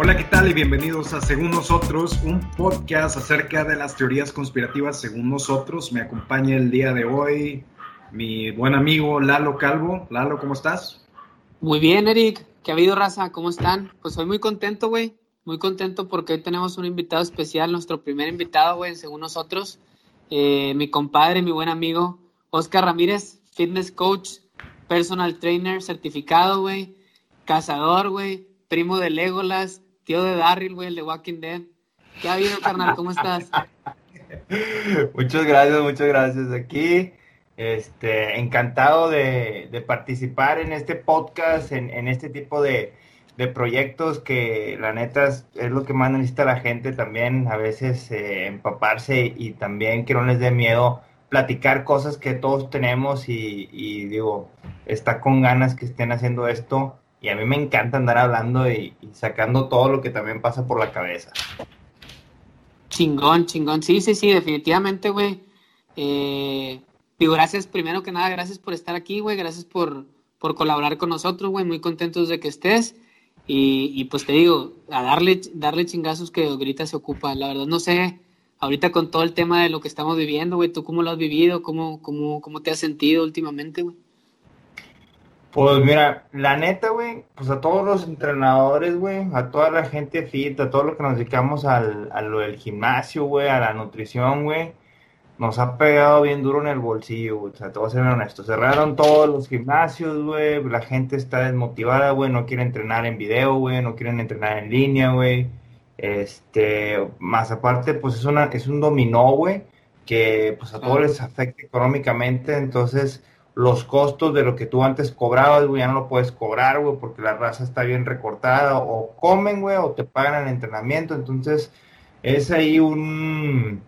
Hola, ¿qué tal? Y bienvenidos a Según Nosotros, un podcast acerca de las teorías conspirativas según nosotros. Me acompaña el día de hoy mi buen amigo Lalo Calvo. Lalo, ¿cómo estás? Muy bien, Eric. ¿Qué ha habido, raza? ¿Cómo están? Pues soy muy contento, güey. Muy contento porque hoy tenemos un invitado especial, nuestro primer invitado, güey, según nosotros. Eh, mi compadre, mi buen amigo, Oscar Ramírez, fitness coach, personal trainer certificado, güey, cazador, güey, primo de Legolas, tío de Darryl, güey, el de Walking Dead. ¿Qué ha habido, carnal? ¿Cómo estás? muchas gracias, muchas gracias. Aquí, este, encantado de, participar en este podcast, en, este tipo de, proyectos que la neta es, lo que más necesita la gente también, a veces eh, empaparse y también que no les dé miedo platicar cosas que todos tenemos y, y digo, está con ganas que estén haciendo esto y a mí me encanta andar hablando y, sacando todo lo que también pasa por la cabeza. Chingón, chingón. Sí, sí, sí, definitivamente, güey. Eh, digo, gracias, primero que nada, gracias por estar aquí, güey. Gracias por, por colaborar con nosotros, güey. Muy contentos de que estés. Y, y, pues te digo, a darle, darle chingazos que ahorita se ocupa. La verdad, no sé, ahorita con todo el tema de lo que estamos viviendo, güey, ¿tú cómo lo has vivido? ¿Cómo, cómo, cómo te has sentido últimamente, güey? Pues mira, la neta, güey, pues a todos los entrenadores, güey, a toda la gente fit, a todo lo que nos dedicamos al, a lo del gimnasio, güey, a la nutrición, güey, nos ha pegado bien duro en el bolsillo, güey. O sea, te voy a ser honesto. Cerraron todos los gimnasios, güey. La gente está desmotivada, güey. No quiere entrenar en video, güey. No quieren entrenar en línea, güey. Este, más aparte, pues es, una, es un dominó, güey, que pues a todos les afecta económicamente. Entonces, los costos de lo que tú antes cobrabas, güey, ya no lo puedes cobrar, güey, porque la raza está bien recortada, o comen, güey, o te pagan el entrenamiento, entonces es ahí un,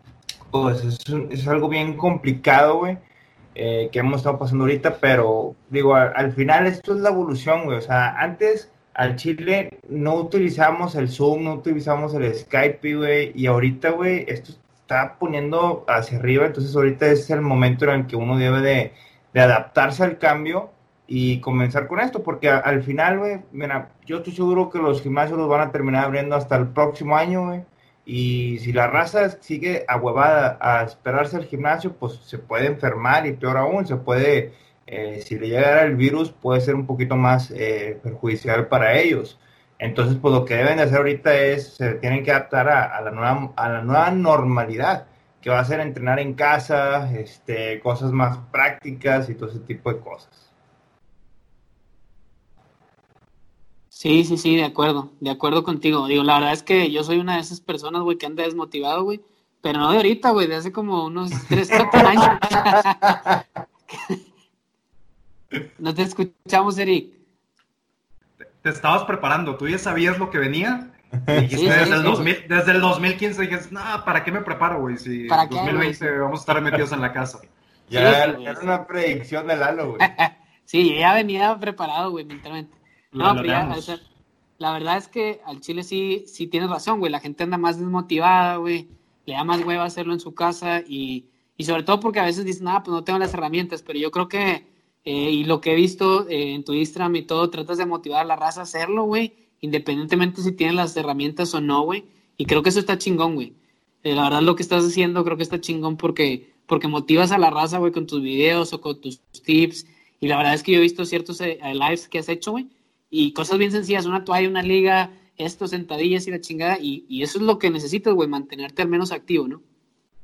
pues es, algo bien complicado, güey, eh, que hemos estado pasando ahorita, pero digo, al, final esto es la evolución, güey, o sea, antes al Chile no utilizamos el Zoom, no utilizamos el Skype, güey, y ahorita, güey, esto está poniendo hacia arriba, entonces ahorita es el momento en el que uno debe de de adaptarse al cambio y comenzar con esto, porque al final, güey, mira, yo estoy seguro que los gimnasios los van a terminar abriendo hasta el próximo año. Y si la raza sigue ahuevada a esperarse al gimnasio, pues se puede enfermar y peor aún, se puede, eh, si le llegara el virus, puede ser un poquito más eh, perjudicial para ellos. Entonces, pues lo que deben de hacer ahorita es, se tienen que adaptar a, la, nueva, a la nueva normalidad que va a ser entrenar en casa, este, cosas más prácticas y todo ese tipo de cosas. Sí, sí, sí, de acuerdo, de acuerdo contigo. Digo, la verdad es que yo soy una de esas personas, güey, que anda desmotivado, güey, pero no de ahorita, güey, de hace como unos 3, 4 años. no te escuchamos, Eric. Te estabas preparando, ¿tú ya sabías lo que venía? Desde, el 2000, desde, el 2015 dije, no, ¿para qué me preparo, güey? Si en 2020 vamos a estar metidos en la casa. Ya era, una predicción de Lalo, güey. sí, ya venía preparado, güey, mentalmente. No, pero ya, la verdad es que al Chile sí, sí tienes razón, güey. La gente anda más desmotivada, güey. Le da más hueva hacerlo en su casa y, y sobre todo porque a veces dicen, ah, pues no tengo las herramientas, pero yo creo que, eh, y lo que he visto eh, en tu Instagram y todo, tratas de motivar a la raza a hacerlo, güey independientemente si tienen las herramientas o no, güey. Y creo que eso está chingón, güey. Eh, la verdad lo que estás haciendo creo que está chingón porque, porque motivas a la raza, güey, con tus videos o con tus tips. Y la verdad es que yo he visto ciertos eh, lives que has hecho, güey. Y cosas bien sencillas, una toalla, una liga, esto, sentadillas y la chingada. Y, y eso es lo que necesitas, güey, mantenerte al menos activo, ¿no?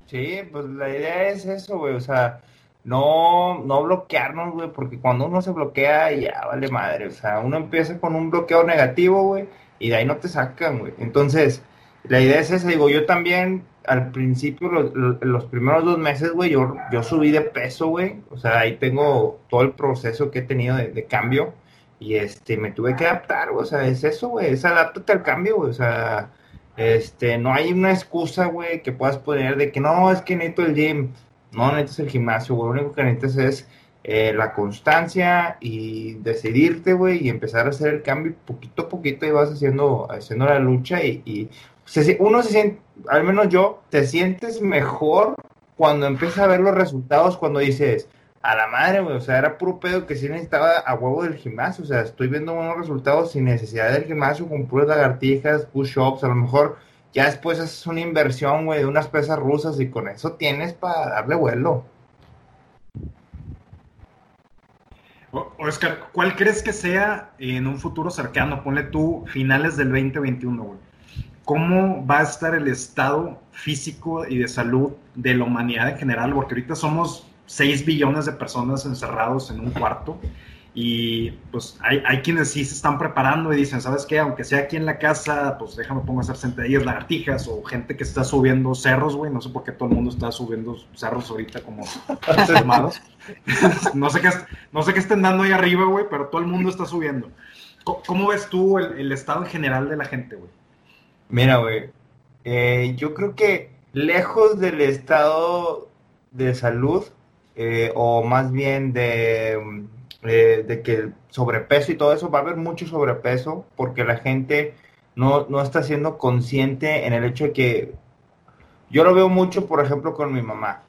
Sí, pues la idea es eso, güey. O sea, no, no bloquearnos, güey, porque cuando uno se bloquea, ya vale madre. O sea, uno empieza con un bloqueo negativo, güey, y de ahí no te sacan, güey. Entonces, la idea es esa, digo, yo también al principio, los, primeros dos meses, güey, yo, yo subí de peso, güey. O sea, ahí tengo todo el proceso que he tenido de, cambio. Y este, me tuve que adaptar, güey. O sea, es eso, güey. Es adáptate al cambio, güey. O sea, este, no hay una excusa, güey, que puedas poner de que no, es que necesito el gym. No necesitas el gimnasio. Lo único que necesitas es eh, la constancia y decidirte, güey, y empezar a hacer el cambio poquito a poquito y vas haciendo, haciendo la lucha y, uno se siente, al menos yo, te sientes mejor cuando empiezas a ver los resultados, cuando dices, a la madre, güey. O sea, era puro pedo que sí necesitaba a huevo del gimnasio. O sea, estoy viendo buenos resultados sin necesidad del gimnasio, con puras lagartijas, push-ups. A lo mejor ya después haces una inversión, güey, de unas pesas rusas y con eso tienes para darle vuelo. Oscar, ¿cuál crees que sea en un futuro cercano? Ponle tú finales del 2021, güey. ¿Cómo va a estar el estado físico y de salud de la humanidad en general? Porque ahorita somos 6 billones de personas encerrados en un cuarto. Y pues hay, hay, quienes sí se están preparando y dicen, ¿sabes qué? Aunque sea aquí en la casa, pues déjame pongo a hacer sentadillas, lagartijas o gente que está subiendo cerros, güey. No sé por qué todo el mundo está subiendo cerros ahorita como armados. no, sé qué, no sé qué estén dando ahí arriba, güey, pero todo el mundo está subiendo. ¿Cómo, ves tú el, estado en general de la gente, güey? Mira, güey, eh, yo creo que lejos del estado de salud, eh, o más bien de, eh, de que el sobrepeso y todo eso, va a haber mucho sobrepeso porque la gente no, no está siendo consciente en el hecho de que yo lo veo mucho, por ejemplo, con mi mamá.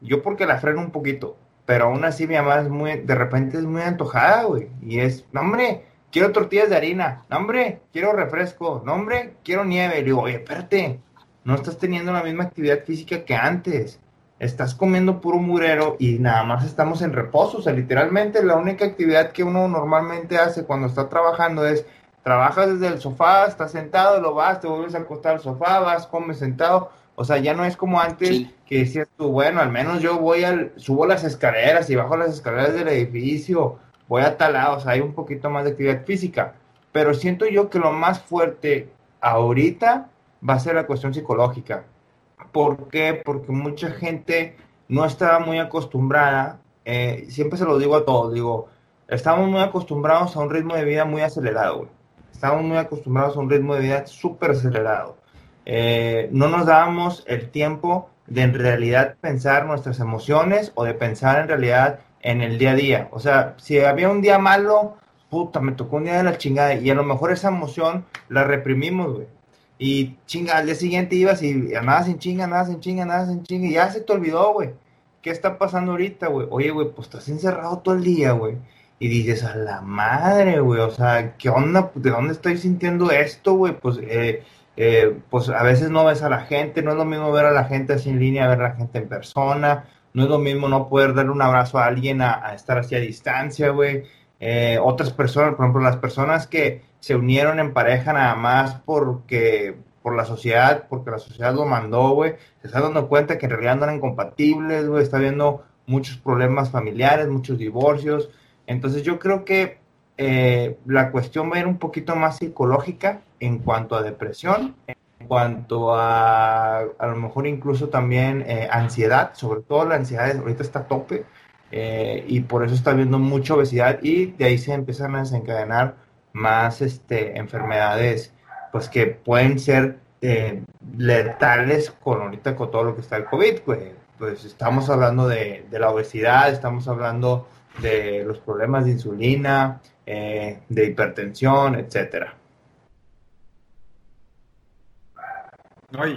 Yo porque la freno un poquito, pero aún así mi mamá es muy, de repente es muy antojada, güey. Y es, no, hombre, quiero tortillas de harina. No, hombre, quiero refresco. No, hombre, quiero nieve. Le digo, oye, espérate, no estás teniendo la misma actividad física que antes estás comiendo puro murero y nada más estamos en reposo. O sea, literalmente la única actividad que uno normalmente hace cuando está trabajando es trabajas desde el sofá, estás sentado, lo vas, te vuelves a acostar al sofá, vas, comes sentado. O sea, ya no es como antes que decías tú, bueno, al menos yo voy al, subo las escaleras y bajo las escaleras del edificio, voy a tal lado, o sea, hay un poquito más de actividad física. Pero siento yo que lo más fuerte ahorita va a ser la cuestión psicológica ¿Por qué? Porque mucha gente no estaba muy acostumbrada, eh, siempre se lo digo a todos, digo, estamos muy acostumbrados a un ritmo de vida muy acelerado, güey. Estamos muy acostumbrados a un ritmo de vida súper acelerado. Eh, no nos dábamos el tiempo de en realidad pensar nuestras emociones o de pensar en realidad en el día a día. O sea, si había un día malo, puta, me tocó un día de la chingada y a lo mejor esa emoción la reprimimos, güey. Y chinga, al día siguiente ibas y nada sin chinga, nada sin chinga, nada sin chinga. Y ya se te olvidó, güey. ¿Qué está pasando ahorita, güey? Oye, güey, pues estás encerrado todo el día, güey. Y dices, a la madre, güey. O sea, ¿qué onda? ¿De dónde estoy sintiendo esto, güey? Pues, eh, eh, pues a veces no ves a la gente. No es lo mismo ver a la gente así en línea, ver a la gente en persona. No es lo mismo no poder darle un abrazo a alguien a, estar así a distancia, güey. Eh, otras personas, por ejemplo, las personas que se unieron en pareja nada más porque por la sociedad, porque la sociedad lo mandó, güey. Se está dando cuenta que en realidad no eran compatibles, güey. Está viendo muchos problemas familiares, muchos divorcios. Entonces yo creo que eh, la cuestión va a ir un poquito más psicológica en cuanto a depresión, en cuanto a a lo mejor incluso también eh, ansiedad, sobre todo la ansiedad ahorita está tope eh, y por eso está habiendo mucha obesidad y de ahí se empiezan a desencadenar más este, enfermedades pues que pueden ser eh, letales con con todo lo que está el COVID, pues, pues estamos hablando de, la obesidad, estamos hablando de los problemas de insulina, eh, de hipertensión, etcétera.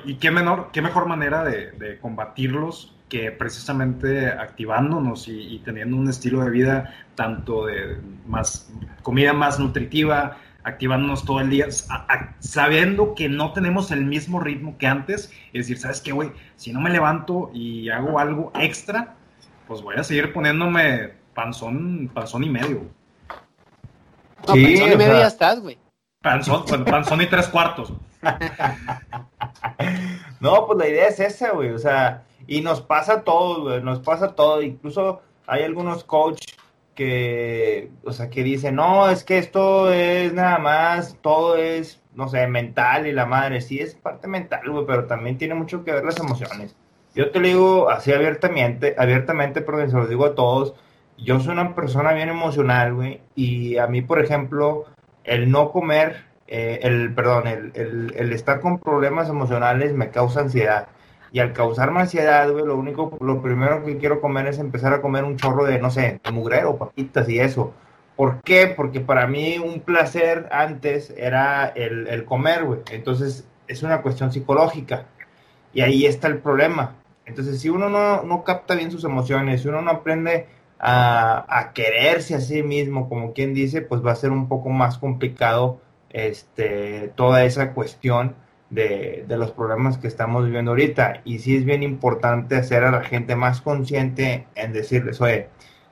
y qué menor, qué mejor manera de combatirlos que precisamente activándonos y, teniendo un estilo de vida tanto de más comida más nutritiva, activándonos todo el día, sabiendo que no tenemos el mismo ritmo que antes, es decir, ¿sabes qué, güey? Si no me levanto y hago algo extra, pues voy a seguir poniéndome panzón, panzón y medio. No, sí, panzón y medio ya estás, güey. Panzón, panzón y tres cuartos. no, pues la idea es esa, güey, o sea y nos pasa todo, nos pasa todo. Incluso hay algunos coach que, o sea, que dicen, no, es que esto es nada más, todo es, no sé, mental y la madre. Sí, es parte mental, güey, pero también tiene mucho que ver las emociones. Yo te lo digo así abiertamente, abiertamente, pero se lo digo a todos. Yo soy una persona bien emocional, güey, y a mí, por ejemplo, el no comer, eh, el, perdón, el, el, el estar con problemas emocionales me causa ansiedad. Y al causarme ansiedad, lo único, lo primero que quiero comer es empezar a comer un chorro de, no sé, de mugrero, papitas y eso. ¿Por qué? Porque para mí un placer antes era el, el comer, güey. Entonces es una cuestión psicológica. Y ahí está el problema. Entonces, si uno no, no capta bien sus emociones, si uno no aprende a, quererse a sí mismo, como quien dice, pues va a ser un poco más complicado este, toda esa cuestión de, los problemas que estamos viviendo ahorita. Y sí es bien importante hacer a la gente más consciente en decirles, oye,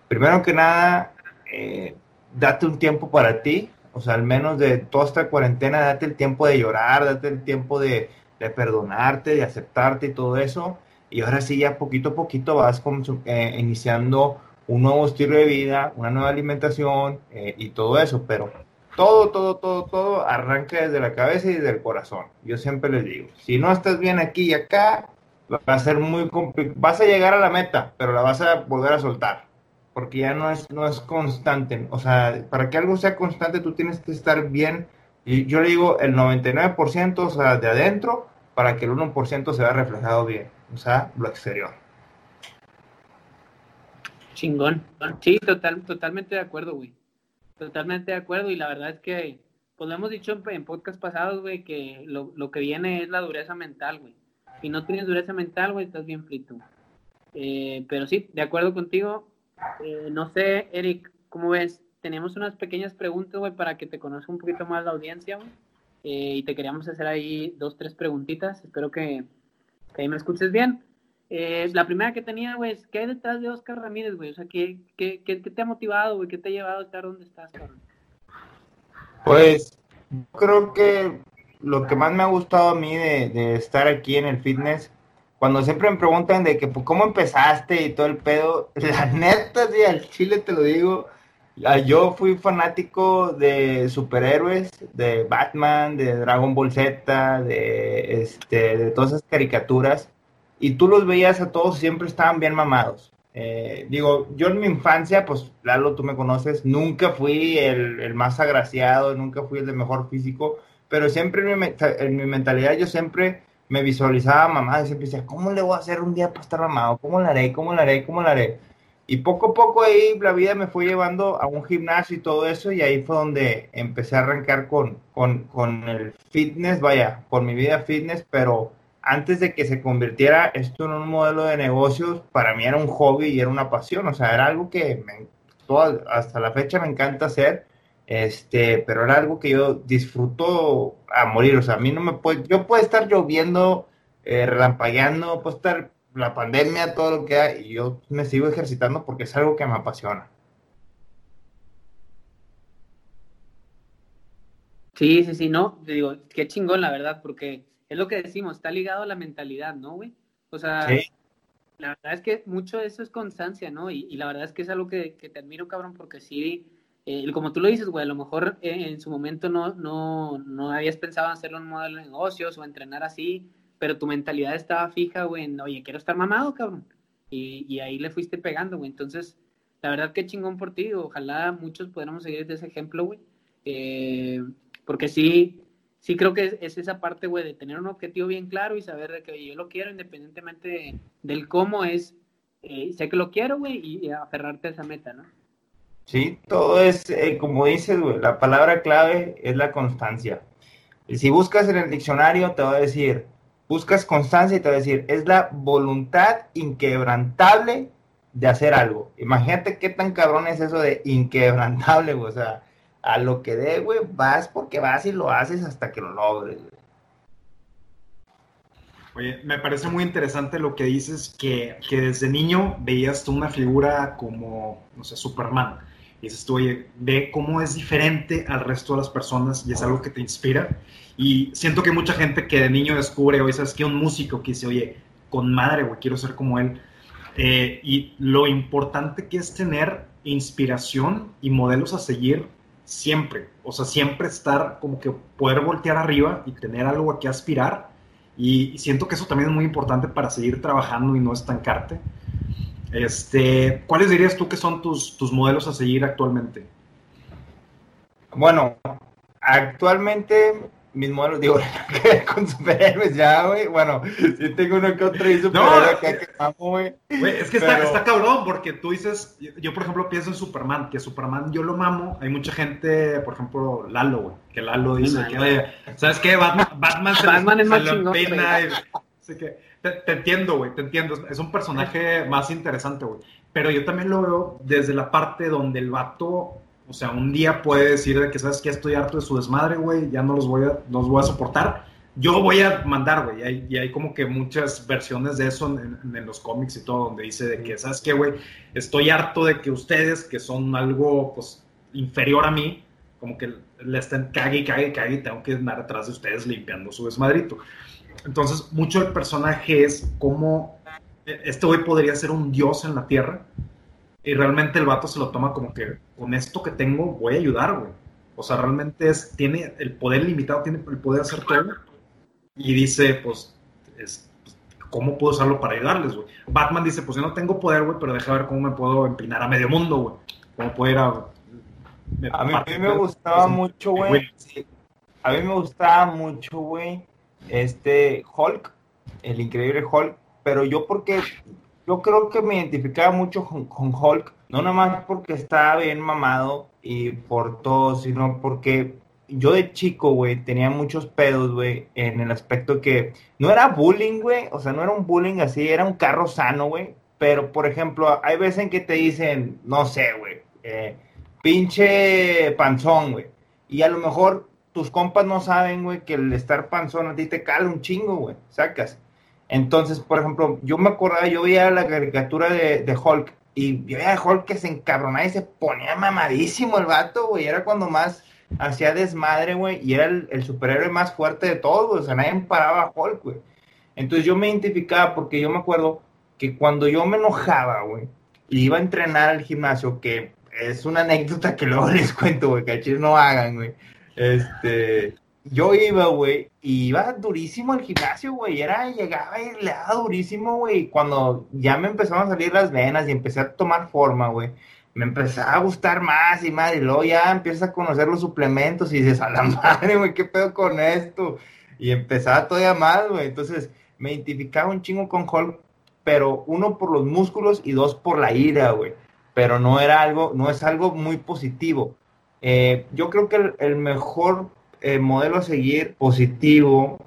primero que nada, eh, date un tiempo para ti, o sea, al menos de toda esta cuarentena, date el tiempo de llorar, date el tiempo de, perdonarte, de aceptarte y todo eso. Y ahora sí, ya poquito a poquito vas eh, iniciando un nuevo estilo de vida, una nueva alimentación eh, y todo eso, pero todo, todo, todo, todo arranca desde la cabeza y desde el corazón. Yo siempre les digo, si no estás bien aquí y acá, va a ser muy complicado. Vas a llegar a la meta, pero la vas a volver a soltar, porque ya no es, no es constante. O sea, para que algo sea constante, tú tienes que estar bien. Y yo le digo el 99%, o sea, de adentro, para que el 1% se vea reflejado bien, o sea, lo exterior. Chingón. Sí, total, totalmente de acuerdo, güey. Totalmente de acuerdo. Y la verdad es que, pues lo hemos dicho en, en podcast pasados, güey, que lo, lo, que viene es la dureza mental, güey. Si no tienes dureza mental, güey, estás bien frito. Eh, pero sí, de acuerdo contigo. Eh, no sé, Eric, ¿cómo ves? Tenemos unas pequeñas preguntas, güey, para que te conozca un poquito más la audiencia, güey. Eh, y te queríamos hacer ahí dos, tres preguntitas. Espero que, que ahí me escuches bien. Eh, la primera que tenía, güey, es ¿qué hay detrás de Oscar Ramírez, güey? O sea, ¿qué, qué, qué, te ha motivado, güey? ¿Qué te ha llevado a estar donde estás, cabrón? Pues, creo que lo que más me ha gustado a mí de, estar aquí en el fitness, cuando siempre me preguntan de que, pues, ¿cómo empezaste y todo el pedo? La neta, sí, al chile te lo digo, yo fui fanático de superhéroes, de Batman, de Dragon Ball Z, de, este, de todas esas caricaturas y tú los veías a todos, siempre estaban bien mamados. Eh, digo, yo en mi infancia, pues Lalo, tú me conoces, nunca fui el, más agraciado, nunca fui el de mejor físico, pero siempre en mi, en mi mentalidad yo siempre me visualizaba mamado y siempre decía, ¿cómo le voy a hacer un día para estar mamado? ¿Cómo lo haré? ¿Cómo lo haré? ¿Cómo lo haré? Y poco a poco ahí la vida me fue llevando a un gimnasio y todo eso, y ahí fue donde empecé a arrancar con, con, con el fitness, vaya, con mi vida fitness, pero antes de que se convirtiera esto en un modelo de negocios, para mí era un hobby y era una pasión, o sea, era algo que me, hasta la fecha me encanta hacer, este, pero era algo que yo disfruto a morir, o sea, a mí no me puede, yo puedo estar lloviendo, eh, relampagueando, puede estar la pandemia, todo lo que hay, y yo me sigo ejercitando porque es algo que me apasiona. Sí, sí, sí, no, digo, qué chingón la verdad, porque es lo que decimos, está ligado a la mentalidad, ¿no, güey? O sea, la verdad es que mucho de eso es constancia, ¿no? Y, la verdad es que es algo que, te admiro, cabrón, porque sí, eh, como tú lo dices, güey, a lo mejor eh, en su momento no, no, no habías pensado en hacerlo en un modelo de negocios o entrenar así, pero tu mentalidad estaba fija, güey, en, oye, quiero estar mamado, cabrón. Y, y ahí le fuiste pegando, güey. Entonces, la verdad que chingón por ti. Ojalá muchos pudiéramos seguir de ese ejemplo, güey. Eh, porque sí, sí creo que es, esa parte, güey, de tener un objetivo bien claro y saber que yo lo quiero independientemente del cómo es, eh, sé que lo quiero, güey, y, aferrarte a esa meta, ¿no? Sí, todo es, eh, como dices, güey, la palabra clave es la constancia. Si buscas en el diccionario, te va a decir, buscas constancia y te va a decir, es la voluntad inquebrantable de hacer algo. Imagínate qué tan cabrón es eso de inquebrantable, güey, o sea, a lo que dé, güey, vas porque vas y lo haces hasta que lo logres. Oye, me parece muy interesante lo que dices, que, que, desde niño veías tú una figura como, no sé, Superman. Y dices tú, oye, ve cómo es diferente al resto de las personas y es algo que te inspira. Y siento que mucha gente que de niño descubre, oye, ¿sabes qué? Un músico que dice, oye, con madre, güey, quiero ser como él. Eh, y lo importante que es tener inspiración y modelos a seguir siempre, o sea, siempre estar como que poder voltear arriba y tener algo a qué aspirar. Y, siento que eso también es muy importante para seguir trabajando y no estancarte. Este, ¿Cuáles dirías tú que son tus, tus modelos a seguir actualmente? Bueno, actualmente mis modelos, digo, con superhéroes ya, güey. Bueno, sí tengo uno que otro y superhéroe que, que amo, güey. Es que está, está, cabrón, porque tú dices, yo, por ejemplo pienso en Superman, que Superman yo lo mamo. Hay mucha gente, por ejemplo, Lalo, güey, que Lalo dice que, ¿sabes qué? Batman, Batman se, Batman es más que, te, te, entiendo, güey, te entiendo. Es un personaje más interesante, güey. pero yo también lo veo desde la parte donde el vato, o sea, un día puede decir de que, ¿sabes que Estoy harto de su desmadre, güey, ya no los voy a, no los voy a soportar. Yo voy a mandar, güey, y hay, y hay como que muchas versiones de eso en, en, los cómics y todo, donde dice de que, ¿sabes qué, güey? Estoy harto de que ustedes, que son algo, pues, inferior a mí, como que le estén cague y cague y cague y tengo que andar atrás de ustedes limpiando su desmadrito. Entonces, mucho del personaje es como este güey podría ser un dios en la tierra y realmente el vato se lo toma como que con esto que tengo voy a ayudar, güey. O sea, realmente es, tiene el poder limitado, tiene el poder de hacer todo y dice, pues, es, ¿cómo puedo usarlo para ayudarles, güey? Batman dice, pues yo no tengo poder, güey, pero deja ver cómo me puedo empinar a medio mundo, güey. Cómo puedo ir a a mí, me gustaba mucho, güey. A mí me gustaba mucho, güey, este Hulk, el increíble Hulk, pero yo porque, yo creo que me identificaba mucho con, Hulk, no nada más porque estaba bien mamado y por todo, sino porque yo de chico, güey, tenía muchos pedos, güey, en el aspecto que no era bullying, güey, o sea, no era un bullying así, era un carro sano, güey, pero, por ejemplo, hay veces en que te dicen, no sé, güey, eh, pinche panzón, güey. Y a lo mejor tus compas no saben, güey, que el estar panzón a ti te cala un chingo, güey, sacas. Entonces, por ejemplo, yo me acordaba, yo veía la caricatura de, Hulk y yo veía a Hulk que se encabronaba y se ponía mamadísimo el vato, güey. Era cuando más hacía desmadre, güey, y era el, superhéroe más fuerte de todos, güey. O sea, nadie paraba a Hulk, güey. Entonces yo me identificaba porque yo me acuerdo que cuando yo me enojaba, güey, y iba a entrenar al gimnasio, que es una anécdota que luego les cuento, güey, que no hagan, güey. Este, yo iba, güey, y iba durísimo al gimnasio, güey. Era, llegaba y le daba durísimo, güey. Cuando ya me empezaron a salir las venas y empecé a tomar forma, güey, me empezaba a gustar más y más. Y luego ya empiezas a conocer los suplementos y dices, a la madre, güey, ¿qué pedo con esto? Y empezaba todavía más, güey. Entonces, me identificaba un chingo con Hulk, pero uno por los músculos y dos por la ira, güey pero no era algo, no es algo muy positivo. Eh, yo creo que el, mejor eh, modelo a seguir positivo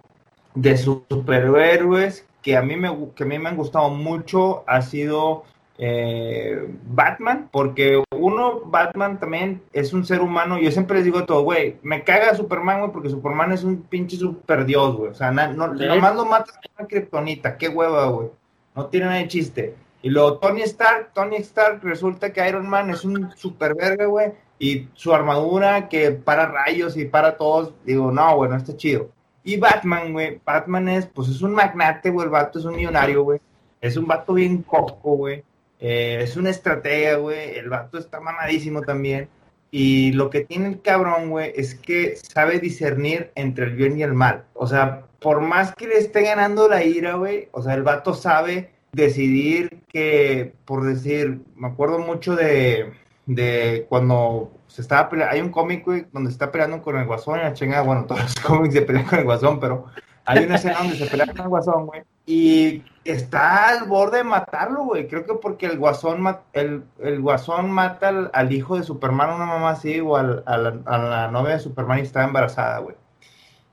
de superhéroes que a mí me, que a mí me han gustado mucho ha sido eh, Batman, porque uno, Batman también es un ser humano. Yo siempre les digo todo, güey, me caga Superman, güey, porque Superman es un pinche super dios, güey. O sea, no, nomás lo matas con una kriptonita, qué hueva, güey. No tiene nada de chiste. Y luego Tony Stark, Tony Stark, resulta que Iron Man es un super verga, güey. Y su armadura que para rayos y para todos, digo, no, bueno, está chido. Y Batman, güey, Batman es, pues es un magnate, güey, el vato es un millonario, güey. Es un vato bien coco, güey. Eh, es una estratega, güey. El vato está mamadísimo también. Y lo que tiene el cabrón, güey, es que sabe discernir entre el bien y el mal. O sea, por más que le esté ganando la ira, güey, o sea, el vato sabe decidir que, por decir, me acuerdo mucho de, de cuando se estaba hay un cómic, güey, donde se está peleando con el guasón y la chingada, bueno, todos los cómics se pelean con el guasón, pero hay una escena donde se pelea con el guasón, güey, y está al borde de matarlo, güey, creo que porque el guasón, el, el guasón mata al, hijo de Superman, una mamá así, o al, a, la, novia de Superman y está embarazada, güey.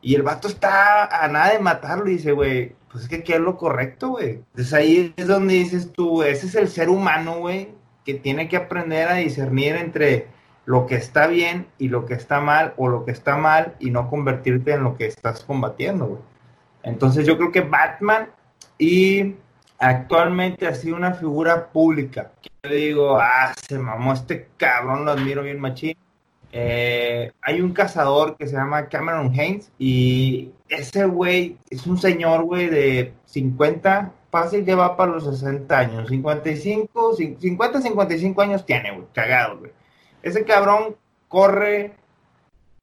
Y el vato está a nada de matarlo y dice, güey, pues es que aquí es lo correcto, güey. Entonces ahí es donde dices tú, ese es el ser humano, güey, que tiene que aprender a discernir entre lo que está bien y lo que está mal, o lo que está mal y no convertirte en lo que estás combatiendo, güey. Entonces yo creo que Batman y actualmente ha una figura pública. Yo digo, ah, se mamó este cabrón, lo admiro bien machín. Eh, hay un cazador que se llama Cameron Haynes y ese güey es un señor, güey, de 50, fácil que va para los 60 años, 55, 50, 55 años tiene, güey, cagado, güey. Ese cabrón corre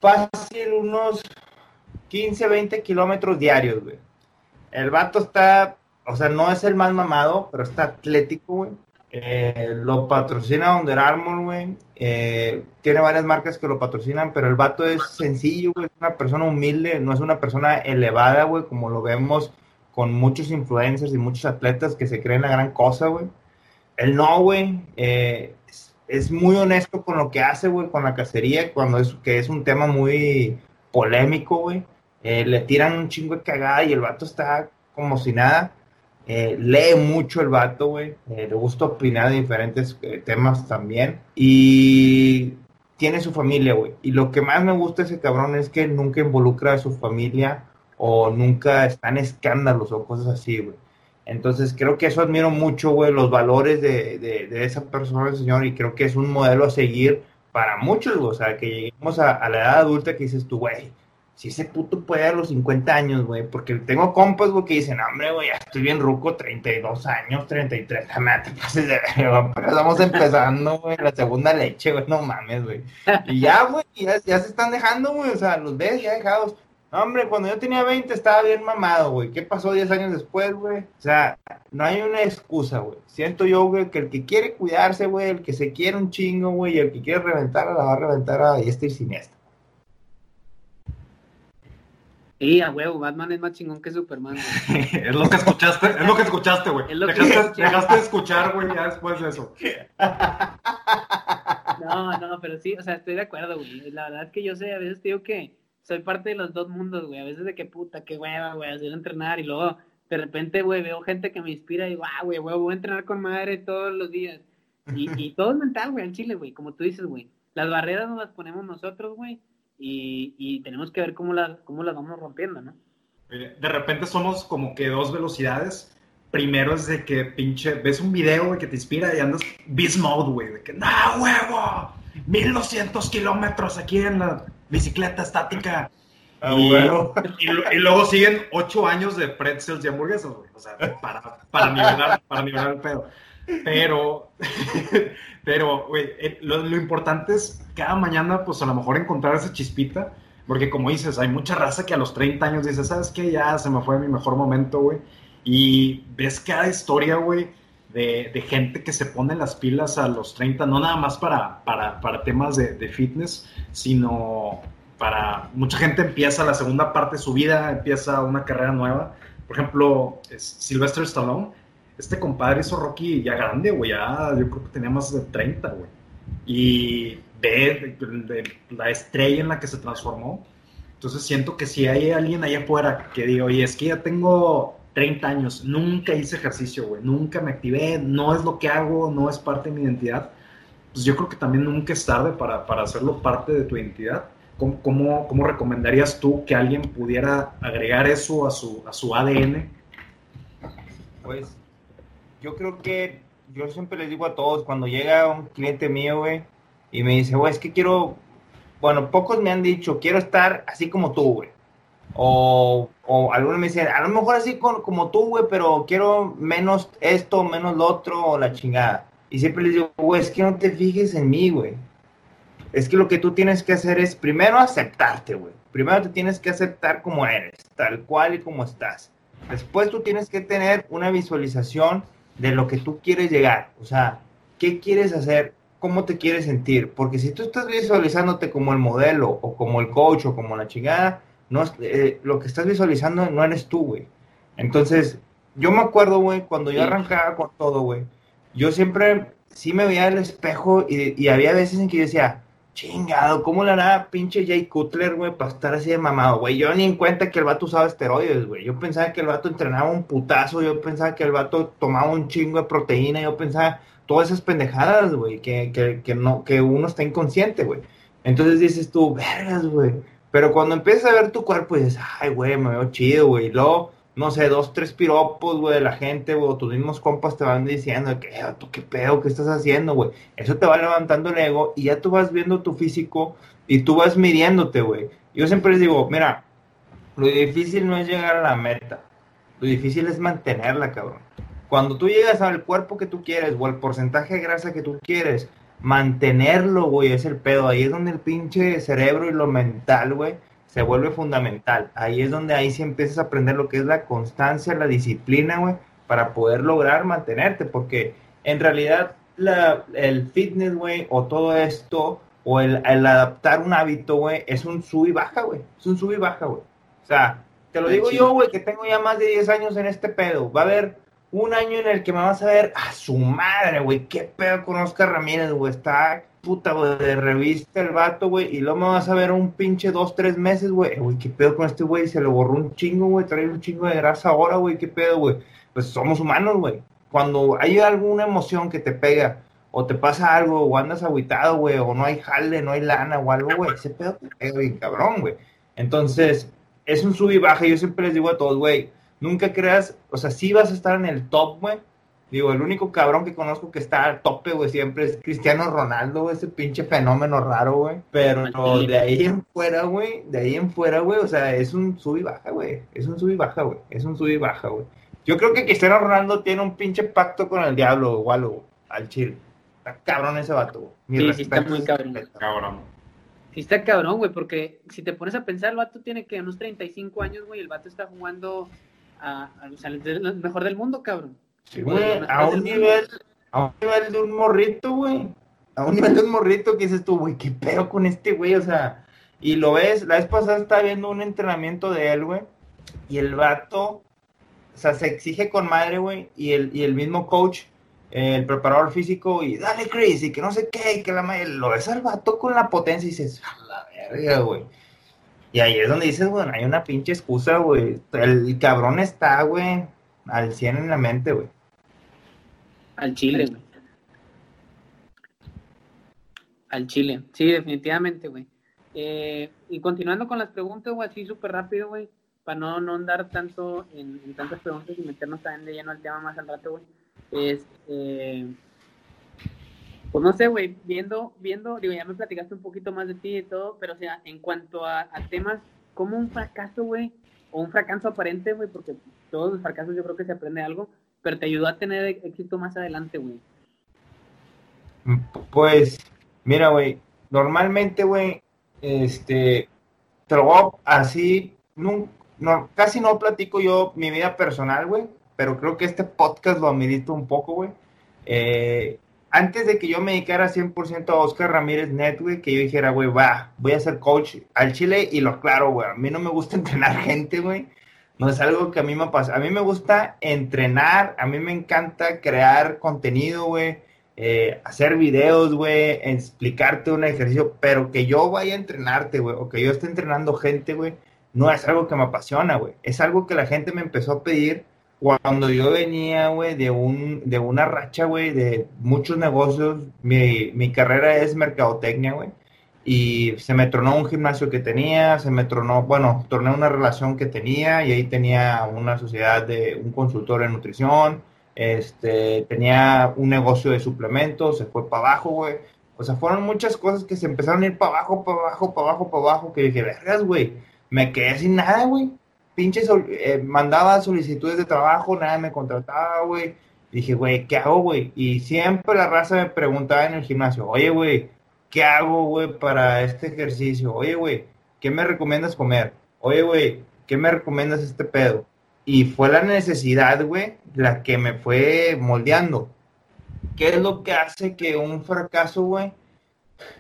fácil unos 15, 20 kilómetros diarios, güey. El vato está, o sea, no es el más mamado, pero está atlético, güey. Eh, lo patrocina Under Armour, güey. Eh, tiene varias marcas que lo patrocinan, pero el vato es sencillo, güey. Es una persona humilde, no es una persona elevada, güey, como lo vemos con muchos influencers y muchos atletas que se creen la gran cosa, güey. Él no, güey. Eh, es, muy honesto con lo que hace, güey, con la cacería, cuando es que es un tema muy polémico, güey. le tiran un chingo de cagada y el vato está como si nada Eh, lee mucho el vato, güey. Eh, le gusta opinar de diferentes eh, temas también. Y tiene su familia, güey. Y lo que más me gusta ese cabrón es que nunca involucra a su familia o nunca está en escándalos o cosas así, güey. Entonces creo que eso admiro mucho, güey, los valores de, de, esa persona, señor, y creo que es un modelo a seguir para muchos, güey. O sea, que lleguemos a, la edad adulta que dices tú, güey, si ese puto puede a los 50 años, güey, porque tengo compas, güey, que dicen, hombre, güey, ya estoy bien ruco, 32 años, 33, jamás te pases de estamos empezando, güey, la segunda leche, güey, no mames, güey. Y ya, güey, ya, ya, se están dejando, güey, o sea, los ves ya dejados. Hombre, cuando yo tenía 20 estaba bien mamado, güey. ¿Qué pasó 10 años después, güey? O sea, no hay una excusa, güey. Siento yo, güey, que el que quiere cuidarse, güey, el que se quiere un chingo, güey, y el que quiere reventar, la va a reventar a este y siniestra. Sí, a huevo, Batman es más chingón que Superman. es lo que escuchaste, es lo que escuchaste, güey. Dejaste, dejaste, de escuchar, güey, ya después de eso. no, no, pero sí, o sea, estoy de acuerdo, güey. La verdad es que yo sé, a veces digo que soy parte de los dos mundos, güey. A veces de que puta, qué hueva, güey, hacer entrenar y luego de repente, güey, veo gente que me inspira y digo, ah, güey, güey, voy a entrenar con madre todos los días. Y, y todo es mental, güey, en Chile, güey, como tú dices, güey. Las barreras nos las ponemos nosotros, güey y, tenemos que ver cómo, la, cómo las vamos rompiendo, ¿no? De repente somos como que dos velocidades. Primero es de que pinche, ves un video, que te inspira y andas beast mode, güey, de que, ¡no, huevo! 1200 kilómetros aquí en la bicicleta estática. Ah, y, y, luego siguen ocho años de pretzels y hamburguesas, güey. O sea, para, para, nivelar, para nivelar el pedo. Pero, pero, güey, eh, lo, importante es cada mañana, pues a lo mejor encontrar esa chispita, porque como dices, hay mucha raza que a los 30 años dice, ¿sabes qué? Ya se me fue mi mejor momento, güey. Y ves cada historia, güey, de, gente que se pone las pilas a los 30, no nada más para, para, para temas de, fitness, sino para mucha gente empieza la segunda parte de su vida, empieza una carrera nueva. Por ejemplo, Sylvester Stallone este compadre hizo Rocky ya grande, güey, ya yo creo que tenía más de 30, güey. Y ve la estrella en la que se transformó. Entonces siento que si hay alguien allá afuera que diga, oye, es que ya tengo 30 años, nunca hice ejercicio, güey, nunca me activé, no es lo que hago, no es parte de mi identidad, pues yo creo que también nunca es tarde para, para hacerlo parte de tu identidad. ¿Cómo, cómo, cómo recomendarías tú que alguien pudiera agregar eso a su, a su ADN? Pues yo creo que yo siempre les digo a todos, cuando llega un cliente mío, güey, y me dice, güey, es que quiero, bueno, pocos me han dicho, quiero estar así como tú, güey. O, o algunos me dicen, a lo mejor así como tú, güey, pero quiero menos esto, menos lo otro, o la chingada. Y siempre les digo, güey, es que no te fijes en mí, güey. Es que lo que tú tienes que hacer es primero aceptarte, güey. Primero te tienes que aceptar como eres, tal cual y como estás. Después tú tienes que tener una visualización de lo que tú quieres llegar. O sea, ¿qué quieres hacer? ¿Cómo te quieres sentir? Porque si tú estás visualizándote como el modelo o como el coach o como la chingada, no, eh, lo que estás visualizando no eres tú, güey. Entonces, yo me acuerdo, güey, cuando yo arrancaba con todo, güey, yo siempre sí me veía al espejo y, y había veces en que yo decía, Chingado, ¿cómo le hará pinche Jay Cutler, güey, para estar así de mamado, güey? Yo ni en cuenta que el vato usaba esteroides, güey. Yo pensaba que el vato entrenaba un putazo, yo pensaba que el vato tomaba un chingo de proteína, yo pensaba todas esas pendejadas, güey, que, que, que, no, que uno está inconsciente, güey. Entonces dices tú, vergas, güey. Pero cuando empiezas a ver tu cuerpo dices, ay, güey, me veo chido, güey. Y luego no sé, dos, tres piropos, güey, de la gente, güey, tus mismos compas te van diciendo que, eh, tú qué pedo, qué estás haciendo, güey. Eso te va levantando el ego y ya tú vas viendo tu físico y tú vas midiéndote, güey. Yo siempre les digo, mira, lo difícil no es llegar a la meta, lo difícil es mantenerla, cabrón. Cuando tú llegas al cuerpo que tú quieres o al porcentaje de grasa que tú quieres, mantenerlo, güey, es el pedo. Ahí es donde el pinche cerebro y lo mental, güey, se vuelve fundamental. Ahí es donde ahí sí empiezas a aprender lo que es la constancia, la disciplina, güey, para poder lograr mantenerte, porque en realidad la, el fitness, güey, o todo esto, o el, adaptar un hábito, güey, es un sub y baja, güey, es un sub y baja, güey. O sea, te lo digo yo, güey, que tengo ya más de 10 años en este pedo. Va a haber un año en el que me vas a ver a su madre, güey, qué pedo con Oscar Ramírez, güey, está puta, güey, de revista el vato, güey, y luego me vas a ver un pinche dos, tres meses, güey, güey, qué pedo con este güey, se le borró un chingo, güey, trae un chingo de grasa ahora, güey, qué pedo, güey. pues somos humanos, güey. Cuando hay alguna emoción que te pega, o te pasa algo, o andas aguitado, güey, o no hay jale, no hay lana o algo, güey, ese pedo te pega bien cabrón, güey. Entonces, es un sub y baja. Yo siempre les digo a todos, güey, nunca creas, o sea, sí vas a estar en el top, güey. Digo, el único cabrón que conozco que está al tope, güey, siempre es Cristiano Ronaldo, ese pinche fenómeno raro, güey. Pero de ahí en fuera, güey, de ahí en fuera, güey, o sea, es un sub y baja, güey. Es un sub y baja, güey. Es un sub y baja, güey. Yo creo que Cristiano Ronaldo tiene un pinche pacto con el diablo, o algo, al chile. Está cabrón ese vato, güey. Sí, sí, está muy cabrón. cabrón. Sí, está cabrón, güey, porque si te pones a pensar, el vato tiene que unos 35 años, güey, el vato está jugando a, o sea, el mejor del mundo, cabrón. Sí, güey, a un nivel, a un nivel de un morrito, güey. A un nivel de un morrito que dices tú, güey, qué pedo con este güey, o sea, y lo ves, la vez pasada estaba viendo un entrenamiento de él, güey, y el vato, o sea, se exige con madre, güey, y el, y el mismo coach el preparador físico y dale Chris y que no sé qué, y que la madre, lo ves al vato con la potencia y dices, a la verga, güey. Y ahí es donde dices, bueno, hay una pinche excusa, güey. El cabrón está, güey, al 100 en la mente, güey. Al chile, güey. Al chile, sí, definitivamente, güey. Eh, y continuando con las preguntas, güey, así súper rápido, güey, para no, no andar tanto en, tantas preguntas y meternos también de lleno al tema más al rato, güey es, eh, pues no sé, güey, viendo, viendo, digo, ya me platicaste un poquito más de ti y todo, pero o sea, en cuanto a, temas como un fracaso, güey, o un fracaso aparente, güey, porque todos los fracasos yo creo que se aprende algo, pero te ayudó a tener éxito más adelante, güey. Pues, mira, güey, normalmente, güey, este, te lo así, no, casi no platico yo mi vida personal, güey, pero creo que este podcast lo amerita un poco, güey. Eh, antes de que yo me dedicara 100% a Oscar Ramírez Net, güey, que yo dijera, güey, va, voy a ser coach al Chile y lo claro, güey, a mí no me gusta entrenar gente, güey. No es algo que a mí me pasa. A mí me gusta entrenar, a mí me encanta crear contenido, güey, eh, hacer videos, güey, explicarte un ejercicio, pero que yo vaya a entrenarte, güey, o que yo esté entrenando gente, güey, no es algo que me apasiona, güey. Es algo que la gente me empezó a pedir cuando yo venía, güey, de, un, de una racha, güey, de muchos negocios, mi, mi carrera es mercadotecnia, güey, y se me tronó un gimnasio que tenía, se me tronó, bueno, torné una relación que tenía y ahí tenía una sociedad de un consultor en nutrición, este, tenía un negocio de suplementos, se fue para abajo, güey. O sea, fueron muchas cosas que se empezaron a ir para abajo, para abajo, para abajo, para abajo, que dije, vergas, güey, me quedé sin nada, güey pinches, eh, mandaba solicitudes de trabajo, nada me contrataba, güey. Dije, güey, ¿qué hago, güey? Y siempre la raza me preguntaba en el gimnasio, oye, güey, ¿qué hago, güey, para este ejercicio? Oye, güey, ¿qué me recomiendas comer? Oye, güey, ¿qué me recomiendas este pedo? Y fue la necesidad, güey, la que me fue moldeando. ¿Qué es lo que hace que un fracaso, güey,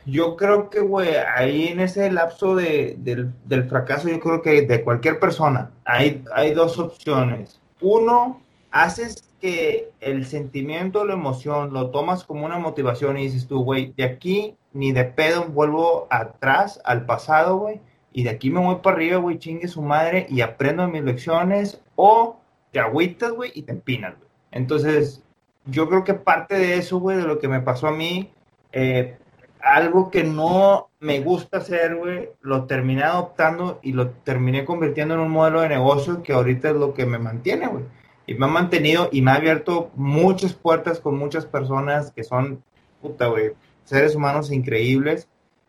yo creo que, güey, ahí en ese lapso de, del, fracaso, yo creo que de cualquier persona, hay, hay dos opciones. Uno, haces que el sentimiento, la emoción, lo tomas como una motivación y dices tú, güey, de aquí ni de pedo vuelvo atrás, al pasado, güey, y de aquí me voy para arriba, güey, chingue su madre y aprendo mis lecciones, o te agüitas, güey, y te empinas, güey. Entonces, yo creo que parte de eso, güey, de lo que me pasó a mí, eh, algo que no me gusta hacer, güey, lo terminé adoptando y lo terminé convirtiendo en un modelo de negocio que ahorita es lo que me mantiene, güey. Y me ha mantenido y me ha abierto muchas puertas con muchas personas que son, puta, güey, seres humanos increíbles,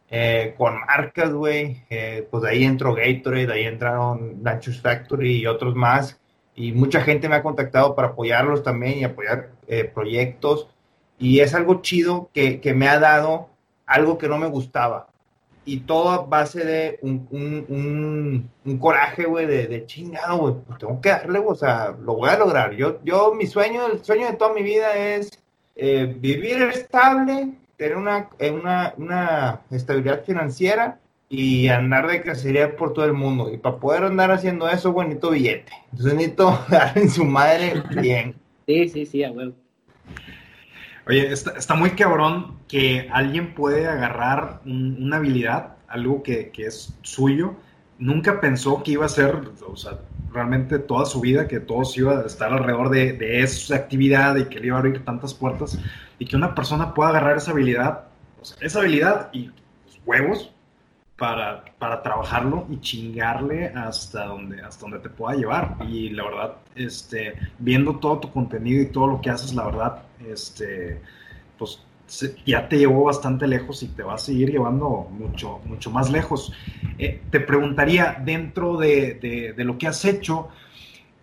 eh, con marcas, güey. Eh, pues de ahí entró Gatorade, de ahí entraron Nachos Factory y otros más. Y mucha gente me ha contactado para apoyarlos también y apoyar eh, proyectos. Y es algo chido que, que me ha dado algo que no me gustaba. Y todo a base de un, un, un, coraje, güey, de, de, chingado, güey, pues tengo que darle, o sea, lo voy a lograr. Yo, yo, mi sueño, el sueño de toda mi vida es eh, vivir estable, tener una, una, una estabilidad financiera y andar de cacería por todo el mundo. Y para poder andar haciendo eso, güey, necesito billete. Entonces necesito dar en su madre bien. Sí, sí, sí, a huevo. Oye, está, muy cabrón que alguien puede agarrar una habilidad, algo que, es suyo, nunca pensó que iba a ser, o sea, realmente toda su vida, que todos iba a estar alrededor de, esa actividad y que le iba a abrir tantas puertas, y que una persona pueda agarrar esa habilidad, esa habilidad y huevos para, para, trabajarlo y chingarle hasta donde, hasta donde te pueda llevar. Y la verdad, este, viendo todo tu contenido y todo lo que haces, la verdad, este, pues ya te llevó bastante lejos y te va a seguir llevando mucho, mucho más lejos. Eh, te preguntaría, dentro de, de, lo que has hecho,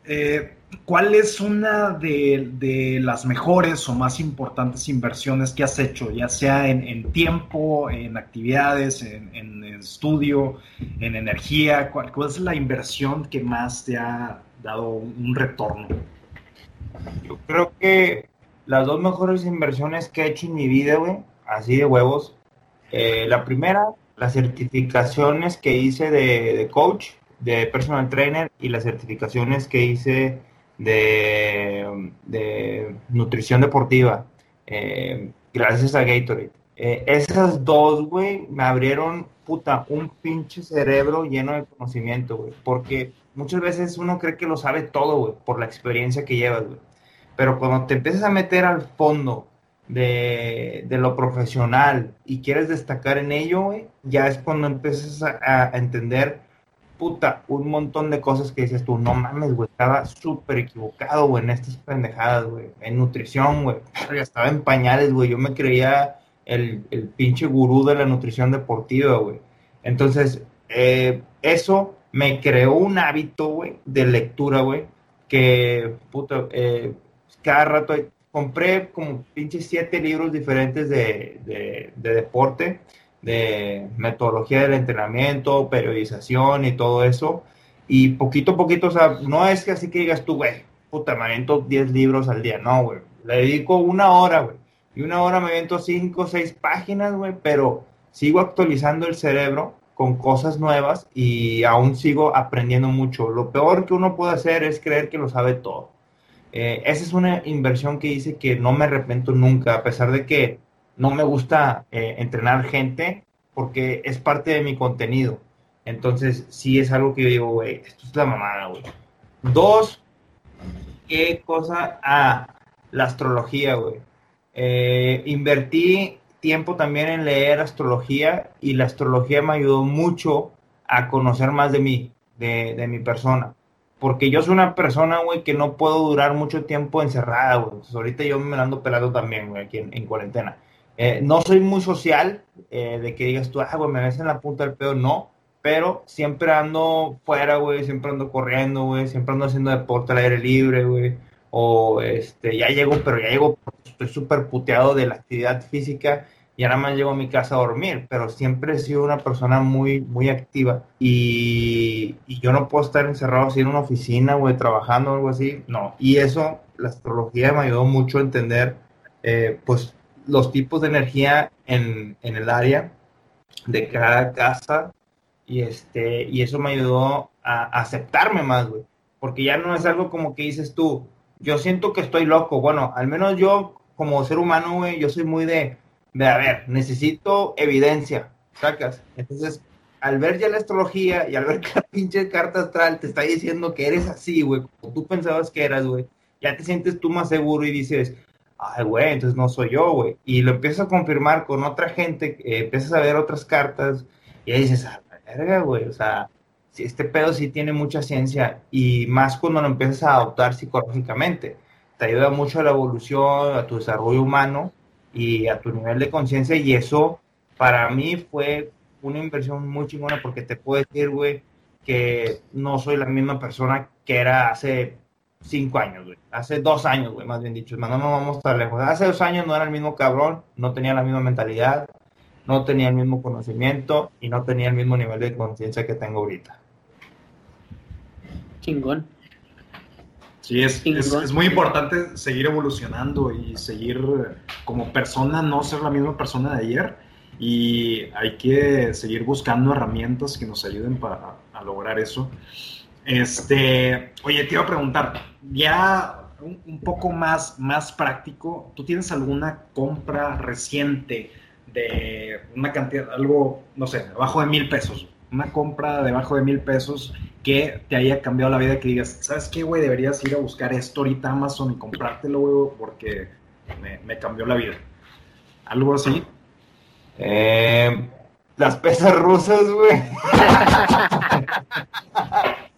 eh, ¿cuál es una de, las mejores o más importantes inversiones que has hecho, ya sea en, tiempo, en actividades, en, estudio, en energía? ¿Cuál, ¿Cuál, es la inversión que más te ha dado un retorno? Yo creo que las dos mejores inversiones que he hecho en mi vida, güey, así de huevos. Eh, la primera, las certificaciones que hice de, coach, de personal trainer y las certificaciones que hice de, de nutrición deportiva, eh, gracias a Gatorade. Eh, esas dos, güey, me abrieron, puta, un pinche cerebro lleno de conocimiento, güey, porque muchas veces uno cree que lo sabe todo, güey, por la experiencia que llevas, güey. Pero cuando te empiezas a meter al fondo de, lo profesional y quieres destacar en ello, ya es cuando empiezas a, entender, puta, un montón de cosas que dices tú, no mames, güey, estaba súper equivocado, güey, en estas pendejadas, güey, en nutrición, güey, estaba en pañales, güey, yo me creía el, el pinche gurú de la nutrición deportiva, güey. Entonces, eh, eso me creó un hábito, güey, de lectura, güey, que, puta, eh, cada rato compré como pinches siete libros diferentes de, deporte, de metodología del entrenamiento, periodización y todo eso. Y poquito a poquito, o sea, no es que así que digas tú, güey, puta, me aviento 10 libros al día. No, güey. Le dedico una hora, güey. Y una hora me aviento 5 o 6 páginas, güey, pero sigo actualizando el cerebro con cosas nuevas y aún sigo aprendiendo mucho. Lo peor que uno puede hacer es creer que lo sabe todo. Eh, esa es una inversión que hice que no me arrepiento nunca, a pesar de que no me gusta eh, entrenar gente, porque es parte de mi contenido. Entonces, sí es algo que yo digo, güey, esto es la mamada, güey. Dos, ¿qué cosa? Ah, la astrología, güey. Eh, invertí tiempo también en leer astrología y la astrología me ayudó mucho a conocer más de mí, de, de mi persona porque yo soy una persona, güey, que no puedo durar mucho tiempo encerrada, güey. ahorita yo me ando pelando también, güey, aquí en, cuarentena. Eh, no soy muy social, eh, de que digas tú, ah, güey, me ves en la punta del pedo, no. Pero siempre ando fuera, güey, siempre ando corriendo, güey, siempre ando haciendo deporte al aire libre, güey. O, este, ya llego, pero ya llego, estoy súper puteado de la actividad física y ahora más llego a mi casa a dormir, pero siempre he sido una persona muy, muy activa y, yo no puedo estar encerrado así en una oficina, güey, trabajando o algo así, no. Y eso, la astrología me ayudó mucho a entender, eh, pues, los tipos de energía en, en, el área de cada casa y, este, y eso me ayudó a, aceptarme más, güey, porque ya no es algo como que dices tú, yo siento que estoy loco, bueno, al menos yo como ser humano, güey, yo soy muy de de, a ver, necesito evidencia, sacas. Entonces, al ver ya la astrología y al ver que la pinche carta astral te está diciendo que eres así, güey, como tú pensabas que eras, güey, ya te sientes tú más seguro y dices, ay, güey, entonces no soy yo, güey. Y lo empiezas a confirmar con otra gente, eh, empiezas a ver otras cartas y ahí dices, ah, verga, güey, o sea, si este pedo sí tiene mucha ciencia y más cuando lo empiezas a adoptar psicológicamente. Te ayuda mucho a la evolución, a tu desarrollo humano y a tu nivel de conciencia y eso para mí fue una inversión muy chingona porque te puedo decir, güey, que no soy la misma persona que era hace cinco años, güey. Hace dos años, güey, más bien dicho. No nos vamos tan lejos. Hace dos años no era el mismo cabrón, no tenía la misma mentalidad, no tenía el mismo conocimiento y no tenía el mismo nivel de conciencia que tengo ahorita. Chingón. Sí, es, es, muy importante seguir evolucionando y seguir como persona, no ser la misma persona de ayer. Y hay que seguir buscando herramientas que nos ayuden para a lograr eso. Este, oye, te iba a preguntar, ya un, poco más, más práctico, ¿tú tienes alguna compra reciente de una cantidad, algo, no sé, abajo de mil pesos? una compra debajo de mil pesos que te haya cambiado la vida, que digas, ¿sabes qué, güey? Deberías ir a buscar esto ahorita Amazon y comprártelo, güey, porque me, cambió la vida. ¿Algo así? Eh, las pesas rusas, güey.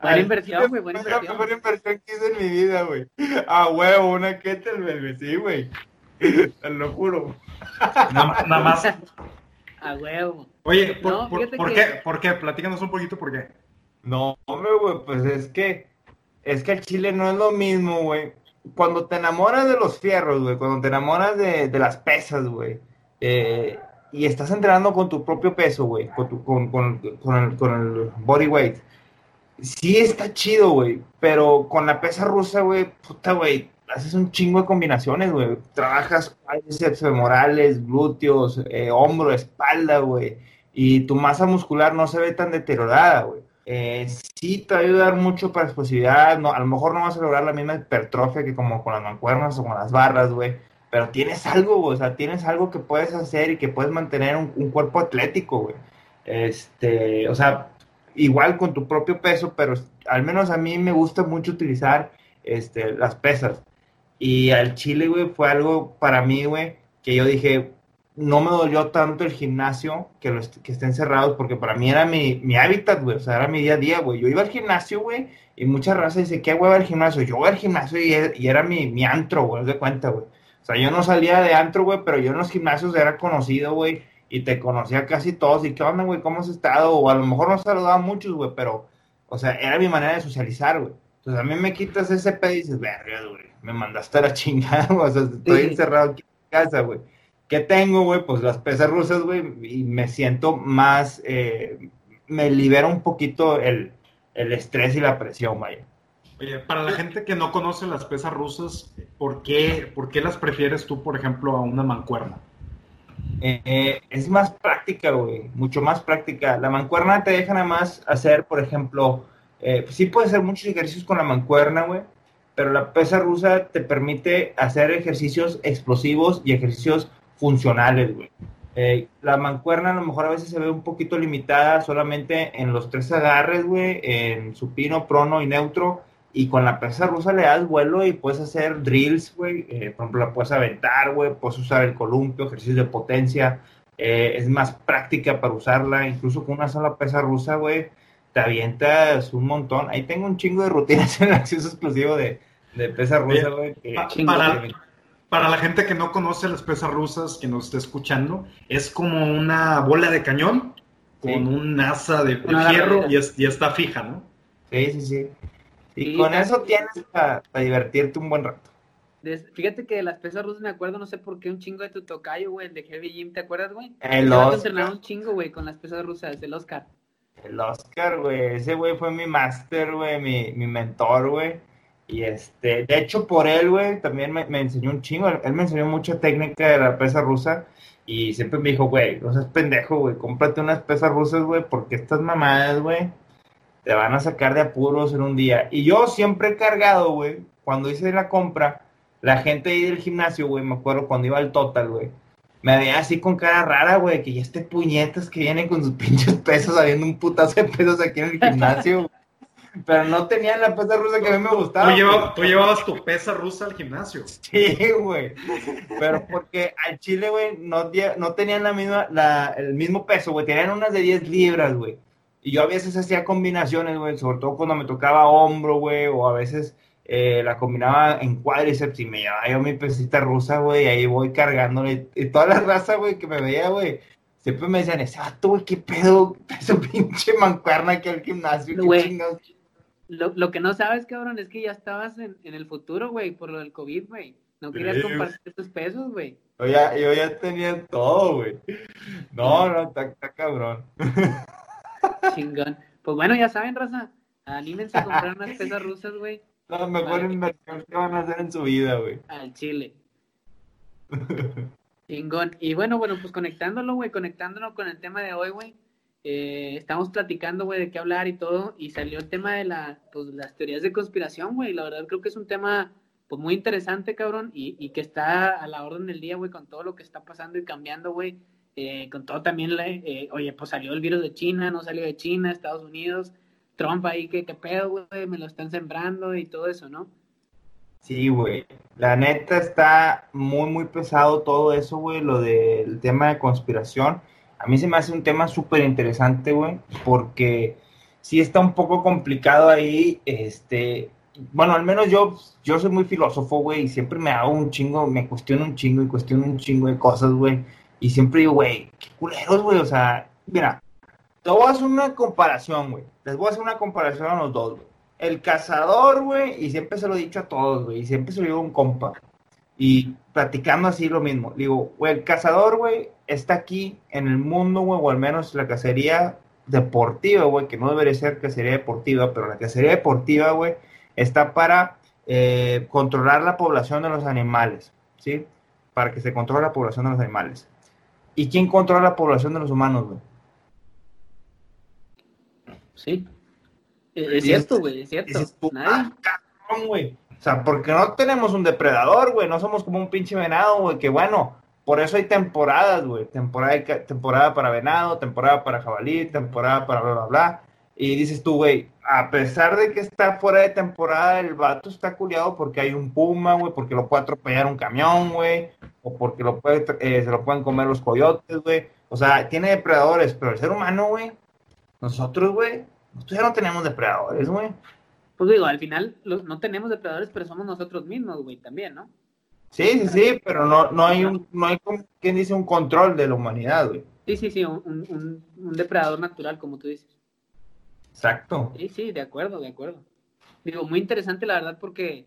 buena inversión, güey, buena inversión. la mejor inversión que hice en mi vida, güey. Ah, huevo, una kettlebell, sí, güey. Te lo juro. Nada, más. A huevo. Oye, ¿por, por, qué? ¿Por qué? Platícanos un poquito por qué. No, hombre, güey, pues es que es que el chile no es lo mismo, güey. Cuando te enamoras de los fierros, güey, cuando te enamoras de, de las pesas, güey, eh, y estás entrenando con tu propio peso, güey, con, tu, con, con, con, el, con el body weight, sí está chido, güey, pero con la pesa rusa, güey, puta, güey, haces un chingo de combinaciones, güey. Trabajas bíceps femorales, glúteos, eh, hombro, espalda, güey. Y tu masa muscular no se ve tan deteriorada, güey. Eh, sí te va a ayudar mucho para explosividad. No, a lo mejor no vas a lograr la misma hipertrofia que como con las mancuernas o con las barras, güey. Pero tienes algo, güey. O sea, tienes algo que puedes hacer y que puedes mantener un, un cuerpo atlético, güey. Este, o sea, igual con tu propio peso, pero al menos a mí me gusta mucho utilizar este, las pesas. Y al chile, güey, fue algo para mí, güey, que yo dije, no me dolió tanto el gimnasio que, los, que estén cerrados, porque para mí era mi, mi hábitat, güey, o sea, era mi día a día, güey. Yo iba al gimnasio, güey, y mucha raza dice, ¿qué hueva al gimnasio? Yo voy al gimnasio y, y era mi, mi antro, güey, de cuenta, güey. O sea, yo no salía de antro, güey, pero yo en los gimnasios era conocido, güey, y te conocía casi todos, y qué onda, güey, ¿cómo has estado? O a lo mejor no saludaba a muchos, güey, pero, o sea, era mi manera de socializar, güey. Entonces a mí me quitas ese pedo y dices, verga, güey me mandaste a la chingada, o sea, estoy encerrado aquí en casa, güey. ¿Qué tengo, güey? Pues las pesas rusas, güey, y me siento más, eh, me libera un poquito el, el estrés y la presión, vaya. Oye, para la gente que no conoce las pesas rusas, ¿por qué, por qué las prefieres tú, por ejemplo, a una mancuerna? Eh, es más práctica, güey, mucho más práctica. La mancuerna te deja nada más hacer, por ejemplo, eh, sí puedes hacer muchos ejercicios con la mancuerna, güey, pero la pesa rusa te permite hacer ejercicios explosivos y ejercicios funcionales, güey. Eh, la mancuerna a lo mejor a veces se ve un poquito limitada solamente en los tres agarres, güey, en supino, prono y neutro. Y con la pesa rusa le das vuelo y puedes hacer drills, güey. Eh, por ejemplo, la puedes aventar, güey. Puedes usar el columpio, ejercicios de potencia. Eh, es más práctica para usarla. Incluso con una sola pesa rusa, güey, te avientas un montón. Ahí tengo un chingo de rutinas en el acceso exclusivo de, de pesas rusas, güey. Para, la gente que no conoce las pesas rusas, que nos está escuchando, es como una bola de cañón con un asa de, fierro y, está fija, ¿no? Sí, sí, sí. Y con eso tienes para, divertirte un buen rato. Fíjate que de las pesas rusas me acuerdo, no sé por qué, un chingo de tu tocayo, güey, el de Heavy Gym, ¿te acuerdas, güey? El Oscar. un chingo, güey, con las pesas rusas, el Oscar. El Oscar, güey, ese güey fue mi máster, güey, mi, mi mentor, güey. Y este, de hecho, por él, güey, también me, enseñó un chingo. Él me enseñó mucha técnica de la pesa rusa. Y siempre me dijo, güey, no seas pendejo, güey, cómprate unas pesas rusas, güey, porque estas mamadas, güey, te van a sacar de apuros en un día. Y yo siempre he cargado, güey, cuando hice la compra, la gente ahí del gimnasio, güey, me acuerdo cuando iba al total, güey, me veía así con cara rara, güey, que ya este puñetas que vienen con sus pinches pesos, habiendo un putazo de pesos aquí en el gimnasio pero no tenían la pesa rusa que a mí me gustaba. Tú, llevabas tu pesa rusa al gimnasio. Sí, güey. Pero porque al Chile, güey, no, no tenían la misma, la, el mismo peso, güey. Tenían unas de 10 libras, güey. Y yo a veces hacía combinaciones, güey, sobre todo cuando me tocaba hombro, güey, o a veces eh, la combinaba en cuádriceps y me llevaba yo mi pesita rusa, güey, y ahí voy cargándole. Y toda la raza, güey, que me veía, güey, siempre me decían, ese vato, güey, qué pedo, esa pinche mancuerna aquí al gimnasio, qué chingados. Lo, lo, que no sabes, cabrón, es que ya estabas en, en el futuro, güey, por lo del COVID, güey. No querías compartir tus pesos, güey. Yo ya, yo ya tenía todo, güey. No, no, está, cabrón. Chingón. Pues bueno, ya saben, raza. Anímense a comprar unas pesas rusas, güey. La mejor inversión que van a hacer en su vida, güey. Al chile. Chingón. Y bueno, bueno, pues conectándolo, güey, conectándolo con el tema de hoy, güey. Eh, estamos platicando, güey, de qué hablar y todo, y salió el tema de la, pues, las teorías de conspiración, güey. La verdad creo que es un tema, pues, muy interesante, cabrón, y, y que está a la orden del día, güey, con todo lo que está pasando y cambiando, güey, eh, con todo también, eh, oye, pues salió el virus de China, no salió de China, Estados Unidos, Trump ahí, que qué pedo, güey, me lo están sembrando y todo eso, ¿no? Sí, güey. La neta está muy, muy pesado todo eso, güey, lo del tema de conspiración. A mí se me hace un tema súper interesante, güey, porque sí está un poco complicado ahí, este, bueno, al menos yo, yo soy muy filósofo, güey, y siempre me hago un chingo, me cuestiono un chingo y cuestiono un chingo de cosas, güey, y siempre digo, güey, qué culeros, güey, o sea, mira, te voy a hacer una comparación, güey, les voy a hacer una comparación a los dos, güey. El cazador, güey, y siempre se lo he dicho a todos, güey, y siempre se lo digo a un compa, y platicando así lo mismo, digo, güey, el cazador, güey, está aquí en el mundo, güey, o al menos la cacería deportiva, güey, que no debería ser cacería deportiva, pero la cacería deportiva, güey, está para eh, controlar la población de los animales, ¿sí? Para que se controle la población de los animales. ¿Y quién controla la población de los humanos, güey? Sí. Es, cierto, güey, es cierto. Ah, güey. O sea, porque no tenemos un depredador, güey. No somos como un pinche venado, güey. Que bueno, por eso hay temporadas, güey. Temporada, temporada para venado, temporada para jabalí, temporada para bla, bla, bla. Y dices tú, güey, a pesar de que está fuera de temporada, el vato está culiado porque hay un puma, güey, porque lo puede atropellar un camión, güey, o porque lo puede, eh, se lo pueden comer los coyotes, güey. O sea, tiene depredadores, pero el ser humano, güey, nosotros, güey, nosotros ya no tenemos depredadores, güey. Pues digo, al final no tenemos depredadores, pero somos nosotros mismos, güey, también, ¿no? Sí, sí, sí, pero no, no hay un, no hay como quien dice un control de la humanidad, güey. Sí, sí, sí, un, un, depredador natural, como tú dices. Exacto. Sí, sí, de acuerdo, de acuerdo. Digo, muy interesante la verdad porque,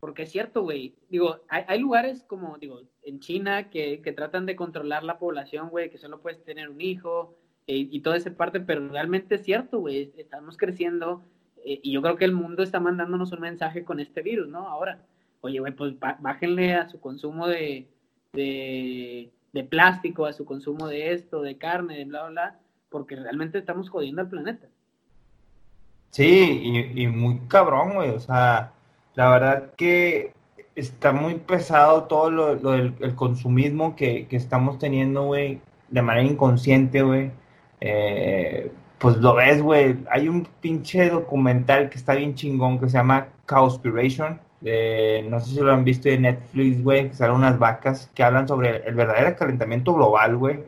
porque es cierto, güey. Digo, hay, hay, lugares como, digo, en China que, que, tratan de controlar la población, güey, que solo puedes tener un hijo eh, y toda esa parte, pero realmente es cierto, güey. Estamos creciendo eh, y yo creo que el mundo está mandándonos un mensaje con este virus, ¿no? Ahora oye, güey, pues bájenle a su consumo de, de, plástico, a su consumo de esto, de carne, de bla, bla, porque realmente estamos jodiendo al planeta. Sí, y, muy cabrón, güey, o sea, la verdad que está muy pesado todo lo, del el consumismo que, que, estamos teniendo, güey, de manera inconsciente, güey. Eh, pues lo ves, güey. Hay un pinche documental que está bien chingón que se llama Cowspiration no sé si lo han visto en Netflix, güey, que salen unas vacas que hablan sobre el verdadero calentamiento global, güey.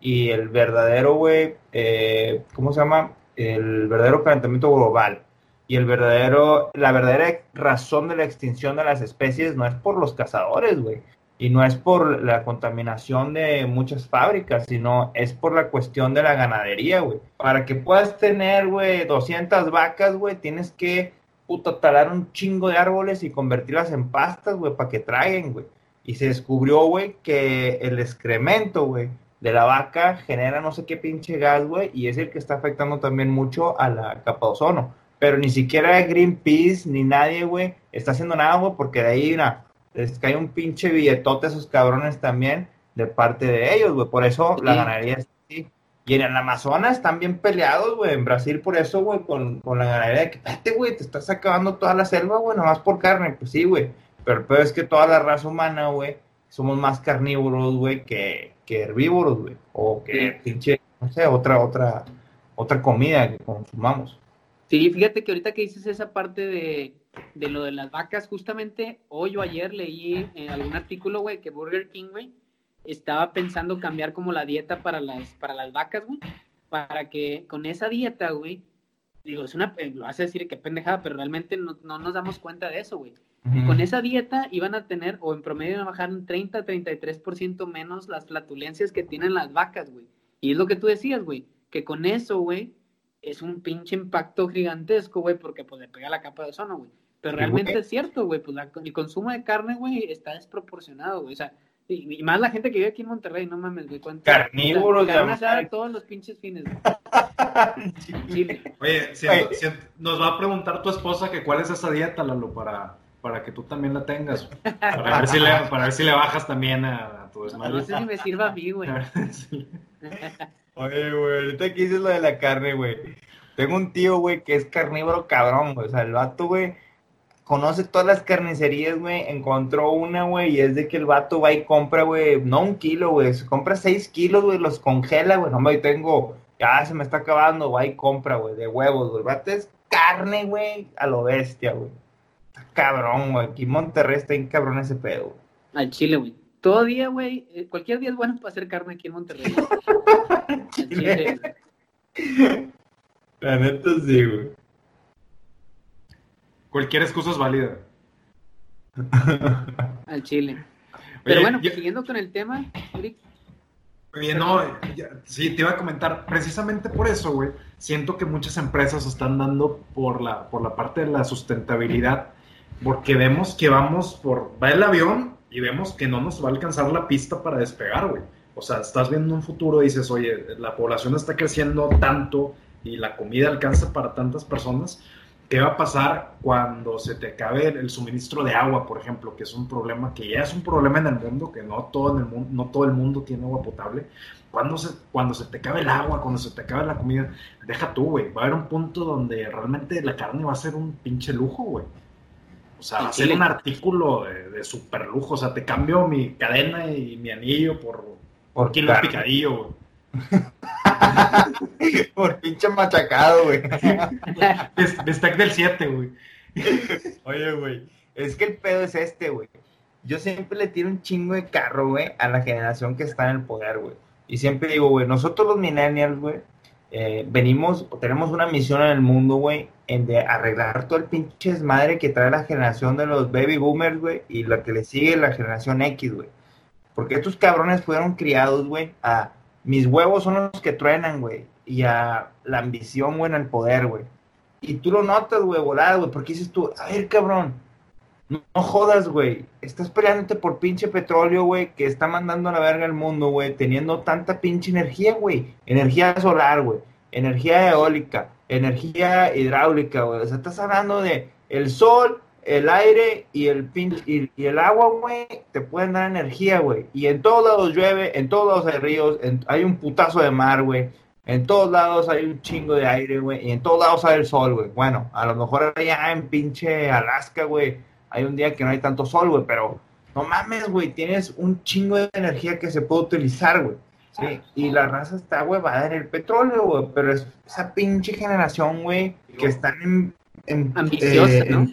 Y el verdadero, güey, eh, ¿cómo se llama? El verdadero calentamiento global. Y el verdadero, la verdadera razón de la extinción de las especies no es por los cazadores, güey. Y no es por la contaminación de muchas fábricas, sino es por la cuestión de la ganadería, güey. Para que puedas tener, güey, 200 vacas, güey, tienes que puta, talar un chingo de árboles y convertirlas en pastas, güey, para que traigan, güey. Y se descubrió, güey, que el excremento, güey, de la vaca genera no sé qué pinche gas, güey, y es el que está afectando también mucho a la capa de ozono. Pero ni siquiera Greenpeace ni nadie, güey, está haciendo nada, güey, porque de ahí, una, les cae un pinche billetote a esos cabrones también de parte de ellos, güey. Por eso la ganadería es así. Y en el Amazonas están bien peleados, güey. En Brasil, por eso, güey, con, la ganadería de que, espérate, güey, te estás acabando toda la selva, güey, nomás por carne. Pues sí, güey. Pero el peor es que toda la raza humana, güey, somos más carnívoros, güey, que, que herbívoros, güey. O que pinche, no sé, otra, otra, otra comida que consumamos. Sí, fíjate que ahorita que dices esa parte de, de lo de las vacas, justamente hoy o ayer leí en algún artículo, güey, que Burger King, güey, estaba pensando cambiar como la dieta para las, para las vacas, güey, para que con esa dieta, güey, digo, es una, lo hace decir que pendejada, pero realmente no, nos damos cuenta de eso, güey. Con esa dieta iban a tener, o en promedio iban a bajar un 30-33% menos las flatulencias que tienen las vacas, güey. Y es lo que tú decías, güey, que con eso, güey, es un pinche impacto gigantesco, güey, porque pues le pega la capa de ozono, güey. Pero realmente es cierto, güey, pues el consumo de carne, güey, está desproporcionado, güey. O sea, y, más la gente que vive aquí en Monterrey, no mames, güey. Carnívoros, de todos los pinches fines, Oye, nos va a preguntar tu esposa que cuál es esa dieta, Lalo, para, para que tú también la tengas. Para ver si le, para ver si le bajas también a, tu desmadre. No, sé si me sirva a mí, güey. Oye, güey, ahorita que dices lo de la carne, güey. Tengo un tío, güey, que es carnívoro cabrón, güey. O sea, el vato, güey conoce todas las carnicerías, güey, encontró una, güey, y es de que el vato va y compra, güey, no un kilo, güey, compra seis kilos, güey, los congela, güey, no, me tengo, ya se me está acabando, va y compra, güey, de huevos, güey, vato es carne, güey, a lo bestia, güey. Cabrón, güey, aquí en Monterrey está en cabrón ese pedo. Al chile, güey. Todavía, güey, eh, cualquier día es bueno para hacer carne aquí en Monterrey. chile. La neta sí, güey. Cualquier excusa es válida. Al chile. Pero bueno, siguiendo con el tema, Eric. Oye, no, sí, te iba a comentar, precisamente por eso, güey, siento que muchas empresas están dando por la, por la parte de la sustentabilidad, porque vemos que vamos por, va el avión y vemos que no nos va a alcanzar la pista para despegar, güey. O sea, estás viendo un futuro y dices, oye, la población está creciendo tanto y la comida alcanza para tantas personas, ¿Qué va a pasar cuando se te acabe el suministro de agua, por ejemplo, que es un problema que ya es un problema en el mundo, que no todo, en el mundo, no todo el mundo tiene agua potable? Cuando se, cuando se te acabe el agua, cuando se te acabe la comida, deja tú, güey. Va a haber un punto donde realmente la carne va a ser un pinche lujo, güey. O sea, va a ser un artículo de, super lujo. O sea, te cambio mi cadena y mi anillo por, por kilo de picadillo, güey. Por pinche machacado, güey. Bistec del 7, güey. Oye, güey. Es que el pedo es este, güey. Yo siempre le tiro un chingo de carro, güey, a la generación que está en el poder, güey. Y siempre digo, güey, nosotros los millennials, güey, eh, venimos, tenemos una misión en el mundo, güey, en de arreglar todo el pinche desmadre que trae la generación de los baby boomers, güey, y la que le sigue la generación X, güey. Porque estos cabrones fueron criados, güey, a mis huevos son los que truenan, güey. Y a la ambición, güey, en el poder, güey. Y tú lo notas, güey, volado, güey, porque dices tú, a ver, cabrón, no, jodas, güey. Estás peleándote por pinche petróleo, güey, que está mandando a la verga al mundo, güey, teniendo tanta pinche energía, güey. Energía solar, güey. Energía eólica, energía hidráulica, güey. O sea, estás hablando de el sol, el aire y el, y, el agua, güey, te pueden dar energía, güey. Y en todos lados llueve, en todos lados hay ríos, hay un putazo de mar, güey. En todos lados hay un chingo de aire, güey. Y en todos lados hay el sol, güey. Bueno, a lo mejor allá en pinche Alaska, güey, hay un día que no hay tanto sol, güey. Pero no mames, güey, tienes un chingo de energía que se puede utilizar, güey. Sí, y la raza está, güey, va a dar el petróleo, güey. Pero es esa pinche generación, güey, que están en... en Ambiciosa, eh, ¿no?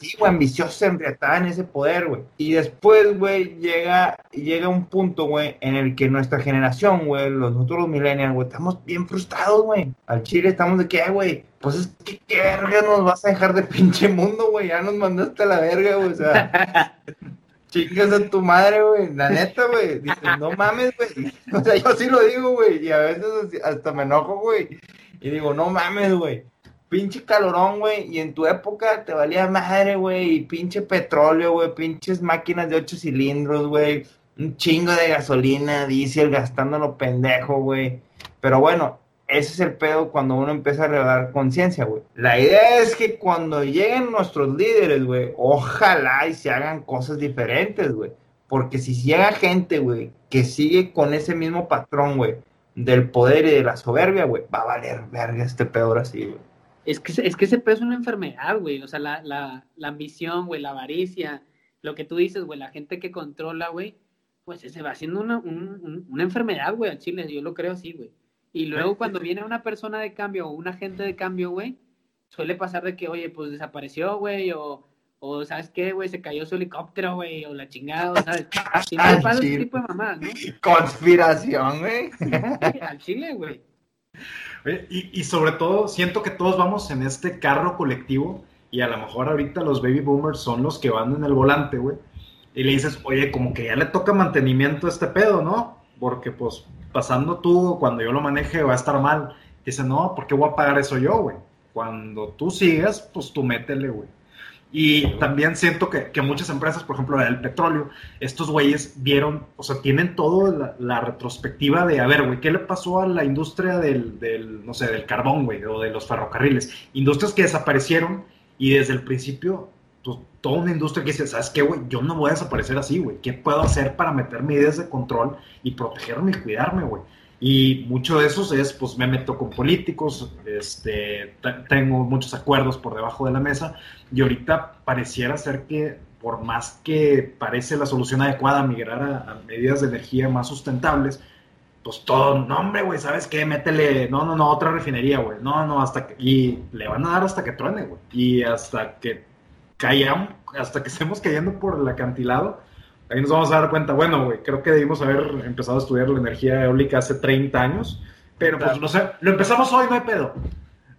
Sí, güey, ambiciosa, embriatada en ese poder, güey. Y después, güey, llega, llega un punto, güey, en el que nuestra generación, güey, los, nosotros los millennials, güey, estamos bien frustrados, güey. Al chile estamos de qué, güey. Pues es que qué verga nos vas a dejar de pinche mundo, güey. Ya nos mandaste a la verga, güey. O sea, chingas a tu madre, güey. La neta, güey. Dices, no mames, güey. O sea, yo sí lo digo, güey. Y a veces hasta me enojo, güey. Y digo, no mames, güey pinche calorón, güey, y en tu época te valía madre, güey, y pinche petróleo, güey, pinches máquinas de ocho cilindros, güey, un chingo de gasolina, diésel, gastándolo pendejo, güey. Pero bueno, ese es el pedo cuando uno empieza a dar conciencia, güey. La idea es que cuando lleguen nuestros líderes, güey, ojalá y se hagan cosas diferentes, güey. Porque si llega gente, güey, que sigue con ese mismo patrón, güey, del poder y de la soberbia, güey, va a valer verga este peor así, güey. Es que, es que ese pedo es una enfermedad, güey. O sea, la, la, la ambición, güey, la avaricia, lo que tú dices, güey, la gente que controla, güey, pues se va haciendo una, una enfermedad, güey, a Chile. Yo lo creo así, güey. Y luego cuando viene una persona de cambio o un agente de cambio, güey, suele pasar de que, oye, pues desapareció, güey, o, o ¿sabes qué, güey? Se cayó su helicóptero, güey, o la chingada, ¿sabes? Así no pasa ese tipo de mamadas, ¿no? Conspiración, güey. al Chile, güey. Y, sobre todo, siento que todos vamos en este carro colectivo y a lo mejor ahorita los baby boomers son los que van en el volante, güey. Y le dices, oye, como que ya le toca mantenimiento a este pedo, ¿no? Porque pues pasando tú, cuando yo lo maneje, va a estar mal. Dice, no, ¿por qué voy a pagar eso yo, güey? Cuando tú sigas, pues tú métele, güey. Y también siento que, que, muchas empresas, por ejemplo, el petróleo, estos güeyes vieron, o sea, tienen toda la, retrospectiva de, a ver, güey, ¿qué le pasó a la industria del, del, no sé, del carbón, güey, o de los ferrocarriles? Industrias que desaparecieron y desde el principio, pues, toda una industria que dice, ¿sabes qué, güey? Yo no voy a desaparecer así, güey. ¿Qué puedo hacer para meter medidas de control y protegerme y cuidarme, güey? Y mucho de eso es, pues me meto con políticos, este, tengo muchos acuerdos por debajo de la mesa y ahorita pareciera ser que por más que parece la solución adecuada migrar a, medidas de energía más sustentables, pues todo, no hombre, güey, ¿sabes qué? Métele, no, no, no, otra refinería, güey, no, no, hasta que, y le van a dar hasta que truene, güey, y hasta que caigamos, hasta que estemos cayendo por el acantilado, ahí nos vamos a dar cuenta, bueno, güey, creo que debimos haber empezado a estudiar la energía eólica hace 30 años, pero pues no sé, lo empezamos hoy, no hay pedo.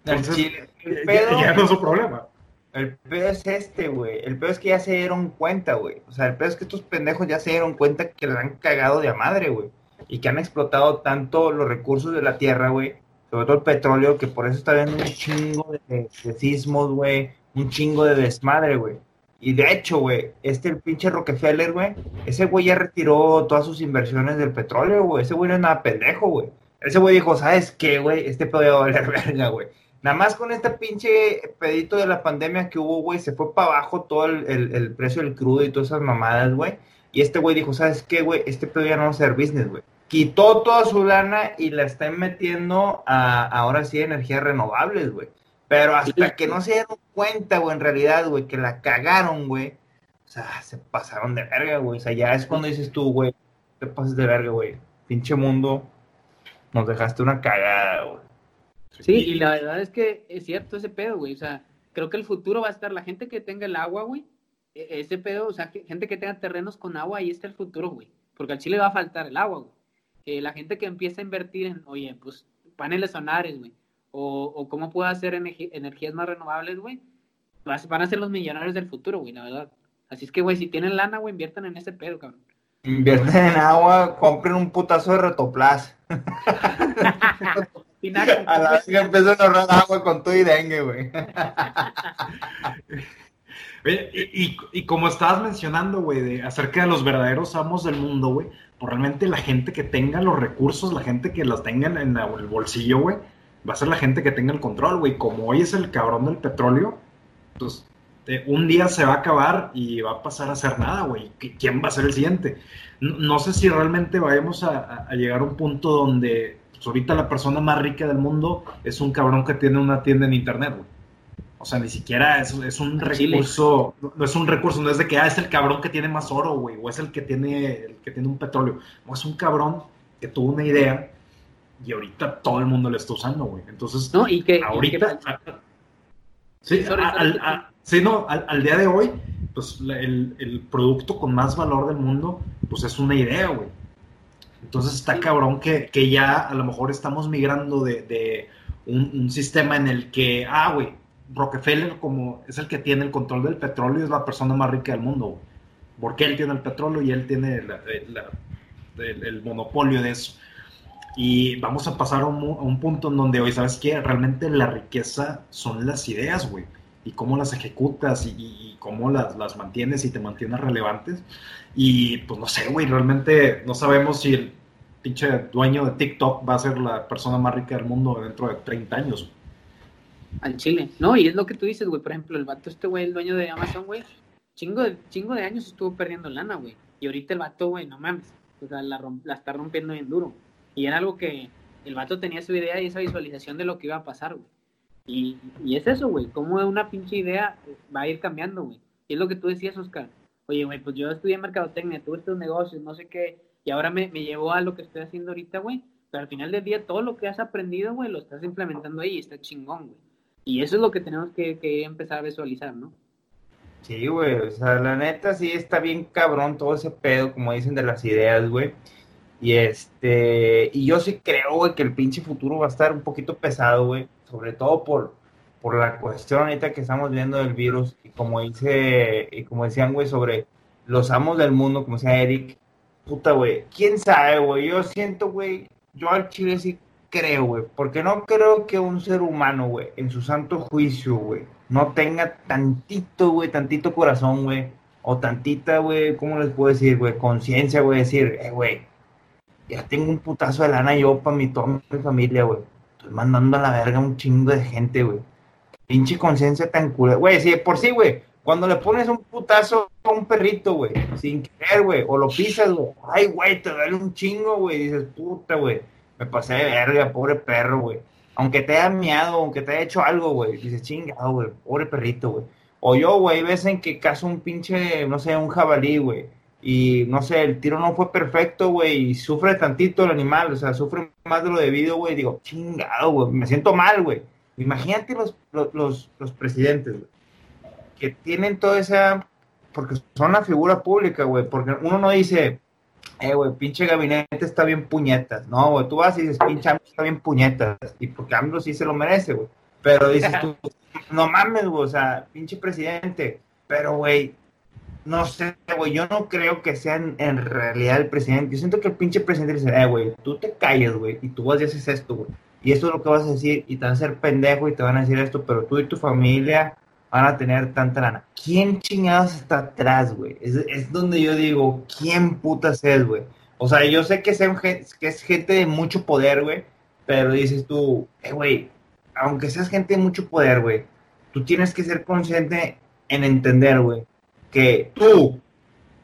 Entonces, el pedo, ya, no es su problema. El pedo es este, güey. El pedo es que ya se dieron cuenta, güey. O sea, el pedo es que estos pendejos ya se dieron cuenta que les han cagado de a madre, güey. Y que han explotado tanto los recursos de la tierra, güey. Sobre todo el petróleo, que por eso está habiendo un chingo de, de sismos, güey. Un chingo de desmadre, güey. Y de hecho, güey, este el pinche Rockefeller, güey, ese güey ya retiró todas sus inversiones del petróleo, güey. Ese güey no es nada pendejo, güey. Ese güey dijo, ¿sabes qué, güey? Este pedo va a valer verga, güey. Nada más con este pinche pedito de la pandemia que hubo, güey, se fue para abajo todo el, precio del crudo y todas esas mamadas, güey. Y este güey dijo, ¿sabes qué, güey? Este pedo ya no va a ser business, güey. Quitó toda su lana y la está metiendo a, ahora sí, energías renovables, güey. Pero hasta que no se dieron cuenta, güey, en realidad, güey, que la cagaron, güey. O sea, se pasaron de verga, güey. O sea, ya es cuando dices tú, güey, te pases de verga, güey. Pinche mundo, nos dejaste una cagada, güey. Sí, y la verdad es que es cierto ese pedo, güey. O sea, creo que el futuro va a estar la gente que tenga el agua, güey. E, ese pedo, o sea, gente que tenga terrenos con agua, ahí está el futuro, güey. Porque al Chile va a faltar el agua, güey. Eh, la gente que empieza a invertir en, oye, pues paneles solares, güey o, cómo puedo hacer energías más renovables, güey, van a ser los millonarios del futuro, güey, la verdad. Así es que, güey, si tienen lana, güey, inviertan en ese pedo, cabrón. Invierten en agua, compren un putazo de retoplas. a la vez que empezó a ahorrar agua con tu y dengue, güey. y, y, como estabas mencionando, güey, de acerca de los verdaderos amos del mundo, güey, pues realmente la gente que tenga los recursos, la gente que los tenga en el bolsillo, güey, va a ser la gente que tenga el control, güey. Como hoy es el cabrón del petróleo, pues un día se va a acabar y va a pasar a ser nada, güey. ¿Quién va a ser el siguiente? No, sé si realmente vayamos a, llegar a un punto donde pues, ahorita la persona más rica del mundo es un cabrón que tiene una tienda en internet, güey. O sea, ni siquiera es, es un recurso, no, es un recurso, no es de que ah, es el cabrón que tiene más oro, güey, o es el que tiene, el que tiene un petróleo. No, es un cabrón que tuvo una idea y ahorita todo el mundo lo está usando, güey. Entonces, no, y que ahorita. sí, al, no, al, día de hoy, pues el, producto con más valor del mundo, pues es una idea, güey. Entonces está cabrón que, ya a lo mejor estamos migrando de, un, sistema en el que, ah, güey, Rockefeller como es el que tiene el control del petróleo, es la persona más rica del mundo, güey. Porque él tiene el petróleo y él tiene el monopolio de eso. Y vamos a pasar a un, punto en donde hoy, ¿sabes qué? Realmente la riqueza son las ideas, güey. Y cómo las ejecutas y, cómo las, las, mantienes y te mantienes relevantes. Y pues no sé, güey, realmente no sabemos si el pinche dueño de TikTok va a ser la persona más rica del mundo dentro de 30 años. Al Chile. No, y es lo que tú dices, güey. Por ejemplo, el vato este, güey, el dueño de Amazon, güey, chingo de, chingo de años estuvo perdiendo lana, güey. Y ahorita el vato, güey, no mames. O sea, la, la está rompiendo bien duro. Y era algo que el vato tenía su idea y esa visualización de lo que iba a pasar, güey. Y, y es eso, güey, cómo una pinche idea va a ir cambiando, güey. Y es lo que tú decías, Oscar. Oye, güey, pues yo estudié mercadotecnia, tuve estos negocios, no sé qué, y ahora me, me llevó a lo que estoy haciendo ahorita, güey. Pero al final del día, todo lo que has aprendido, güey, lo estás implementando ahí y está chingón, güey. Y eso es lo que tenemos que, que empezar a visualizar, ¿no? Sí, güey, o sea, la neta sí está bien cabrón todo ese pedo, como dicen, de las ideas, güey. Y este, y yo sí creo, güey, que el pinche futuro va a estar un poquito pesado, güey, sobre todo por, por la cuestión ahorita que estamos viendo del virus, y como dice, y como decían, güey, sobre los amos del mundo, como decía Eric, puta, güey, quién sabe, güey, yo siento, güey, yo al chile sí creo, güey, porque no creo que un ser humano, güey, en su santo juicio, güey, no tenga tantito, güey, tantito corazón, güey, o tantita, güey, ¿cómo les puedo decir, güey? Conciencia, güey, decir, eh, güey, ya tengo un putazo de lana yo para mi, toda mi familia, güey. Estoy mandando a la verga un chingo de gente, güey. Pinche conciencia tan cura. Güey, sí, por sí, güey. Cuando le pones un putazo a un perrito, güey, sin querer, güey, o lo pisas, güey. Ay, güey, te duele un chingo, güey. Dices, puta, güey. me pasé de verga, pobre perro, güey. Aunque te haya miado, aunque te haya hecho algo, güey, dices, chingado, güey, pobre perrito, güey. O yo, güey, ves en que caso un pinche, no sé, un jabalí, güey. Y no sé, el tiro no fue perfecto, güey, y sufre tantito el animal, o sea, sufre más de lo debido, güey. Digo, chingado, güey, me siento mal, güey. Imagínate los, los, los, presidentes, güey, que tienen toda esa. Porque son una figura pública, güey, porque uno no dice, eh, güey, pinche gabinete está bien puñetas. No, güey, tú vas y dices, pinche AMLO está bien puñetas. Y porque AMLO sí se lo merece, güey. Pero dices tú, no mames, güey, o sea, pinche presidente. Pero, güey, no sé, güey, yo no creo que sea en, realidad el presidente. Yo siento que el pinche presidente dice, eh, güey, tú te calles, güey, y tú vas y haces esto, güey. Y esto es lo que vas a decir, y te van a hacer pendejo y te van a decir esto, pero tú y tu familia van a tener tanta lana. ¿Quién chingados está atrás, güey? Es, donde yo digo, ¿quién putas es, güey? O sea, yo sé que, que es gente de mucho poder, güey, pero dices tú, eh, güey, aunque seas gente de mucho poder, güey, tú tienes que ser consciente en entender, güey, que tú,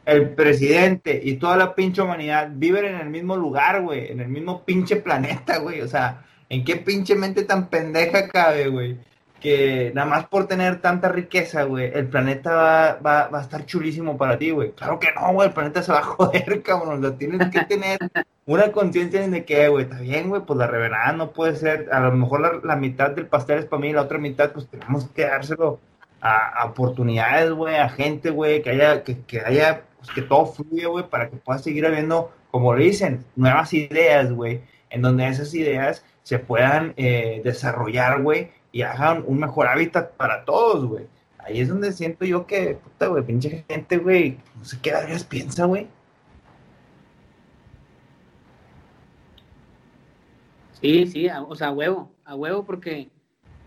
el presidente y toda la pinche humanidad viven en el mismo lugar, güey, en el mismo pinche planeta, güey. O sea, ¿en qué pinche mente tan pendeja cabe, güey? Que nada más por tener tanta riqueza, güey, el planeta va, va, va a estar chulísimo para ti, güey. Claro que no, güey, el planeta se va a joder, cabrón. Lo tienes que tener una conciencia de que, güey, está bien, güey, pues la reverada no puede ser, a lo mejor la, la mitad del pastel es para mí y la otra mitad, pues tenemos que dárselo a, oportunidades, güey, a gente, güey, que haya, que, que haya, pues, que todo fluya, güey, para que pueda seguir habiendo, como le dicen, nuevas ideas, güey, en donde esas ideas se puedan eh, desarrollar, güey, y hagan un mejor hábitat para todos, güey. Ahí es donde siento yo que, puta, güey, pinche gente, güey, no sé qué vergas piensa, güey. Sí, sí, o sea, a huevo, a huevo, porque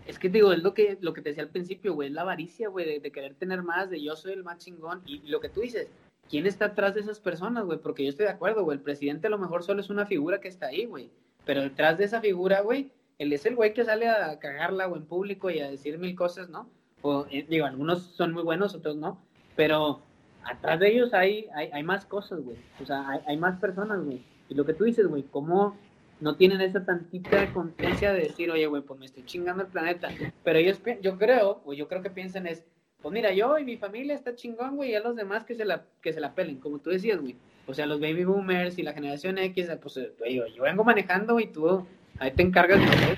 es que digo, es lo que, lo que te decía al principio, güey, es la avaricia, güey, de, querer tener más, de yo soy el más chingón. Y, lo que tú dices, ¿quién está atrás de esas personas, güey? Porque yo estoy de acuerdo, güey, el presidente a lo mejor solo es una figura que está ahí, güey. Pero detrás de esa figura, güey, él es el güey que sale a cagarla, o en público y a decir mil cosas, ¿no? O, eh, digo, algunos son muy buenos, otros no. Pero atrás de ellos hay, hay, hay más cosas, güey. O sea, hay, hay más personas, güey. Y lo que tú dices, güey, ¿cómo no tienen esa tantita conciencia de decir, oye, güey, pues me estoy chingando el planeta. Pero ellos, yo creo, o yo creo que piensan es, pues mira, yo y mi familia está chingón, güey, y a los demás que se la, que se la pelen, como tú decías, güey. O sea, los baby boomers y la generación X, pues, güey, yo vengo manejando y tú ahí te encargas de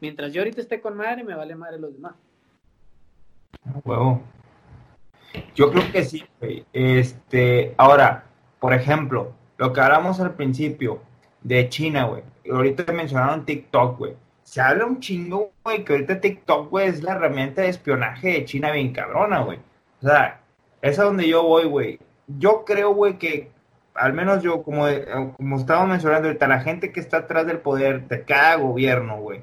Mientras yo ahorita esté con madre, me vale madre los demás. Huevo. Yo creo que sí, güey. Este, ahora, por ejemplo, lo que hablamos al principio de China, güey ahorita mencionaron TikTok, güey. Se habla un chingo, güey, que ahorita TikTok, güey, es la herramienta de espionaje de China bien cabrona, güey. O sea, es a donde yo voy, güey. Yo creo, güey, que al menos yo, como, como estaba mencionando ahorita, la gente que está atrás del poder de cada gobierno, güey,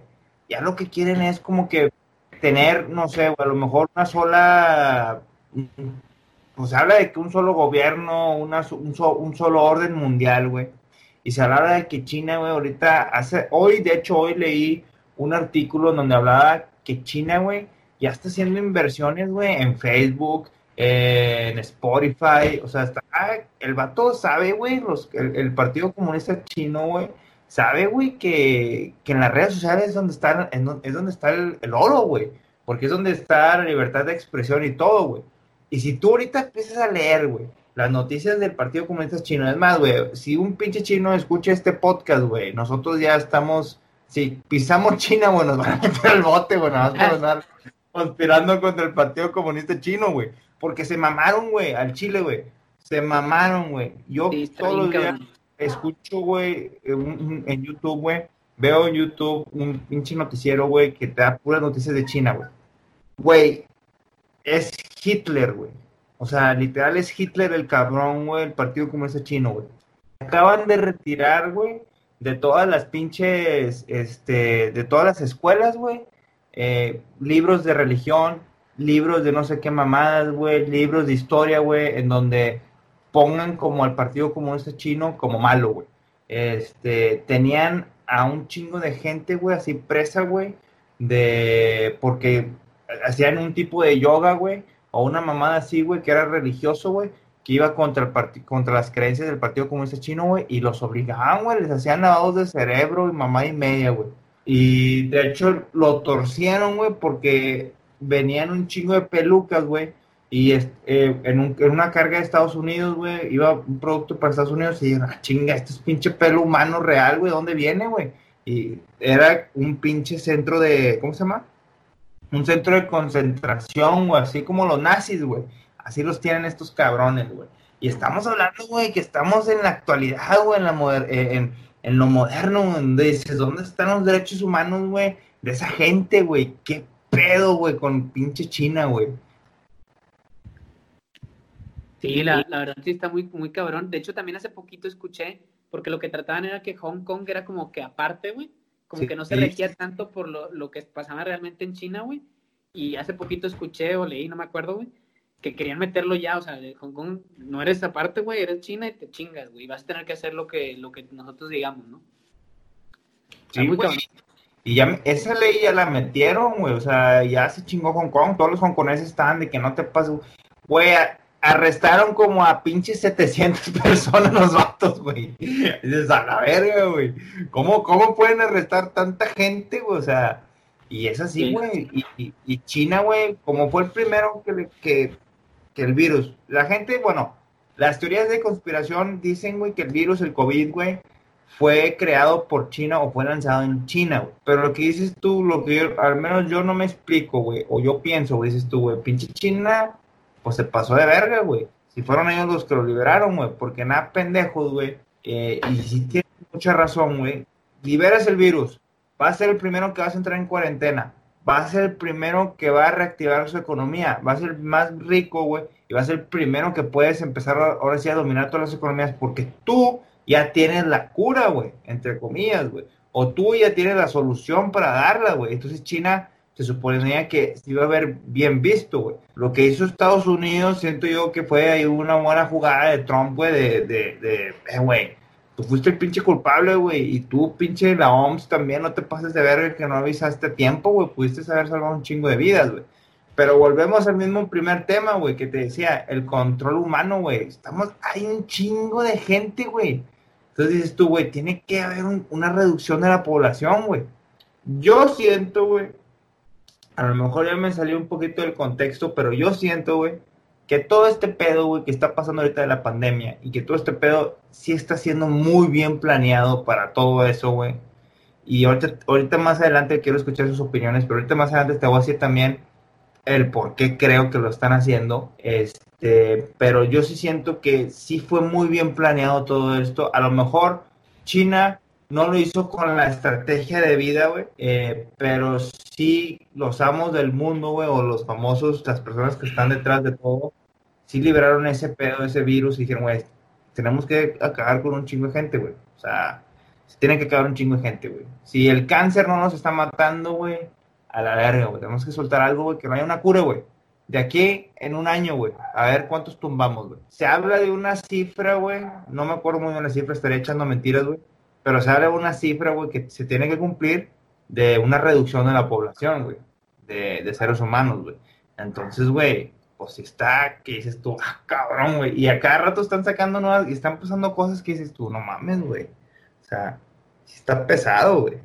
ya lo que quieren es como que tener, no sé, a lo mejor una sola, pues habla de que un solo gobierno, una, un, un solo orden mundial, güey y se hablaba de que China, güey, ahorita hace, hoy, de hecho, hoy leí un artículo donde hablaba que China, güey, ya está haciendo inversiones, güey, en Facebook, en Spotify, o sea, está, el vato sabe, güey, el, Partido Comunista Chino, güey, sabe, güey, que, en las redes sociales es donde está, es donde está el, el oro, güey, porque es donde está la libertad de expresión y todo, güey. Y si tú ahorita empiezas a leer, güey, las noticias del Partido Comunista Chino. Es más, güey, si un pinche chino escucha este podcast, güey, nosotros ya estamos, si pisamos China, güey, nos van a meter al bote, güey, nos van a estar conspirando contra el Partido Comunista Chino, güey. Porque se mamaron, güey, al Chile, güey. Se mamaron, güey. Yo todos los días escucho, güey, en, YouTube, güey, veo en YouTube un pinche noticiero, güey, que te da puras noticias de China, güey. Güey, es Hitler, güey o sea, literal es Hitler el cabrón, güey, el Partido Comunista Chino, güey. Acaban de retirar, güey, de todas las pinches, este, de todas las escuelas, güey, eh, libros de religión, libros de no sé qué mamadas, güey, libros de historia, güey, en donde pongan como al Partido Comunista Chino como malo, güey. Este, tenían a un chingo de gente, güey, así presa, güey, de, porque hacían un tipo de yoga, güey, o una mamada así, güey, que era religioso, güey, que iba contra, el contra las creencias del Partido Comunista Chino, güey, y los obligaban, güey, les hacían lavados de cerebro y mamá y media, güey. Y de hecho lo torcieron, güey, porque venían un chingo de pelucas, güey, y eh, en, una carga de Estados Unidos, güey, iba un producto para Estados Unidos y dijeron, ah, chinga, este es pinche pelo humano real, güey, ¿dónde viene, güey? Y era un pinche centro de, ¿cómo se llama? Un centro de concentración, güey, así como los nazis, güey Así los tienen estos cabrones, güey. Y estamos hablando, güey, que estamos en la actualidad, güey, en, eh, en, lo moderno, donde dices, ¿dónde están los derechos humanos, güey? De esa gente, güey. ¿Qué pedo, güey, con pinche China, güey? Sí, la, la, verdad sí está muy, muy cabrón. De hecho, también hace poquito escuché, porque lo que trataban era que Hong Kong era como que aparte, güey. Como que no se regía tanto por lo, lo que pasaba realmente en China, güey. Y hace poquito escuché o leí, no me acuerdo, güey, que querían meterlo ya, o sea, Hong Kong no eres aparte, güey, eres China y te chingas, güey, vas a tener que hacer lo que, lo que nosotros digamos, ¿no? Sí, y ya esa ley ya la metieron, güey, o sea, ya se chingó Hong Kong, todos los hongkoneses están de que no te pases, güey, arrestaron como a pinches 700 personas los vatos, güey. Dices, a la verga, güey. ¿Cómo, ¿Cómo pueden arrestar tanta gente, güey? O sea, y es así, güey. Y, y, China, güey, como fue el primero que, que que el virus. La gente, bueno, las teorías de conspiración dicen, güey, que el virus, el COVID, güey, fue creado por China o fue lanzado en China, güey. Pero lo que dices tú, lo que yo, al menos yo no me explico, güey, o yo pienso, güey, dices tú, güey, pinche China, pues se pasó de verga, güey. Si fueron ellos los que lo liberaron, güey, porque nada pendejos, güey. Eh, y si tienes mucha razón, güey, liberas el virus, va a ser el primero que vas a entrar en cuarentena va a ser el primero que va a reactivar su economía, va a ser más rico, güey, y va a ser el primero que puedes empezar ahora sí a dominar todas las economías, porque tú ya tienes la cura, güey, entre comillas, güey, o tú ya tienes la solución para darla, güey. Entonces China se suponía que se iba a ver bien visto, güey. Lo que hizo Estados Unidos, siento yo que fue ahí una buena jugada de Trump, güey, de, de, de, eh, güey, tú fuiste el pinche culpable, güey, y tú, pinche la OMS, también no te pases de verga que no avisaste a tiempo, güey, pudiste haber salvado un chingo de vidas, güey. Pero volvemos al mismo primer tema, güey, que te decía, el control humano, güey. Estamos, hay un chingo de gente, güey. Entonces dices tú, güey, tiene que haber una reducción de la población, güey. Yo siento, güey, a lo mejor ya me salió un poquito del contexto, pero yo siento, güey, que todo este pedo, güey, que está pasando ahorita de la pandemia y que todo este pedo sí está siendo muy bien planeado para todo eso, güey. Y ahorita, ahorita más adelante quiero escuchar sus opiniones, pero ahorita más adelante te voy a decir también el por qué creo que lo están haciendo. Este, pero yo sí siento que sí fue muy bien planeado todo esto. A lo mejor China no lo hizo con la estrategia de vida, güey, eh, pero sí los amos del mundo, güey, o los famosos, las personas que están detrás de todo, sí liberaron ese pedo, ese virus y dijeron, güey, tenemos que acabar con un chingo de gente, güey. O sea, se tiene que acabar un chingo de gente, güey. Si el cáncer no nos está matando, güey, a la verga, güey. Tenemos que soltar algo, güey, que no una cura, güey. De aquí en un año, güey, a ver cuántos tumbamos, güey. Se habla de una cifra, güey, no me acuerdo muy bien la cifra, estaría echando mentiras, güey pero se habla de una cifra, güey, que se tiene que cumplir de una reducción de la población, güey, de, seres humanos, güey. Entonces, güey, pues si está, que dices tú, ah, cabrón, güey, y a cada rato están sacando nuevas, y están pasando cosas que dices tú, no mames, güey. O sea, está pesado, güey.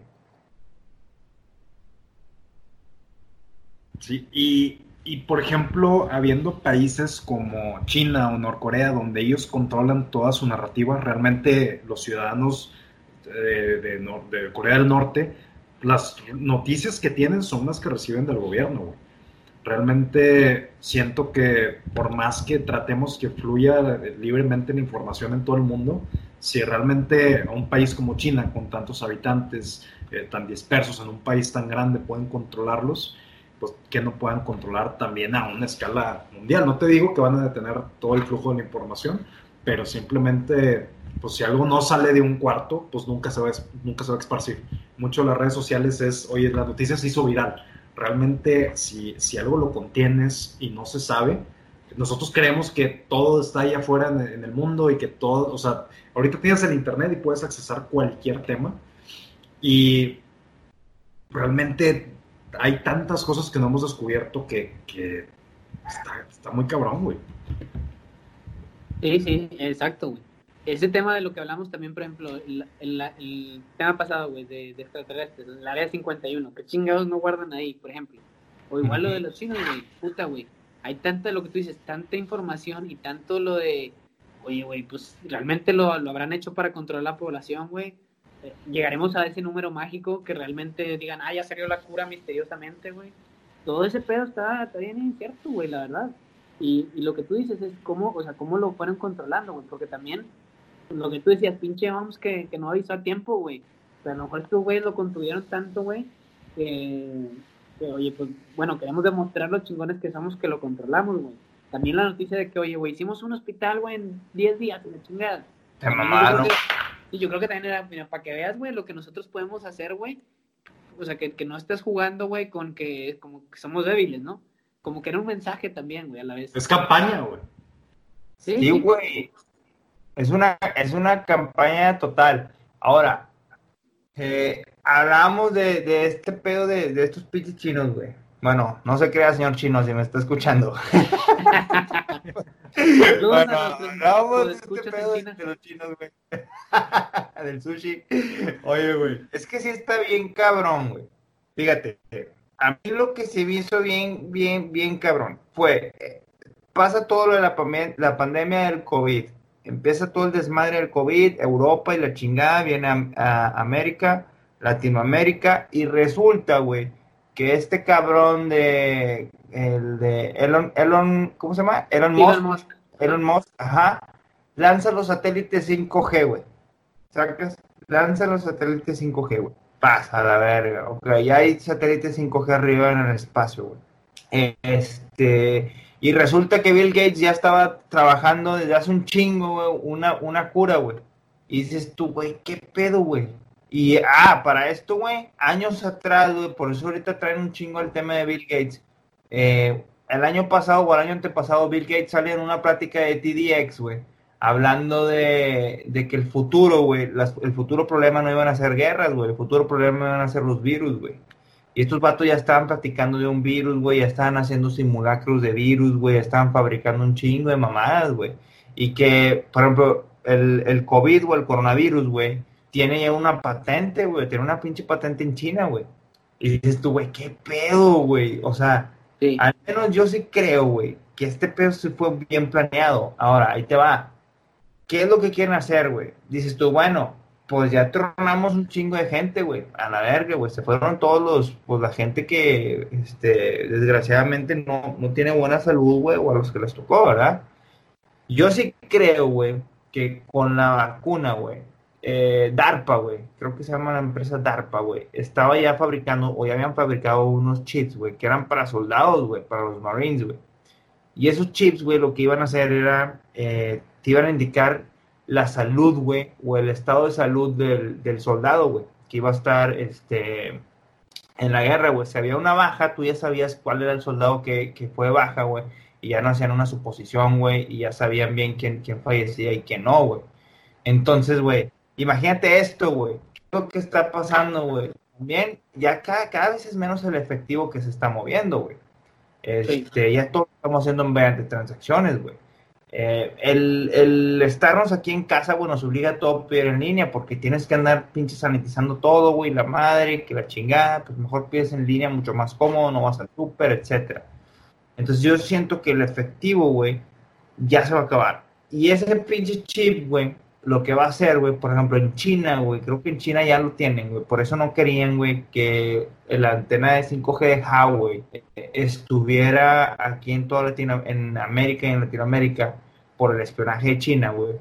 Sí, y, y por ejemplo, habiendo países como China o Norcorea, donde ellos controlan toda su narrativa, realmente los ciudadanos de, Corea del Norte, las noticias que tienen son las que reciben del gobierno. Realmente siento que por más que tratemos que fluya libremente la información en todo el mundo, si realmente a un país como China, con tantos habitantes eh, tan dispersos en un país tan grande, pueden controlarlos, pues que no puedan controlar también a una escala mundial. No te digo que van a detener todo el flujo de la información, pero simplemente pues si algo no sale de un cuarto, pues nunca se va, nunca se va a esparcir. Mucho de las redes sociales es, oye, la noticia se hizo viral. Realmente, si, si algo lo contienes y no se sabe, nosotros creemos que todo está ahí afuera en, el mundo y que todo, o sea, ahorita tienes el internet y puedes accesar cualquier tema y realmente hay tantas cosas que no hemos descubierto que, que está, está muy cabrón, güey. Sí, sí, exacto, güey. Ese tema de lo que hablamos también, por ejemplo, el, el, tema pasado, güey, de, de, extraterrestres, el área 51, que chingados no guardan ahí, por ejemplo. O igual lo de los chinos, güey, puta, güey. Hay tanta, lo que tú dices, tanta información y tanto lo de, oye, güey, pues realmente lo, lo habrán hecho para controlar la población, güey. Eh, llegaremos a ese número mágico que realmente digan, ah, ya salió la cura misteriosamente, güey. Todo ese pedo está, está bien incierto, güey, la verdad. Y, y, lo que tú dices es cómo, o sea, cómo lo fueron controlando, güey, porque también lo que tú decías, pinche vamos que, que no avisó a tiempo, güey. Pero a lo mejor estos güeyes lo construyeron tanto, güey, que, oye, pues, bueno, queremos demostrar los chingones que somos que lo controlamos, güey. También la noticia de que, oye, güey, hicimos un hospital, güey, en 10 días, en la chingada. Te mamaron. Y yo creo que también era, mira, para que veas, güey, lo que nosotros podemos hacer, güey. O sea, que, que no estés jugando, güey, con que como que somos débiles, ¿no? Como que era un mensaje también, güey, a la vez. Es campaña, güey. Sí, güey. Es una, es una campaña total. Ahora, eh, hablamos de, de, este pedo de, de estos pinches chinos, güey. Bueno, no se crea, señor chino, si me está escuchando. bueno, hablamos de este pedo de los chinos, güey. Del sushi. Oye, güey, es que sí está bien cabrón, güey. Fíjate, a mí lo que se me hizo bien, bien, bien cabrón fue, pasa todo lo de la, la pandemia del COVID empieza todo el desmadre del COVID, Europa y la chingada, viene a, América, Latinoamérica, y resulta, güey, que este cabrón de, el de Elon, Elon, ¿cómo se llama? Elon Musk, Elon Musk, ajá, lanza los satélites 5G, güey, ¿sacas? Lanza los satélites 5G, güey. Pasa la verga, ok, ya hay satélites 5G arriba en el espacio, güey. Este, y resulta que Bill Gates ya estaba trabajando desde hace un chingo, güey, una, una cura, güey. Y dices tú, güey, ¿qué pedo, güey? Y, ah, para esto, güey, años atrás, güey, por eso ahorita traen un chingo el tema de Bill Gates. Eh, el año pasado o el año antepasado, Bill Gates salió en una plática de TDX, güey, hablando de, de, que el futuro, güey, el futuro problema no iban a ser guerras, güey, el futuro problema iban a ser los virus, güey. Y estos vatos ya estaban platicando de un virus, güey, ya estaban haciendo simulacros de virus, güey, estaban fabricando un chingo de mamadas, güey. Y que, por ejemplo, el, el COVID o el coronavirus, güey, tiene ya una patente, güey, tiene una pinche patente en China, güey. Y dices tú, güey, qué pedo, güey. O sea, al menos yo sí creo, güey, que este pedo sí fue bien planeado. Ahora, ahí te va. ¿Qué es lo que quieren hacer, güey? Dices tú, bueno, pues ya tronamos un chingo de gente, güey, a la verga, güey, se fueron todos los, pues la gente que, este, desgraciadamente no, no tiene buena salud, güey, o a los que les tocó, ¿verdad? Yo sí creo, güey, que con la vacuna, güey, eh, DARPA, güey, creo que se llama la empresa DARPA, güey, estaba ya fabricando, o ya habían fabricado unos chips, güey, que eran para soldados, güey, para los Marines, güey. Y esos chips, güey, lo que iban a hacer era, eh, te iban a indicar la salud, güey, o el estado de salud del, soldado, güey, que iba a estar este, en la guerra, güey. Si había una baja, tú ya sabías cuál era el soldado que, fue baja, güey, y ya no hacían una suposición, güey, y ya sabían bien quién, quién fallecía y quién no, güey. Entonces, güey, imagínate esto, güey. ¿Qué es lo que está pasando, güey? También, ya cada, cada vez es menos el efectivo que se está moviendo, güey. Este, Ya todo estamos haciendo mediante transacciones, güey. Eh, el, el, estarnos aquí en casa, bueno, nos obliga a todo pedir en línea porque tienes que andar pinche sanitizando todo, güey, la madre, que la chingada, pues mejor pides en línea mucho más cómodo, no vas al súper, etcétera. Entonces yo siento que el efectivo, güey, ya se va a acabar. Y ese pinche chip, güey, lo que va a hacer, güey, por ejemplo, en China, güey, creo que en China ya lo tienen, güey, por eso no querían, güey, que la antena de 5G de Huawei estuviera aquí en toda Latino, en América y en Latinoamérica por el espionaje de China, güey.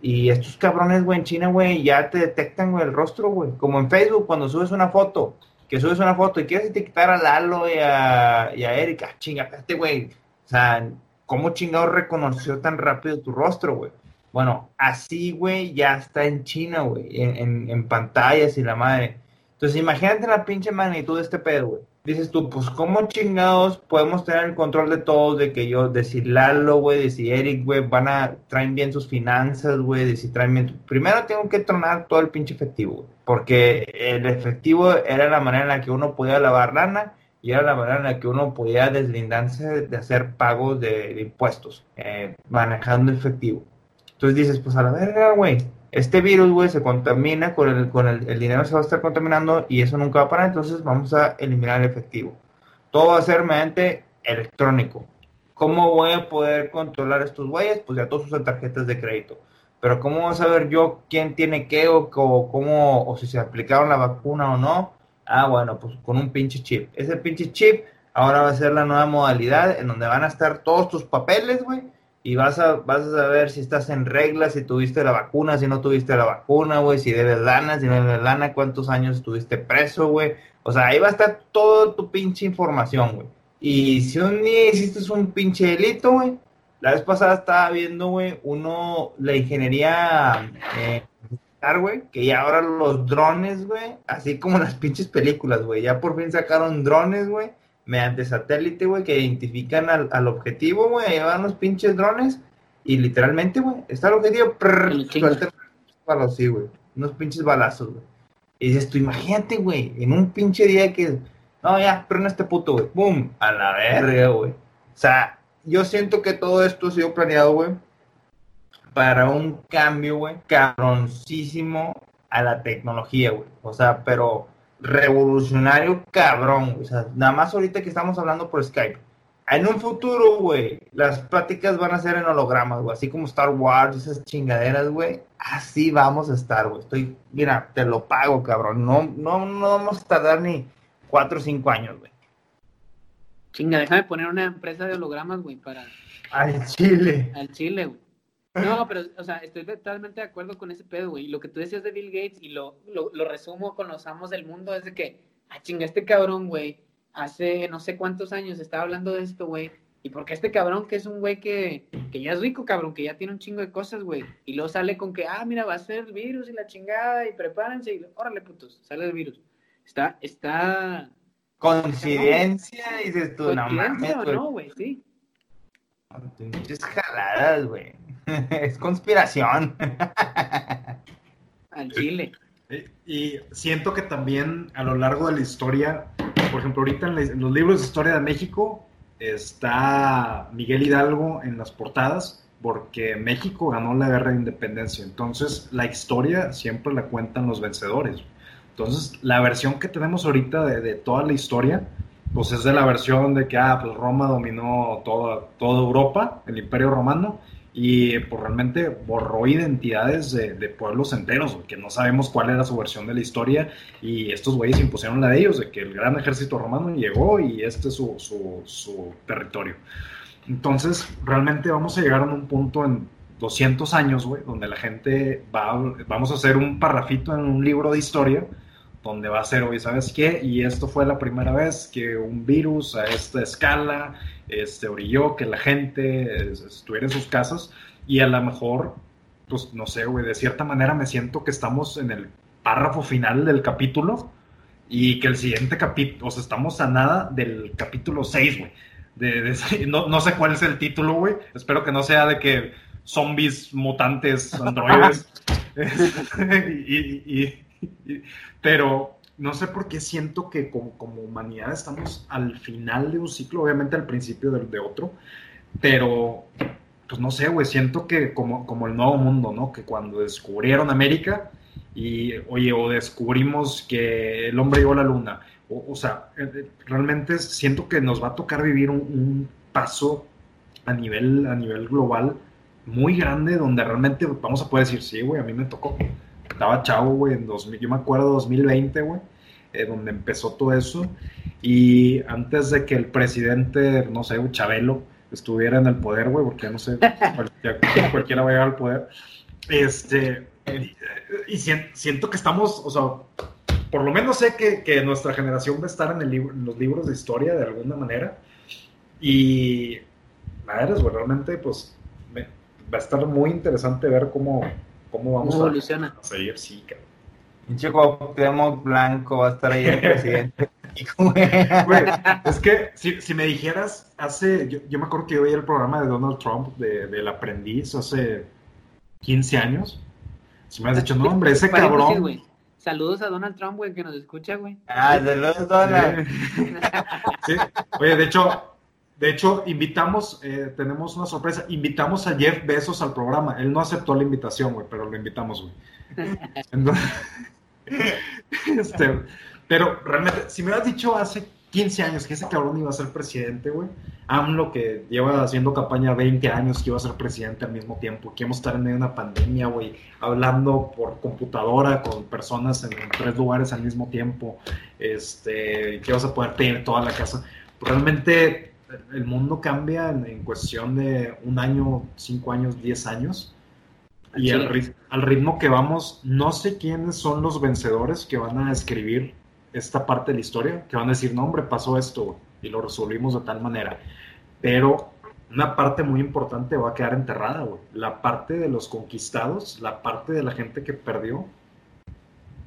Y estos cabrones, güey, en China, güey, ya te detectan, el rostro, güey. Como en Facebook, cuando subes una foto, que subes una foto y quieres etiquetar a Lalo y a, y a Erika, chinga, este güey. O sea, ¿cómo chingado reconoció tan rápido tu rostro, güey? Bueno, así, güey, ya está en China, güey, en, en, pantallas y la madre. Entonces, imagínate la pinche magnitud de este pedo, güey. Dices tú, pues, ¿cómo chingados podemos tener el control de todos? De que yo, de si Lalo, güey, de si Eric, güey, van a, traen bien sus finanzas, güey, de si traen bien. Primero tengo que tronar todo el pinche efectivo, güey. Porque el efectivo era la manera en la que uno podía lavar lana y era la manera en la que uno podía deslindarse de hacer pagos de, impuestos, eh, manejando efectivo. Entonces dices, pues a la verga, güey, este virus, güey, se contamina con el, con el, dinero se va a estar contaminando y eso nunca va a parar, entonces vamos a eliminar el efectivo. Todo va a ser mediante electrónico. ¿Cómo voy a poder controlar estos güeyes? Pues ya todos usan tarjetas de crédito. Pero ¿cómo voy a saber yo quién tiene qué o, cómo, o si se aplicaron la vacuna o no? Ah, bueno, pues con un pinche chip. Ese pinche chip ahora va a ser la nueva modalidad en donde van a estar todos tus papeles, güey. Y vas a, vas a saber si estás en regla, si tuviste la vacuna, si no tuviste la vacuna, güey, si debes lana, si no debes lana, cuántos años estuviste preso, güey. O sea, ahí va a estar toda tu pinche información, güey. Y si un día hiciste un pinche delito, güey, la vez pasada estaba viendo, güey, uno, la ingeniería eh, que ya ahora los drones, güey, así como las pinches películas, güey, ya por fin sacaron drones, güey, mediante satélite, güey, que identifican al, al objetivo, güey, ahí van los pinches drones y literalmente, güey, está el objetivo, prrr, suelta sí, güey, unos pinches balazos, güey. Y dices tú, imagínate, güey, en un pinche día que, no, ya, pero este puto, güey, ¡pum! A la verga, güey. O sea, yo siento que todo esto ha sido planeado, güey, para un cambio, güey, cabroncísimo a la tecnología, güey. O sea, pero revolucionario cabrón, O sea, nada más ahorita que estamos hablando por Skype. En un futuro, güey, las pláticas van a ser en hologramas, güey. Así como Star Wars, esas chingaderas, güey. Así vamos a estar, güey. Estoy, mira, te lo pago, cabrón. No, no, no vamos a tardar ni cuatro o cinco años, güey. Chinga, déjame poner una empresa de hologramas, güey, para... Al Chile. Al Chile, güey. No, pero, o sea, estoy totalmente de acuerdo con ese pedo, güey. Lo que tú decías de Bill Gates, y lo, lo, lo resumo con los amos del mundo, es de que, ah, chinga, este cabrón, güey, hace no sé cuántos años estaba hablando de esto, güey. Y porque este cabrón, que es un güey que, que ya es rico, cabrón, que ya tiene un chingo de cosas, güey. Y luego sale con que, ah, mira, va a ser el virus y la chingada, y prepárense, y órale, putos, sale el virus. Está, está, Coincidencia, dices tú, no mames. o no, güey, sí. Pinches jaladas, güey. es conspiración. Al Chile. Y siento que también a lo largo de la historia, por ejemplo, ahorita en los libros de historia de México está Miguel Hidalgo en las portadas porque México ganó la guerra de independencia. Entonces, la historia siempre la cuentan los vencedores. Entonces, la versión que tenemos ahorita de, toda la historia, pues es de la versión de que, ah, pues Roma dominó toda, toda Europa, el imperio romano, y pues realmente borró identidades de, pueblos enteros, que no sabemos cuál era su versión de la historia, y estos güeyes impusieron la de ellos, de que el gran ejército romano llegó y este es su, su, territorio. Entonces, realmente vamos a llegar a un punto en 200 años, güey, donde la gente va, vamos a hacer un parrafito en un libro de historia, donde va a ser, oye, ¿sabes qué? Y esto fue la primera vez que un virus a esta escala este, orilló que la gente estuviera en sus casas y a lo mejor, pues no sé, güey, de cierta manera me siento que estamos en el párrafo final del capítulo y que el siguiente capítulo, o sea, estamos a nada del capítulo 6, güey. De, no, no sé cuál es el título, güey. Espero que no sea de que zombies, mutantes, androides. y, pero no sé por qué siento que como, humanidad estamos al final de un ciclo, obviamente al principio de, otro, pero pues no sé, güey, siento que como, como el nuevo mundo, ¿no? Que cuando descubrieron América y, oye, o descubrimos que el hombre llegó a la luna, o, sea, eh, eh, realmente siento que nos va a tocar vivir un, un paso a nivel, a nivel global muy grande donde realmente vamos a poder decir, sí, güey, a mí me tocó estaba chavo, güey, en 2000, yo me acuerdo 2020, güey, eh, donde empezó todo eso. Y antes de que el presidente, no sé, Chabelo, estuviera en el poder, güey, porque no sé, cualquiera, va a llegar al poder. Este, y, siento que estamos, o sea, por lo menos sé que, que nuestra generación va a estar en, el en los libros de historia de alguna manera. Y, madre, güey, realmente, pues, va a estar muy interesante ver cómo, cómo vamos evoluciona? a, seguir, sí, cabrón. Pinche Blanco va a estar ahí el presidente. es que si, si, me dijeras, hace, yo, me acuerdo que yo veía el programa de Donald Trump, de, del aprendiz, hace 15 años. Si me has dicho, no, hombre, ese cabrón. Saludos a Donald Trump, güey, que nos escucha, güey. Ah, saludos, Donald. sí. Oye, de hecho, De hecho, invitamos, eh, tenemos una sorpresa, invitamos a Jeff Bezos al programa. Él no aceptó la invitación, güey, pero lo invitamos, güey. este, pero realmente, si me hubieras dicho hace 15 años que ese cabrón iba a ser presidente, güey, AMLO que lleva haciendo campaña 20 años que iba a ser presidente al mismo tiempo, que íbamos a estar en medio de una pandemia, güey, hablando por computadora con personas en, tres lugares al mismo tiempo, este, que ibas a poder tener toda la casa. Realmente el mundo cambia en, cuestión de un año, cinco años, diez años. Y al, ritmo que vamos, no sé quiénes son los vencedores que van a escribir esta parte de la historia, que van a decir, no, hombre, pasó esto y lo resolvimos de tal manera. Pero una parte muy importante va a quedar enterrada, güey. La parte de los conquistados, la parte de la gente que perdió,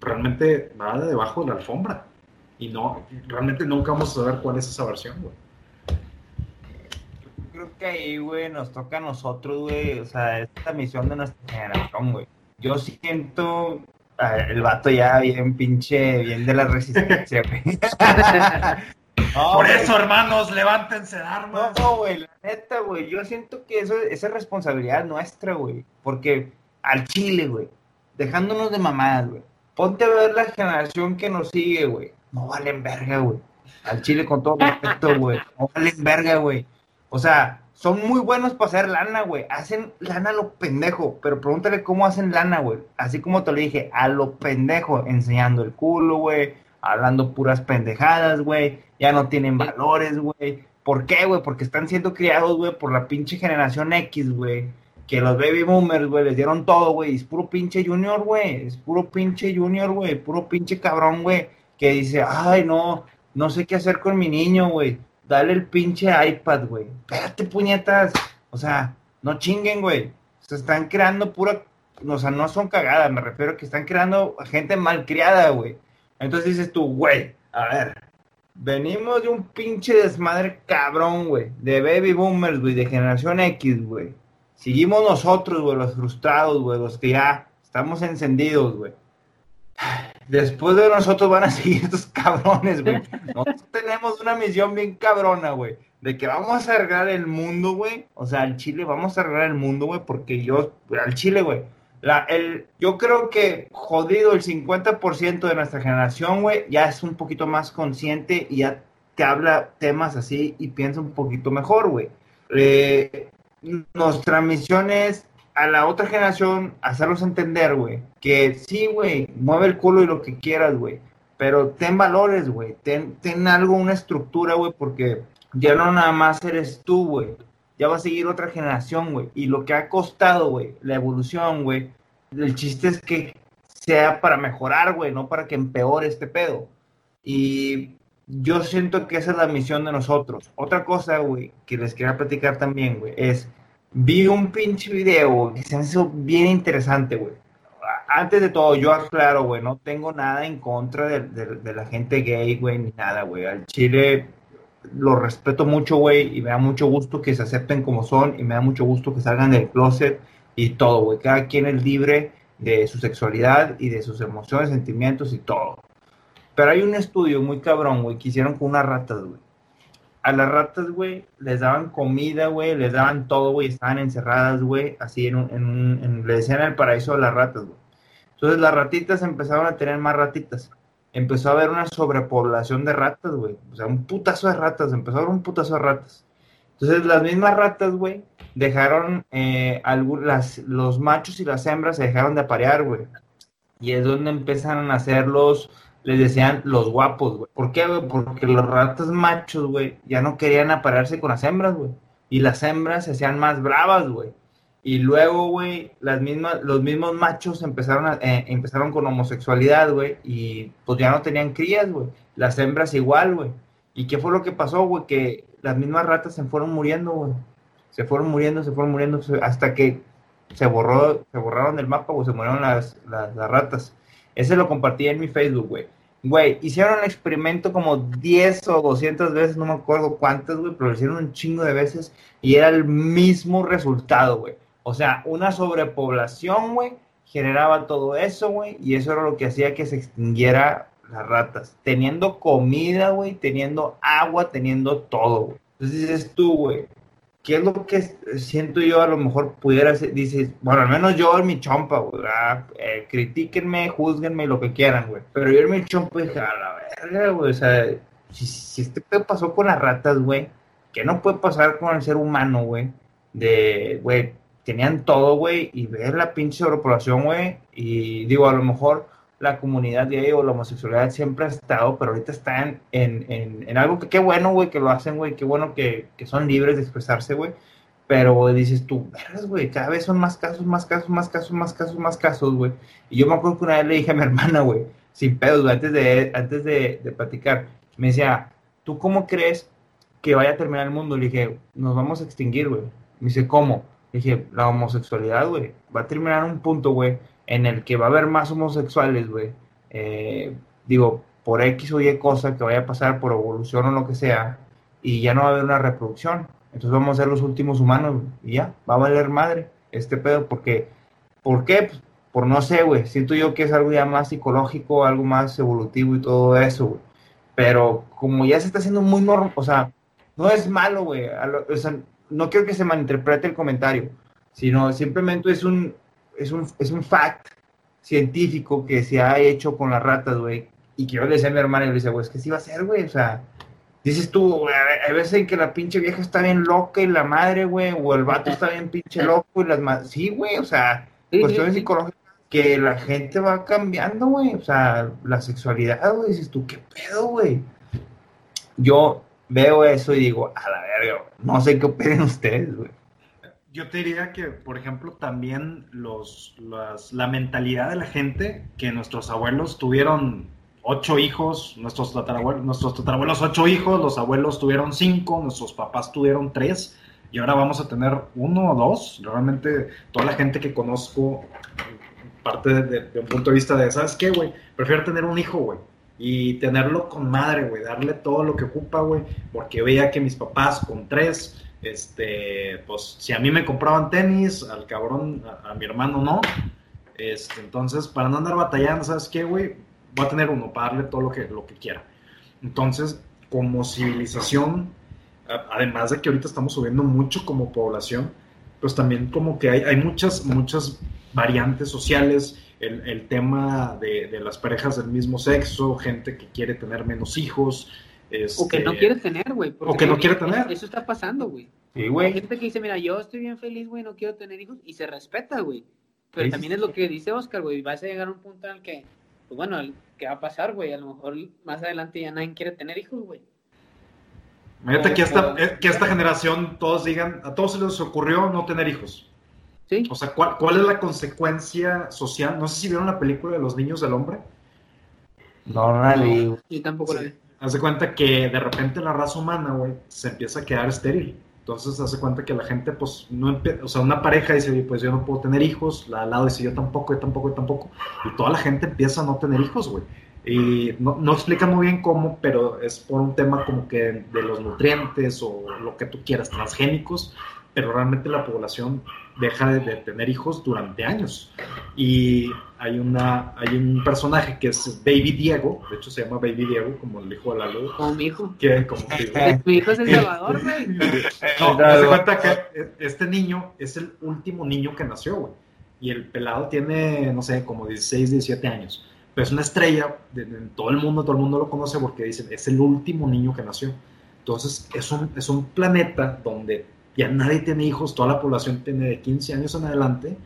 realmente va debajo de la alfombra. Y no, realmente nunca vamos a saber cuál es esa versión, güey creo que ahí, güey, nos toca a nosotros, güey, o sea, esta misión de nuestra generación, güey. Yo siento el vato ya bien pinche, bien de la resistencia, güey. Por eso, hermanos, levántense armas. No, güey, la neta, güey, yo siento que eso, esa es responsabilidad nuestra, güey. Porque al Chile, güey, dejándonos de mamadas, güey. Ponte a ver la generación que nos sigue, güey. No valen verga, güey. Al Chile con todo respeto, güey. No valen verga, güey. O sea, son muy buenos para hacer lana, güey. Hacen lana a lo pendejo, pero pregúntale cómo hacen lana, güey. Así como te lo dije, a lo pendejo, enseñando el culo, güey, hablando puras pendejadas, güey. Ya no tienen valores, güey. ¿Por qué, güey? Porque están siendo criados, güey, por la pinche generación X, güey. Que los baby boomers, güey, les dieron todo, güey. Es puro pinche junior, güey. Es puro pinche junior, güey. Puro pinche cabrón, güey. Que dice, ay, no, no sé qué hacer con mi niño, güey dale el pinche iPad, güey. Espérate, puñetas. O sea, no chinguen, güey. Se están creando pura. O sea, no son cagadas, me refiero a que están creando gente malcriada, güey. Entonces dices tú, güey, a ver, venimos de un pinche desmadre cabrón, güey. De baby boomers, güey, de generación X, güey. Seguimos nosotros, güey, los frustrados, güey, los que ya estamos encendidos, güey. Después de nosotros van a seguir estos cabrones, güey. Nosotros tenemos una misión bien cabrona, güey. De que vamos a arreglar el mundo, güey. O sea, al Chile vamos a arreglar el mundo, güey. Porque yo, al Chile, güey. La, el, yo creo que jodido el 50% de nuestra generación, güey, ya es un poquito más consciente y ya te habla temas así y piensa un poquito mejor, güey. Eh, nuestra misión es a la otra generación hacerlos entender, güey, que sí, güey, mueve el culo y lo que quieras, güey, pero ten valores, güey, ten, ten algo, una estructura, güey, porque ya no nada más eres tú, güey, ya va a seguir otra generación, güey, y lo que ha costado, güey, la evolución, güey, el chiste es que sea para mejorar, güey, no para que empeore este pedo. Y yo siento que esa es la misión de nosotros. Otra cosa, güey, que les quería platicar también, güey, es vi un pinche video que se me hizo bien interesante, güey. Antes de todo, yo aclaro, güey, no tengo nada en contra de, la gente gay, güey, ni nada, güey. Al Chile lo respeto mucho, güey, y me da mucho gusto que se acepten como son, y me da mucho gusto que salgan del closet y todo, güey. Cada quien es libre de su sexualidad y de sus emociones, sentimientos y todo. Pero hay un estudio muy cabrón, güey, que hicieron con unas ratas, güey a las ratas, güey, les daban comida, güey, les daban todo, güey, estaban encerradas, güey, así en un, en un le decían el paraíso de las ratas, güey. Entonces las ratitas empezaron a tener más ratitas. Empezó a haber una sobrepoblación de ratas, güey. O sea, un putazo de ratas, empezó a haber un putazo de ratas. Entonces las mismas ratas, güey, dejaron, eh, las, los machos y las hembras se dejaron de aparear, güey. Y es donde empezaron a hacer los les decían los guapos, güey. ¿Por qué? Porque los ratas machos, güey, ya no querían aparearse con las hembras, güey. Y las hembras se hacían más bravas, güey. Y luego, güey, las mismas, los mismos machos empezaron, a, eh, empezaron con homosexualidad, güey, y pues ya no tenían crías, güey. Las hembras igual, güey. ¿Y qué fue lo que pasó, güey? Que las mismas ratas se fueron muriendo, güey. Se fueron muriendo, se fueron muriendo, hasta que se borró, se borraron del mapa, güey, se murieron las, las ratas. Ese lo compartí en mi Facebook, güey. Güey, hicieron el experimento como 10 o 200 veces, no me acuerdo cuántas, güey, pero lo hicieron un chingo de veces y era el mismo resultado, güey. O sea, una sobrepoblación, güey, generaba todo eso, güey, y eso era lo que hacía que se extinguiera las ratas. Teniendo comida, güey, teniendo agua, teniendo todo, güey. Entonces dices tú, güey, ¿qué es lo que siento yo a lo mejor pudiera ser? Dices, bueno, al menos yo en mi chompa, güey, eh, critíquenme, juzguenme, lo que quieran, güey. Pero yo en mi chompa dije, a la verga, güey, o sea, si, si este pasó con las ratas, güey, ¿qué no puede pasar con el ser humano, güey? De, güey, tenían todo, güey, y ver la pinche sobrepoblación, güey, y digo, a lo mejor la comunidad gay o la homosexualidad siempre ha estado, pero ahorita están en, en, en algo que qué bueno, güey, que lo hacen, güey, qué bueno que, que, son libres de expresarse, güey, pero dices tú, verás, güey, cada vez son más casos, más casos, más casos, más casos, más casos, güey, y yo me acuerdo que una vez le dije a mi hermana, güey, sin pedos, güey, antes de, antes de, de platicar, me decía, ¿tú cómo crees que vaya a terminar el mundo? Le dije, nos vamos a extinguir, güey. Me dice, ¿cómo? Dije, la homosexualidad, güey, va a terminar un punto, güey, en el que va a haber más homosexuales, güey. Eh, digo, por X o Y cosa que vaya a pasar por evolución o lo que sea, y ya no va a haber una reproducción. Entonces vamos a ser los últimos humanos, y ya, va a valer madre este pedo, porque, ¿por qué? Pues, por no sé, güey, siento yo que es algo ya más psicológico, algo más evolutivo y todo eso, güey. Pero como ya se está haciendo muy normal, o sea, no es malo, güey. O sea, no quiero que se malinterprete el comentario, sino simplemente es un, es un, es un fact científico que se ha hecho con las ratas, güey. Y que yo le decía a mi hermana y le decía, güey, es que sí va a ser, güey. O sea, dices tú, güey, hay veces en que la pinche vieja está bien loca y la madre, güey, o el vato está bien pinche loco y las madres. Sí, güey, o sea, cuestiones psicológicas que la gente va cambiando, güey. O sea, la sexualidad, güey, dices tú, ¿qué pedo, güey? Yo veo eso y digo, a la verga, no sé qué opinen ustedes, güey. Yo te diría que, por ejemplo, también los, la mentalidad de la gente, que nuestros abuelos tuvieron ocho hijos, nuestros tatarabuelos, nuestros tatarabuelos ocho hijos, los abuelos tuvieron cinco, nuestros papás tuvieron tres, y ahora vamos a tener uno o dos. Realmente toda la gente que conozco, parte de, de un punto de vista de, ¿sabes qué, güey? Prefiero tener un hijo, güey y tenerlo con madre, güey, darle todo lo que ocupa, güey, porque veía que mis papás con tres, este, pues si a mí me compraban tenis, al cabrón, a, mi hermano no, este, entonces para no andar batallando, ¿sabes qué, güey? Voy a tener uno para darle todo lo que, lo que quiera. Entonces, como civilización, además de que ahorita estamos subiendo mucho como población, pues también como que hay, hay muchas, muchas variantes sociales, el, tema de, las parejas del mismo sexo, gente que quiere tener menos hijos. O que no este, quiere tener, güey. O que no quiere tener. Eso está pasando, güey. Sí, güey. Hay gente que dice, mira, yo estoy bien feliz, güey, no quiero tener hijos, y se respeta, güey. Pero también es lo que dice Oscar, güey, vas a llegar a un punto en el que, pues bueno, ¿qué va a pasar, güey? A lo mejor más adelante ya nadie quiere tener hijos, güey. Imagínate que esta, que esta generación todos digan, a todos se les ocurrió no tener hijos. O sea, ¿cuál, ¿cuál, es la consecuencia social? No sé si vieron la película de los niños del hombre. No, no la vi. Yo tampoco la vi. Haz de cuenta que de repente la raza humana, güey, se empieza a quedar estéril. Entonces hace cuenta que la gente, pues, no o sea, una pareja dice, pues yo no puedo tener hijos, la al lado dice yo tampoco, yo tampoco, yo tampoco. Y toda la gente empieza a no tener hijos, güey. Y no, no explica muy bien cómo, pero es por un tema como que de los nutrientes o lo que tú quieras, transgénicos, pero realmente la población deja de, tener hijos durante años. Y hay, una, hay un personaje que es Baby Diego, de hecho se llama Baby Diego, como el hijo de la luz. Como mi hijo. Que, como mi hijo es el Salvador, güey. No, se cuenta que este niño es el último niño que nació, güey. Y el pelado tiene, no sé, como 16, 17 años. Pero es una estrella en todo el mundo, todo el mundo lo conoce porque dicen, es el último niño que nació. Entonces, es un, es un planeta donde ya nadie tiene hijos, toda la población tiene de 15 años en adelante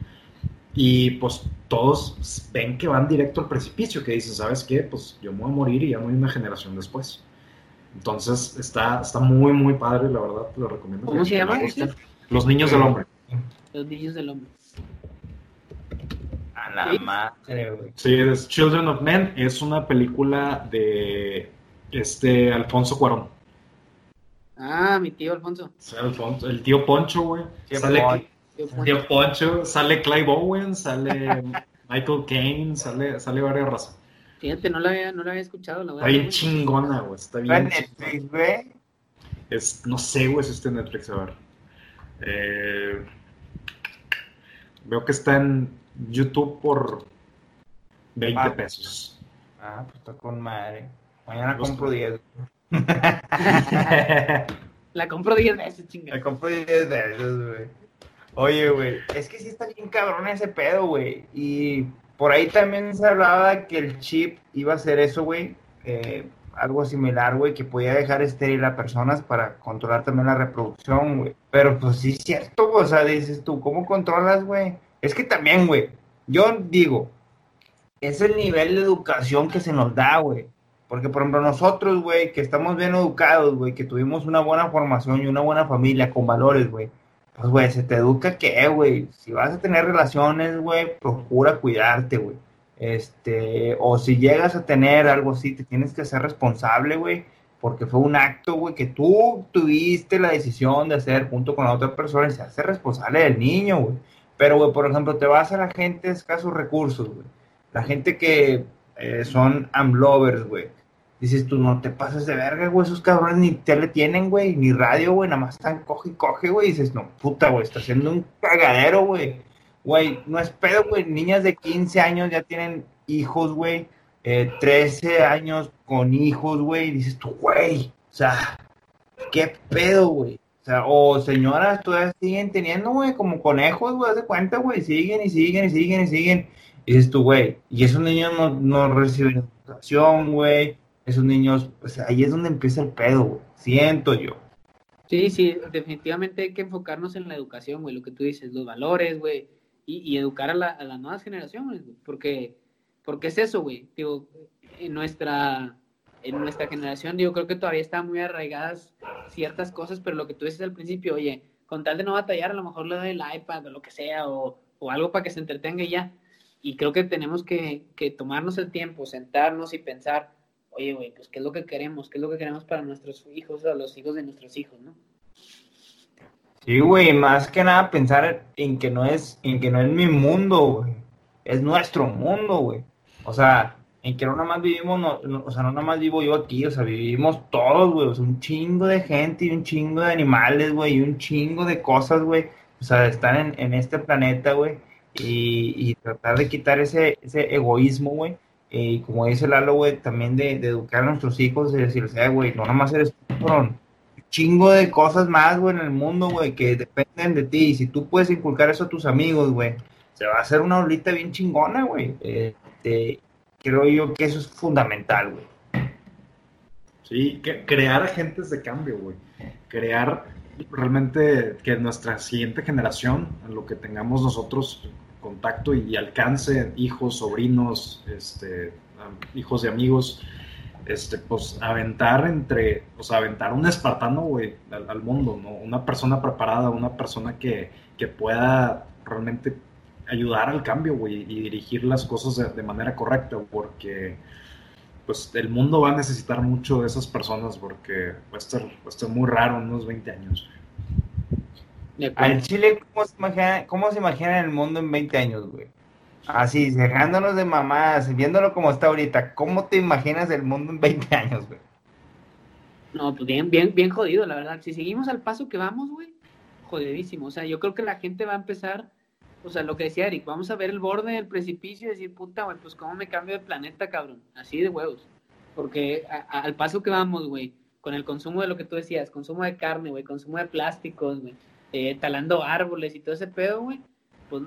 y pues todos ven que van directo al precipicio, que dicen, ¿sabes qué? Pues yo me voy a morir y ya no hay una generación después. Entonces está, está muy, muy padre, la verdad, te lo recomiendo. ¿Cómo se llama? Los niños del hombre. Los niños del hombre. A la madre, güey. Sí, es Children of Men, es una película de este Alfonso Cuarón. Ah, mi tío Alfonso. Alfonso el tío Poncho, güey. Sale, tío Poncho. sale Clive Owen, sale Michael Caine, sale, sale varias razas. Fíjate, no la había, no la había escuchado. La está bien chingona, güey. Está bien. Netflix, güey? Es, no sé, güey, si está en Netflix, a ver. Eh, veo que está en YouTube por 20 ah. pesos. Ah, pues está con madre. Mañana compro 10. La compro 10 veces, chingada. La compro 10 veces, güey. Oye, güey, es que sí está bien cabrón ese pedo, güey. Y por ahí también se hablaba que el chip iba a hacer eso, güey. Eh, algo similar, güey, que podía dejar estéril a personas para controlar también la reproducción, güey. Pero pues sí es cierto, o sea, dices tú, ¿cómo controlas, güey? Es que también, güey, yo digo, es el nivel de educación que se nos da, güey. Porque, por ejemplo, nosotros, güey, que estamos bien educados, güey, que tuvimos una buena formación y una buena familia con valores, güey. Pues, güey, se te educa que, güey, si vas a tener relaciones, güey, procura cuidarte, güey. Este, o si llegas a tener algo así, te tienes que hacer responsable, güey, porque fue un acto, güey, que tú tuviste la decisión de hacer junto con la otra persona y se hace responsable del niño, güey. Pero, güey, por ejemplo, te vas a la gente de escasos recursos, güey. La gente que eh, son amlovers, güey. Dices tú, no te pases de verga, güey, esos cabrones ni tele tienen, güey, ni radio, güey, nada más están coge y coge, güey. dices, no, puta, güey, está haciendo un cagadero, güey Güey, no es pedo, güey. Niñas de 15 años ya tienen hijos, güey. Eh, 13 años con hijos, güey. Dices tú, güey. O sea, ¿qué pedo, güey? O sea, o señoras todavía siguen teniendo, güey, como conejos, güey, de cuenta, güey. Siguen y siguen y siguen y siguen. Y dices tú, güey. Y esos niños no, no reciben educación, güey. Esos niños, sea, ahí es donde empieza el pedo. Siento yo. Sí, sí, definitivamente hay que enfocarnos en la educación, güey, lo que tú dices, los valores, güey, y, educar a, las nuevas generaciones, porque, porque es eso, güey. Digo, en nuestra, en nuestra generación, digo, creo que todavía están muy arraigadas ciertas cosas, pero lo que tú dices al principio, oye, con tal de no batallar, a lo mejor le doy el iPad o lo que sea, o, o algo para que se entretenga y ya. Y creo que tenemos que, que tomarnos el tiempo, sentarnos y pensar, oye, güey, pues qué es lo que queremos, qué es lo que queremos para nuestros hijos o los hijos de nuestros hijos, ¿no? Sí, güey, más que nada pensar en que no es, en que no es mi mundo, güey. Es nuestro mundo, güey. O sea, en que no nada más vivimos, no, o sea, no nada más vivo yo aquí, o sea, vivimos todos, güey. O sea, un chingo de gente y un chingo de animales, güey, y un chingo de cosas, güey. O sea, están en, en este planeta, güey. Y, y, tratar de quitar ese, ese egoísmo, güey. Y como dice Lalo, güey, también de, de, educar a nuestros hijos y decirles, eh, güey, no nada más eres tú, chingo de cosas más, güey, en el mundo, güey, que dependen de ti. Y si tú puedes inculcar eso a tus amigos, güey, se va a hacer una olita bien chingona, güey. Este, creo yo que eso es fundamental, güey. Sí, que crear agentes de cambio, güey. Crear realmente que nuestra siguiente generación, en lo que tengamos nosotros contacto y alcance, hijos, sobrinos, este, hijos de amigos, este, pues aventar entre, pues aventar un espartano, güey, al, mundo, ¿no? Una persona preparada, una persona que, que pueda realmente ayudar al cambio, güey, y dirigir las cosas de, manera correcta, porque pues el mundo va a necesitar mucho de esas personas, porque va a estar, va a estar muy raro en unos 20 años. En Chile, ¿cómo se, imagina, ¿cómo se imagina el mundo en 20 años, güey? Así, cerrándonos de mamás, viéndolo como está ahorita, ¿cómo te imaginas el mundo en 20 años, güey? No, pues bien, bien, bien jodido, la verdad. Si seguimos al paso que vamos, güey, jodidísimo. O sea, yo creo que la gente va a empezar, o sea, lo que decía Eric, vamos a ver el borde del precipicio y decir, puta, güey, pues cómo me cambio de planeta, cabrón. Así de huevos. Porque al paso que vamos, güey, con el consumo de lo que tú decías, consumo de carne, güey, consumo de plásticos, güey, eh, talando árboles y todo ese pedo, güey pues,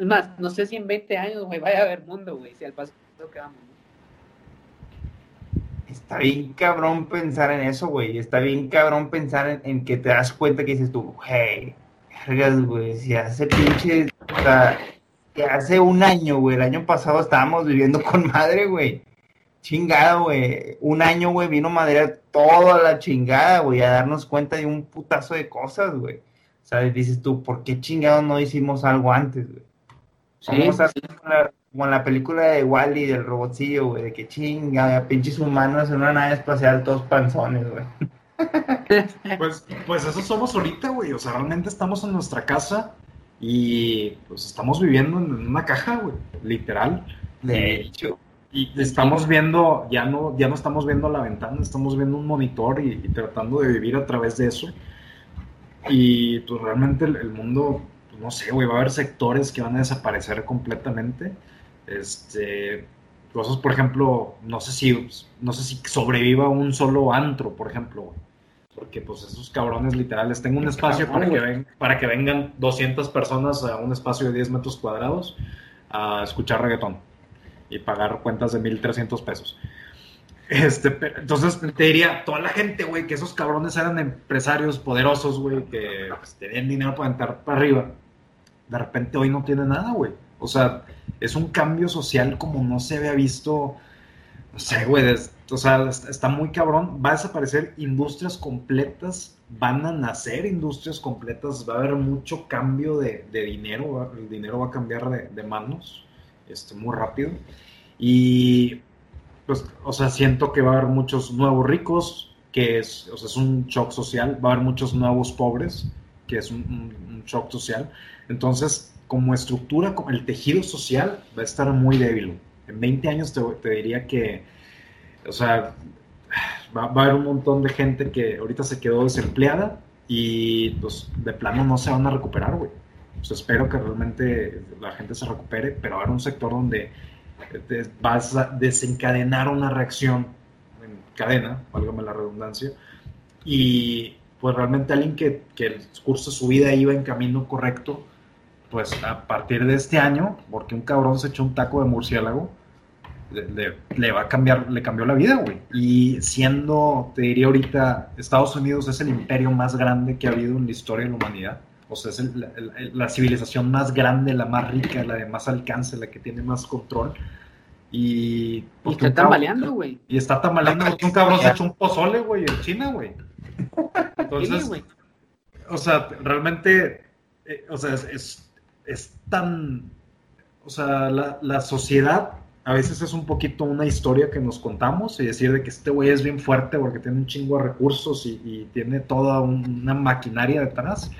es más, no sé si en 20 años, güey, vaya a haber mundo, güey, si al paso que vamos. Está bien cabrón pensar en eso, güey. Está bien cabrón pensar en, que te das cuenta que dices tú, hey, güey, si hace pinche, o sea, que hace un año, güey, el año pasado estábamos viviendo con madre, güey. Chingado, güey. Un año, güey, vino madre toda la chingada, güey, a darnos cuenta de un putazo de cosas, güey. ¿Sabes? Dices tú, ¿por qué chingados no hicimos algo antes, güey? Vamos a como en la película de Wally del robotcillo, güey, de que chinga, pinches humanos en una nave espacial, todos panzones, güey. Pues, pues eso somos ahorita, güey. O sea, realmente estamos en nuestra casa y pues estamos viviendo en una caja, güey. Literal. De hecho. Y estamos viendo, ya no, ya no estamos viendo la ventana, estamos viendo un monitor y tratando de vivir a través de eso. Y pues realmente el, mundo, pues, no sé, güey, va a haber sectores que van a desaparecer completamente. Este, cosas, por ejemplo, no sé si, no sé si sobreviva un solo antro, por ejemplo, porque pues esos cabrones literales, tengo un espacio para que, ven, para que vengan 200 personas a un espacio de 10 metros cuadrados a escuchar reggaetón y pagar cuentas de 1.300 pesos. Este, entonces te diría, toda la gente, güey, que esos cabrones eran empresarios poderosos, güey, que pues, tenían dinero para entrar para arriba, de repente hoy no tiene nada, güey. O sea, es un cambio social como no se había visto, no sé, güey, o sea, está muy cabrón. Va a desaparecer industrias completas, van a nacer industrias completas, va a haber mucho cambio de, dinero, el dinero va a cambiar de, manos este, muy rápido. Y, pues, o sea, siento que va a haber muchos nuevos ricos, que es, o sea, es un shock social, va a haber muchos nuevos pobres, que es un, shock social. Entonces, como estructura, como el tejido social va a estar muy débil. En 20 años te, te diría que o sea, va, a haber un montón de gente que ahorita se quedó desempleada y pues de plano no se van a recuperar, güey. Pues espero que realmente la gente se recupere, pero va a haber un sector donde vas a desencadenar una reacción en cadena, válgame la redundancia, y pues realmente alguien que, que el curso de su vida iba en camino correcto, pues a partir de este año, porque un cabrón se echó un taco de murciélago, le, va a cambiar, le cambió la vida, güey. Y siendo, te diría ahorita, Estados Unidos es el imperio más grande que ha habido en la historia de la humanidad. O sea, es la, civilización más grande, la más rica, la de más alcance, la que tiene más control. Y, pues, está tambaleando, güey. Y está tambaleando. un cabrón se ha hecho un pozole, güey, en China, güey. Entonces, o sea, realmente, eh, o sea, es, es, tan, o sea, la, la sociedad a veces es un poquito una historia que nos contamos y decir de que este güey es bien fuerte porque tiene un chingo de recursos y, tiene toda una maquinaria detrás,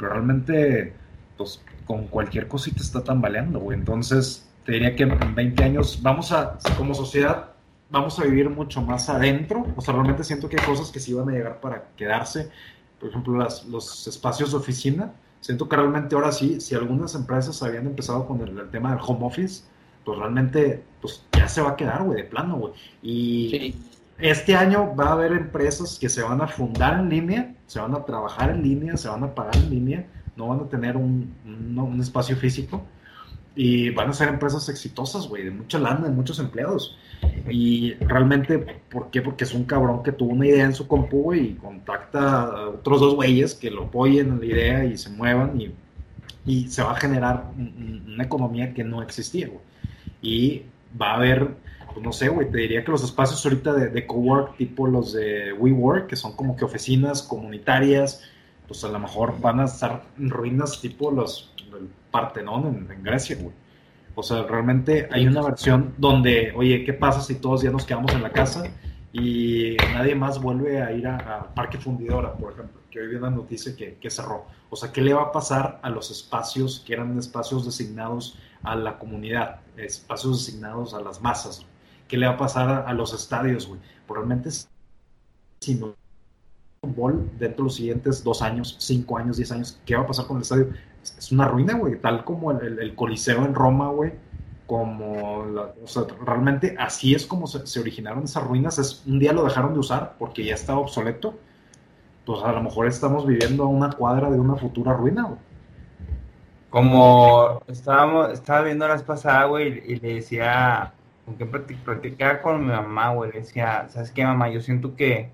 pero realmente, pues con cualquier cosita está tambaleando, güey. Entonces, te diría que en 20 años vamos a, como sociedad, vamos a vivir mucho más adentro. O sea, realmente siento que hay cosas que sí van a llegar para quedarse. Por ejemplo, las, los espacios de oficina. Siento que realmente ahora sí, si algunas empresas habían empezado con el tema del home office, pues realmente pues ya se va a quedar, güey, de plano, güey. Y este año va a haber empresas que se van a fundar en línea, se van a trabajar en línea, se van a pagar en línea, no van a tener un, un, espacio físico y van a ser empresas exitosas, güey, de mucha lana, de muchos empleados. Y realmente, ¿por qué? Porque es un cabrón que tuvo una idea en su compu, y contacta a otros dos güeyes que lo apoyen en la idea y se muevan y, y se va a generar una economía que no existía, güey y va a haber, pues no sé, güey, te diría que los espacios ahorita de, de cowork, tipo los de WeWork, que son como que oficinas comunitarias, pues a lo mejor van a estar en ruinas tipo los el Partenón en, Grecia, güey. O sea, realmente hay una versión donde, oye, ¿qué pasa si todos ya nos quedamos en la casa y nadie más vuelve a ir a, Parque Fundidora, por ejemplo? Que hoy vi una noticia que, cerró. O sea, ¿qué le va a pasar a los espacios que eran espacios designados a la comunidad, espacios asignados a las masas. ¿Qué le va a pasar a, los estadios, güey? Probablemente si no fútbol dentro de los siguientes dos años, cinco años, diez años, ¿qué va a pasar con el estadio? Es, una ruina, güey, tal como el, Coliseo en Roma, güey, como, o sea, realmente así es como se, se, originaron esas ruinas, es, un día lo dejaron de usar porque ya estaba obsoleto, pues a lo mejor estamos viviendo a una cuadra de una futura ruina, güey. Como estábamos, estaba viendo las pasadas, güey, y le decía, con que practicaba con mi mamá, güey, le decía, ¿sabes qué, mamá? Yo siento que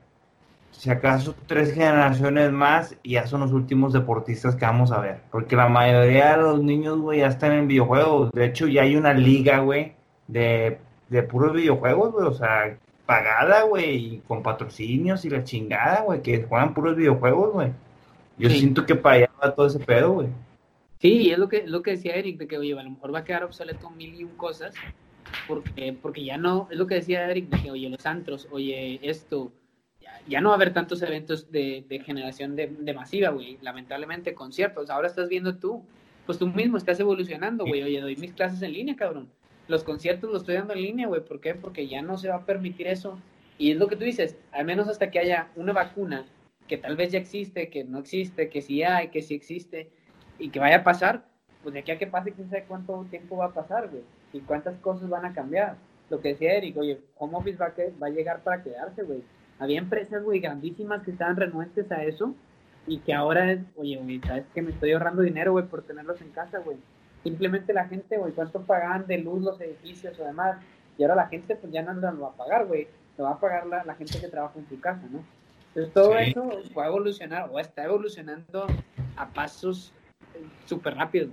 si acaso tres generaciones más y ya son los últimos deportistas que vamos a ver. Porque la mayoría de los niños, güey, ya están en videojuegos. De hecho, ya hay una liga, güey, de, de puros videojuegos, güey, o sea, pagada, güey, con patrocinios y la chingada, güey, que juegan puros videojuegos, güey. Yo siento que para allá va todo ese pedo, güey. Sí, es lo que, lo que decía Eric, de que, oye, a lo mejor va a quedar obsoleto mil y un cosas, porque, porque ya no, es lo que decía Eric, de que, oye, los antros, oye, esto, ya, no va a haber tantos eventos de, de generación de, de masiva, güey, lamentablemente, conciertos, ahora estás viendo tú, pues tú mismo estás evolucionando, güey, oye, doy mis clases en línea, cabrón, los conciertos los estoy dando en línea, güey, ¿por qué? Porque ya no se va a permitir eso, y es lo que tú dices, al menos hasta que haya una vacuna, que tal vez ya existe, que no existe, que sí hay, que sí existe, y que vaya a pasar, pues de aquí a que pase, quién sabe cuánto tiempo va a pasar, güey, y cuántas cosas van a cambiar. Lo que decía Eric, oye, home office va a, va a llegar para quedarse, güey. había empresas, güey, grandísimas que estaban renuentes a eso y que ahora es, oye, güey, sabes que me estoy ahorrando dinero, güey, por tenerlos en casa, güey. Simplemente la gente, güey, cuánto pagaban de luz los edificios o demás, y ahora la gente, pues ya no lo va a pagar, güey, lo va a pagar la, gente que trabaja en su casa, ¿no? Entonces todo eso va a evolucionar o está evolucionando a pasos eh, súper rápidos.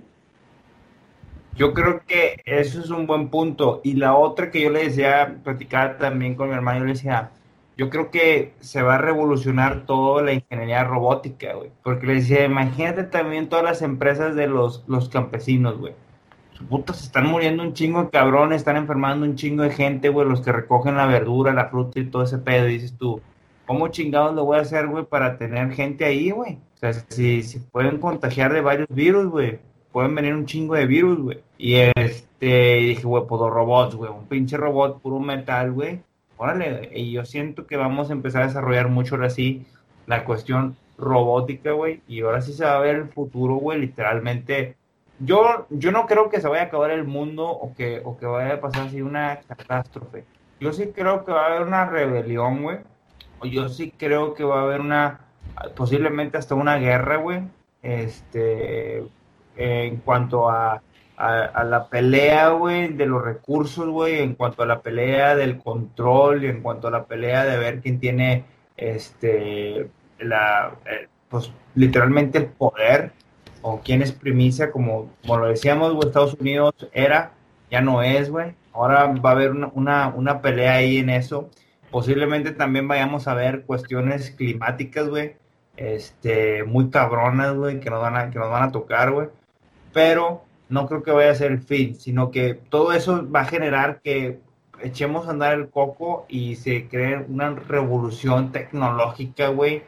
Yo creo que eso es un buen punto. Y la otra que yo le decía, platicar también con mi hermano, yo le decía, yo creo que se va a revolucionar toda la ingeniería robótica, güey. Porque le decía, imagínate también todas las empresas de los, los campesinos, güey. Puta, se están muriendo un chingo de cabrones, están enfermando un chingo de gente, güey, los que recogen la verdura, la fruta y todo ese pedo. Y dices tú, ¿cómo chingados lo voy a hacer, güey, para tener gente ahí, güey? O sea, si, si pueden contagiar de varios virus, güey, pueden venir un chingo de virus, güey. Y este, dije, güey, pues los robots, güey, un pinche robot puro metal, güey órale, y yo siento que vamos a empezar a desarrollar mucho ahora sí la cuestión robótica, güey, y ahora sí se va a ver el futuro, güey, literalmente. Yo, yo no creo que se vaya a acabar el mundo o que, o que vaya a pasar así una catástrofe. Yo sí creo que va a haber una rebelión, güey. O yo sí creo que va a haber una, posiblemente hasta una guerra, güey. Este, en cuanto a a, la pelea, güey, de los recursos, güey, en cuanto a la pelea del control y en cuanto a la pelea de ver quién tiene, este, la, eh, pues literalmente el poder o quién es primicia, como, como lo decíamos, Estados Unidos era, ya no es, güey. Ahora va a haber una, una, una pelea ahí en eso. Posiblemente también vayamos a ver cuestiones climáticas, güey, este, muy cabronas, güey, que nos van a, que nos van a tocar, güey. Pero no creo que vaya a ser el fin, sino que todo eso va a generar que echemos a andar el coco y se cree una revolución tecnológica, güey,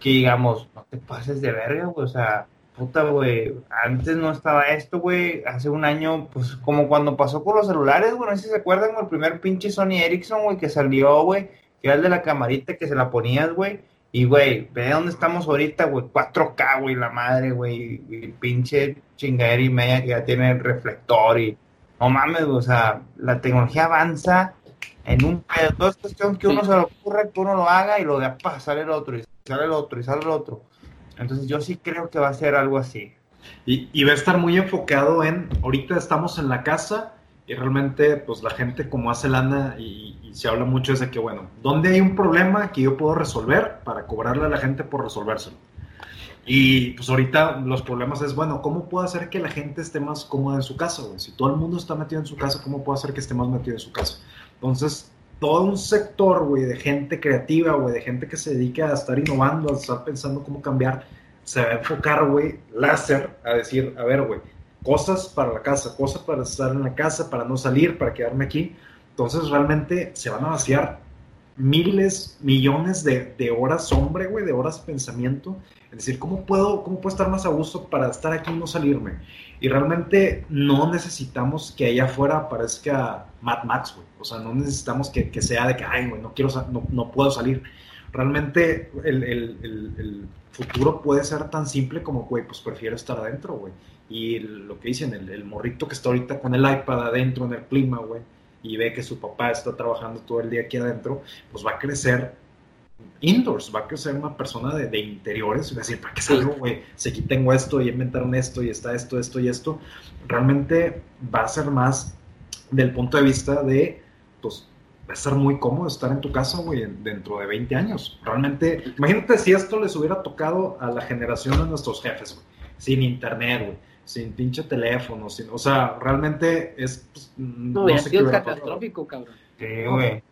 que digamos, no te pases de verga, güey, o sea, puta, güey, antes no estaba esto, güey, hace un año, pues como cuando pasó con los celulares, güey, no sé si se acuerdan, el primer pinche Sony Ericsson, güey, que salió, güey, que era el de la camarita que se la ponías, güey, y, güey, ve dónde estamos ahorita, güey. 4K, güey, la madre, güey. Y pinche chingadera y media que ya tiene el reflector y... No mames, o sea, la tecnología avanza en un pedo. Es cuestión que uno se lo ocurre, que uno lo haga y lo de pasar sale el otro, y sale el otro, y sale el otro. Entonces yo sí creo que va a ser algo así. Y, y va a estar muy enfocado en, ahorita estamos en la casa y realmente pues la gente como hace lana y, se habla mucho de que bueno, ¿dónde hay un problema que yo puedo resolver para cobrarle a la gente por resolvérselo? Y pues ahorita los problemas es, bueno, ¿cómo puedo hacer que la gente esté más cómoda en su casa? Si todo el mundo está metido en su casa, ¿cómo puedo hacer que esté más metido en su casa? Entonces, todo un sector, güey, de gente creativa, güey, de gente que se dedica a estar innovando, a estar pensando cómo cambiar, se va a enfocar, güey, láser, a decir, a ver, güey, cosas para la casa, cosas para estar en la casa, para no salir, para quedarme aquí. Entonces realmente se van a vaciar miles, millones de, horas hombre, güey, de horas pensamiento. Es decir, ¿cómo puedo, ¿cómo puedo estar más a gusto para estar aquí y no salirme? Y realmente no necesitamos que allá afuera aparezca Mad Max, güey. O sea, no necesitamos que, sea de que, ay, güey, no, quiero, no, no puedo salir. Realmente el futuro puede ser tan simple como, güey, pues prefiero estar adentro, güey y lo que dicen, el, morrito que está ahorita con el iPad adentro en el clima, güey, y ve que su papá está trabajando todo el día aquí adentro, pues va a crecer indoors, va a crecer una persona de, interiores, y va a decir, ¿para qué salgo, güey? Si aquí tengo esto y inventaron esto y está esto, esto y esto, realmente va a ser más del punto de vista de, pues, va a estar muy cómodo estar en tu casa, güey, dentro de 20 años. Realmente, imagínate si esto les hubiera tocado a la generación de nuestros jefes, güey, sin internet, güey sin pinche teléfono, sin, o sea, realmente es... Pues, no, no sido catastrófico, cabrón. Sí, güey.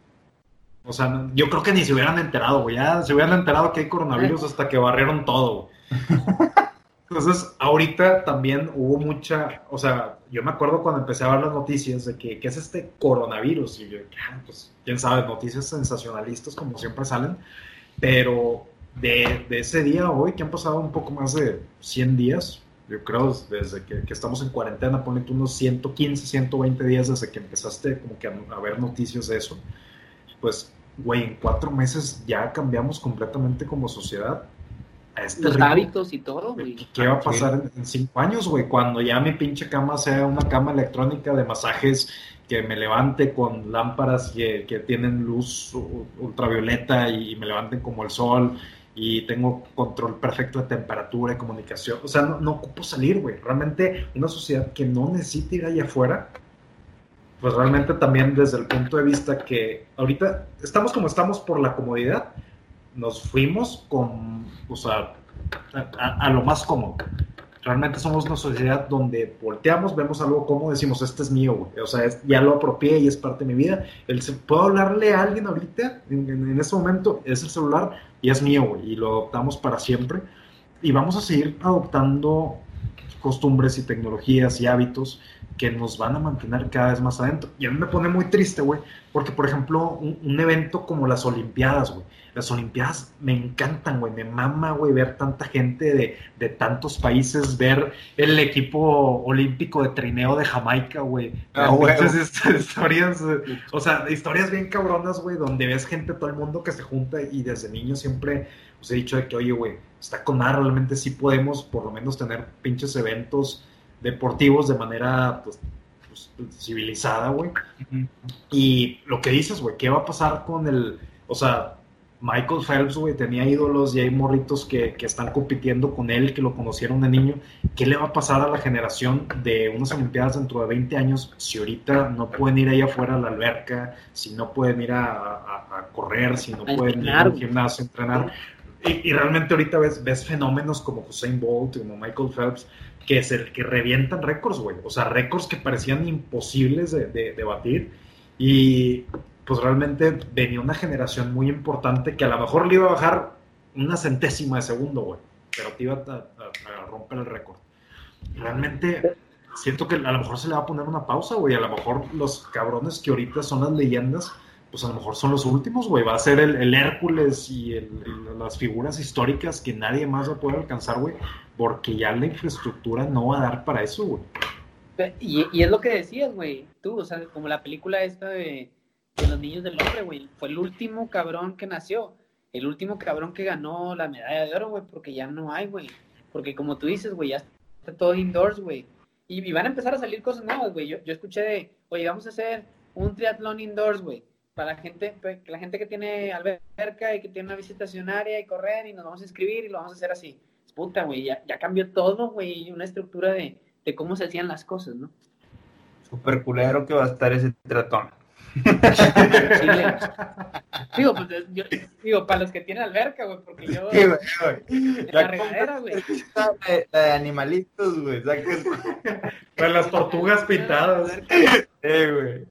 O sea, yo creo que ni se hubieran enterado, güey. Ya se hubieran enterado que hay coronavirus hasta que barrieron todo, Entonces, ahorita también hubo mucha, o sea, yo me acuerdo cuando empecé a ver las noticias de que, ¿qué es este coronavirus? Y yo, ah, pues, quién sabe, noticias sensacionalistas como siempre salen, pero de, de ese día a hoy, que han pasado un poco más de 100 días, yo creo desde que, estamos en cuarentena, ponete unos 115, 120 días desde que empezaste como que a, ver noticias de eso, pues, güey, en cuatro meses ya cambiamos completamente como sociedad. este Los hábitos y todo, güey. ¿Qué va a pasar en, cinco años, güey? Cuando ya mi pinche cama sea una cama electrónica de masajes que me levante con lámparas que, que tienen luz ultravioleta y me levanten como el sol y tengo control perfecto de temperatura y comunicación. O sea, no, no ocupo salir, güey. Realmente una sociedad que no necesita ir allá afuera, pues realmente también desde el punto de vista que ahorita estamos como estamos por la comodidad, nos fuimos con, o sea, a, lo más cómodo. Realmente somos una sociedad donde volteamos, vemos algo cómodo, decimos, este es mío, güey. O sea, ya lo apropié y es parte de mi vida. El, ¿Puedo hablarle a alguien ahorita? En, en, en este momento es el celular y es mío, güey, y lo adoptamos para siempre. Y vamos a seguir adoptando costumbres y tecnologías y hábitos que nos van a mantener cada vez más adentro. Y a mí me pone muy triste, güey, porque, por ejemplo, un, evento como las Olimpiadas, güey. Las Olimpiadas me encantan, güey. Me mama, güey, ver tanta gente de, de, tantos países, ver el equipo olímpico de trineo de Jamaica, güey. Ah, historias, o sea, historias bien cabronas, güey, donde ves gente, todo el mundo que se junta y desde niño siempre os he dicho de que, oye, güey, está con nada, realmente sí podemos por lo menos tener pinches eventos deportivos de manera pues, pues, civilizada, güey. Y lo que dices, güey, ¿qué va a pasar con el, o sea, Michael Phelps, güey, tenía ídolos y hay morritos que, que, están compitiendo con él, que lo conocieron de niño. ¿Qué le va a pasar a la generación de unas Olimpiadas dentro de 20 años si ahorita no pueden ir ahí afuera a la alberca, si no pueden ir a, a, correr, si no pueden ir al gimnasio a entrenar? Y, y, realmente ahorita ves, ves fenómenos como Usain Bolt, como Michael Phelps, que es el que revientan récords, güey. O sea, récords que parecían imposibles de, de, batir. Y pues realmente venía una generación muy importante que a lo mejor le iba a bajar una centésima de segundo, güey. Pero te iba a, romper el récord. Realmente siento que a lo mejor se le va a poner una pausa, güey. A lo mejor los cabrones que ahorita son las leyendas pues a lo mejor son los últimos, güey. Va a ser el, Hércules y las figuras históricas que nadie más va a poder alcanzar, güey, porque ya la infraestructura no va a dar para eso, güey. Y, es lo que decías, güey, tú, o sea, como la película esta de, los niños del hombre, güey, fue el último cabrón que nació, el último cabrón que ganó la medalla de oro, güey, porque ya no hay, güey. Porque como tú dices, güey, ya está todo indoors, güey. Y, van a empezar a salir cosas nuevas, güey. Yo, yo escuché de, oye, vamos a hacer un triatlón indoors, güey para la gente, la gente que tiene alberca y que tiene una visitacionaria y correr y nos vamos a inscribir y lo vamos a hacer así. Puta, güey, ya, ya cambió todo, güey, una estructura de, de cómo se hacían las cosas, ¿no? Super culero que va a estar ese tratón. digo, pues, yo, digo, para los que tienen alberca, güey, porque yo. Sí, güey, La regadera, güey. La de animalitos, güey. Para las tortugas pintadas. Eh, güey.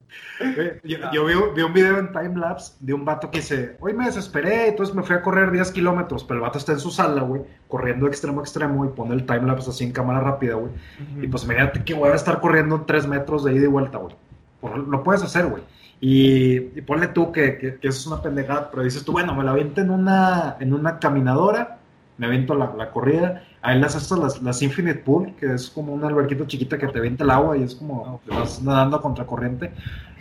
Yo, yo vi, vi, un video en timelapse de un vato que dice: Hoy me desesperé, entonces me fui a correr 10 kilómetros. Pero el vato está en su sala, güey, corriendo extremo a extremo y pone el timelapse así en cámara rápida, güey. Y pues imagínate que voy a estar corriendo 3 metros de ida y vuelta, güey. Lo puedes hacer, güey. Y, ponle tú que, que, eso es una pendejada, pero dices tú, bueno, me la aviento en una, en una caminadora, me aviento la, la corrida. Ahí las estas, las, las, Infinite Pool, que es como una alberquita chiquita que te avienta el agua y es como te vas nadando a contracorriente.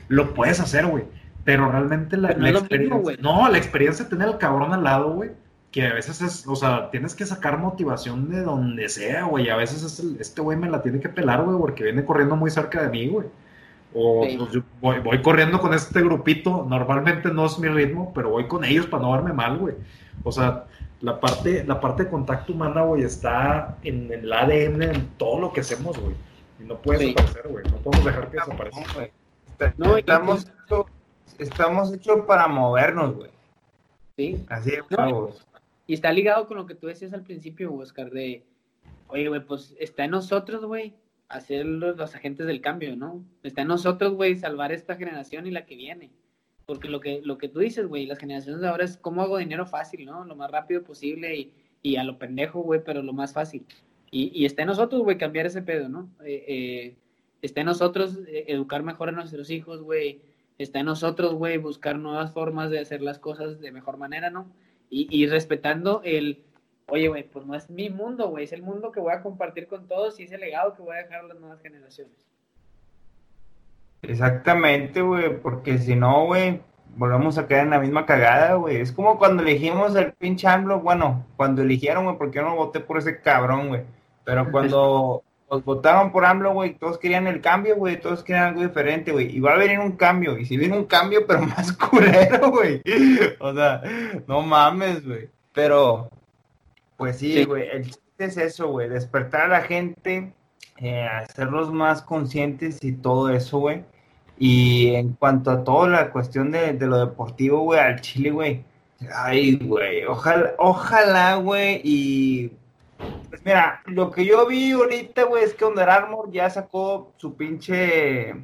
Lo puedes hacer, güey. Pero realmente la, la experiencia. no, la experiencia de tener al cabrón al lado, güey. Que a veces es, o sea, tienes que sacar motivación de donde sea, güey. A veces es este güey me la tiene que pelar, güey, porque viene corriendo muy cerca de mí, güey. O pues, voy, corriendo con este grupito, normalmente no es mi ritmo, pero voy con ellos para no verme mal, güey. O sea, la parte, la parte de contacto humana, güey, está en el ADN, en todo lo que hacemos, güey. Y no puede desaparecer, güey. No podemos dejar que desaparezca. No, estamos, estamos hechos para movernos, güey. Sí. Así es, Y está ligado con lo que tú decías al principio, Oscar, de, oye, güey, pues está en nosotros, güey, hacer los, agentes del cambio, ¿no? Está en nosotros, güey, salvar esta generación y la que viene. Porque lo que, lo que tú dices, güey, las generaciones de ahora es cómo hago dinero fácil, ¿no? Lo más rápido posible y, y a lo pendejo, güey, pero lo más fácil. Y, está en nosotros, güey, cambiar ese pedo, ¿no? Eh, eh, está en nosotros eh, educar mejor a nuestros hijos, güey. Está en nosotros, güey, buscar nuevas formas de hacer las cosas de mejor manera, ¿no? Y, y respetando el, oye, güey, pues no es mi mundo, güey, es el mundo que voy a compartir con todos y es el legado que voy a dejar a las nuevas generaciones. Exactamente, güey, porque si no, güey, volvemos a quedar en la misma cagada, güey. Es como cuando elegimos el pinche AMLO, bueno, cuando eligieron, güey, porque yo no voté por ese cabrón, güey. Pero cuando, Pues votaron por AMLO, güey, todos querían el cambio, güey, todos querían algo diferente, güey. Y va a venir un cambio, y si viene un cambio, pero más culero, güey. O sea, no mames, güey. Pero, pues sí, güey, el chiste es eso, güey, despertar a la gente, eh, hacerlos más conscientes y todo eso, güey. Y en cuanto a toda la cuestión de, de lo deportivo, güey, al Chile, güey. Ay, güey, ojalá, ojalá, güey, y pues mira, lo que yo vi ahorita, güey, es que Under Armour ya sacó su pinche.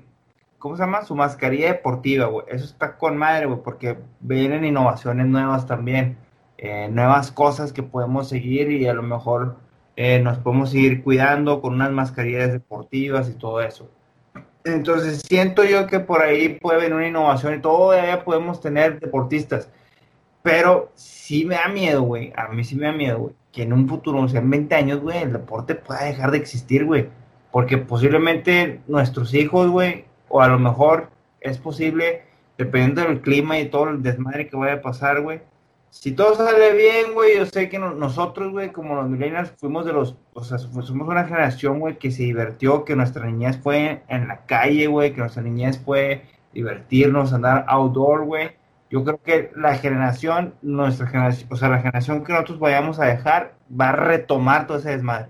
¿Cómo se llama? Su mascarilla deportiva, güey. Eso está con madre, güey, porque vienen innovaciones nuevas también. Eh, nuevas cosas que podemos seguir y a lo mejor eh, nos podemos seguir cuidando con unas mascarillas deportivas y todo eso. Entonces siento yo que por ahí puede venir una innovación y todavía podemos tener deportistas. Pero sí me da miedo, güey. A mí sí me da miedo, güey que en un futuro, o sea, en 20 años, güey, el deporte pueda dejar de existir, güey. Porque posiblemente nuestros hijos, güey, o a lo mejor es posible, dependiendo del clima y todo el desmadre que vaya a pasar, güey. Si todo sale bien, güey, yo sé que nosotros, güey, como los millennials, fuimos de los, o sea, somos una generación, güey, que se divirtió, que nuestra niñez fue en la calle, güey, que nuestra niñez fue divertirnos, andar outdoor, güey yo creo que la generación, nuestra generación, o sea, la generación que nosotros vayamos a dejar, va a retomar todo ese desmadre.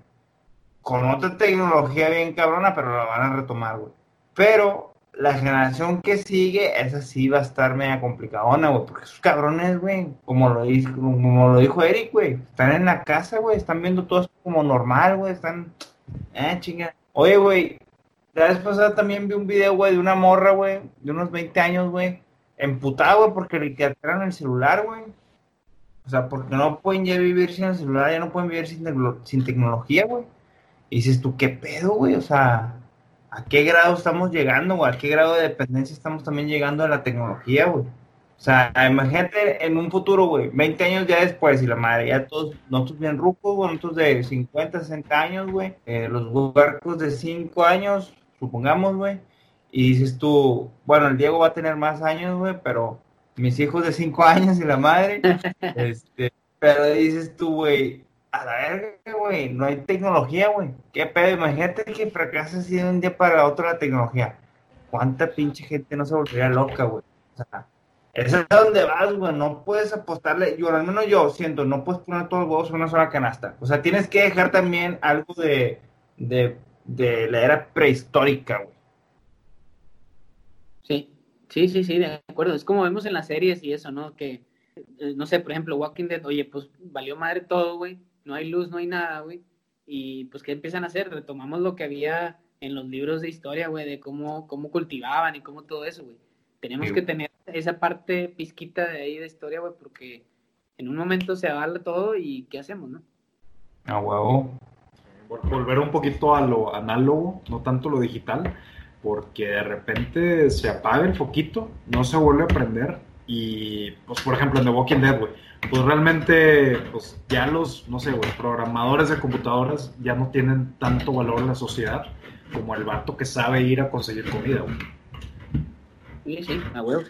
Con otra tecnología bien cabrona, pero la van a retomar, güey. Pero la generación que sigue, esa sí va a estar media complicadona, güey, porque esos cabrones, güey, como lo dijo, como lo dijo Eric, güey, están en la casa, güey, están viendo todo como normal, güey, están, eh, chinga. Oye, güey, la vez pasada también vi un video, güey, de una morra, güey, de unos 20 años, güey, emputado, güey, porque le quitaron el celular, güey. O sea, porque no pueden ya vivir sin el celular, ya no pueden vivir sin, sin tecnología, güey. Y dices tú, ¿qué pedo, güey? O sea, ¿a qué grado estamos llegando, güey? ¿A qué grado de dependencia estamos también llegando de la tecnología, güey? O sea, imagínate en un futuro, güey, 20 años ya después, y la madre, ya todos, nosotros bien rucos, güey, nosotros de 50, 60 años, güey, eh, los huercos de 5 años, supongamos, güey, y dices tú, bueno, el Diego va a tener más años, güey, pero mis hijos de cinco años y la madre, este, pero dices tú, güey, a la verga, güey, no hay tecnología, güey. ¿Qué pedo? Imagínate que fracasa así de un día para otro la tecnología. ¿Cuánta pinche gente no se volvería loca, güey? O sea, eso es donde vas, güey. No puedes apostarle. Yo, al menos yo siento, no puedes poner todos los huevos en una sola canasta. O sea, tienes que dejar también algo de, de, de la era prehistórica, güey. Sí, sí, sí, sí, de acuerdo. Es como vemos en las series y eso, ¿no? Que, eh, no sé, por ejemplo, Walking Dead, oye, pues valió madre todo, güey. No hay luz, no hay nada, güey. Y pues, ¿qué empiezan a hacer? Retomamos lo que había en los libros de historia, güey, de cómo, cómo cultivaban y cómo todo eso, güey. Tenemos que tener esa parte pizquita de ahí de historia, güey, porque en un momento se avala todo y ¿qué hacemos, no? Ah, huevo. Volver un poquito a lo análogo, no tanto lo digital porque de repente se apaga el foquito, no se vuelve a prender y, pues, por ejemplo, en The Walking Dead, güey, pues realmente, pues, ya los, no sé, güey, programadores de computadoras ya no tienen tanto valor en la sociedad como el vato que sabe ir a conseguir comida, güey. Sí, sí, a huevo.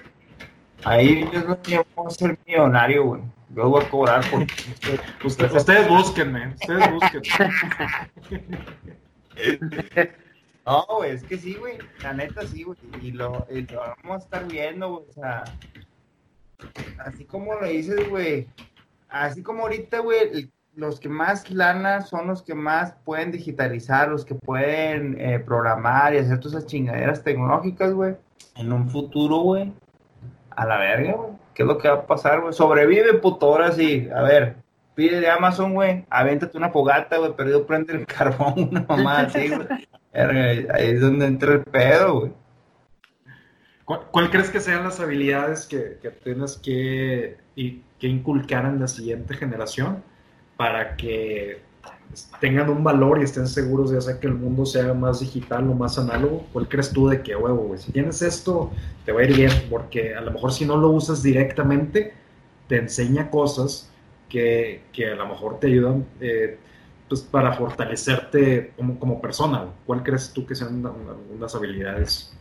Ahí yo no quiero ser millonario, güey. Yo voy a cobrar por... ustedes, ustedes búsquenme, ustedes búsquenme. No, güey, es que sí, güey. La neta sí, güey. Y lo, vamos a estar viendo, güey. O sea, así como lo dices, güey. Así como ahorita, güey, los que más lana son los que más pueden digitalizar, los que pueden eh, programar y hacer todas esas chingaderas tecnológicas, güey. En un futuro, güey. A la verga, güey. ¿Qué es lo que va a pasar, güey? Sobrevive, puto, ahora sí. A ver, pide de Amazon, güey. Avéntate una fogata, güey. Perdido prende el carbón, una mamá así, güey. Ahí es donde entra el pedo, güey. ¿Cuál, crees que sean las habilidades que, que tengas que, que inculcar en la siguiente generación para que tengan un valor y estén seguros de hacer que el mundo sea más digital o más análogo? ¿Cuál crees tú de que, huevo, güey? Si tienes esto, te va a ir bien, porque a lo mejor si no lo usas directamente, te enseña cosas que, que a lo mejor te ayudan eh, pues, para fortalecerte como, como persona? ¿Cuál crees tú que sean unas habilidades?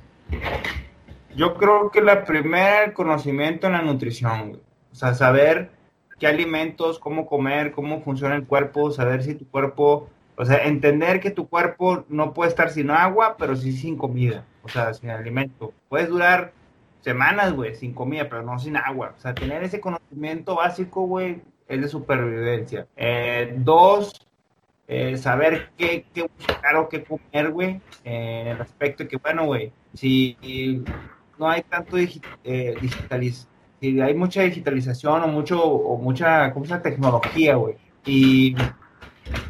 Yo creo que la primera, el conocimiento en la nutrición, O sea, saber qué alimentos, cómo comer, cómo funciona el cuerpo, saber si tu cuerpo O sea, entender que tu cuerpo no puede estar sin agua, pero sí sin comida, o sea, sin alimento. Puedes durar semanas, güey, sin comida, pero no sin agua. O sea, tener ese conocimiento básico, güey, es de supervivencia. Eh, dos, eh, saber qué, qué, buscar o qué comer, güey, en el aspecto de que, bueno, güey, si no hay tanto eh, digitaliz hay mucha digitalización o mucho o mucha ¿cómo se tecnología, güey, y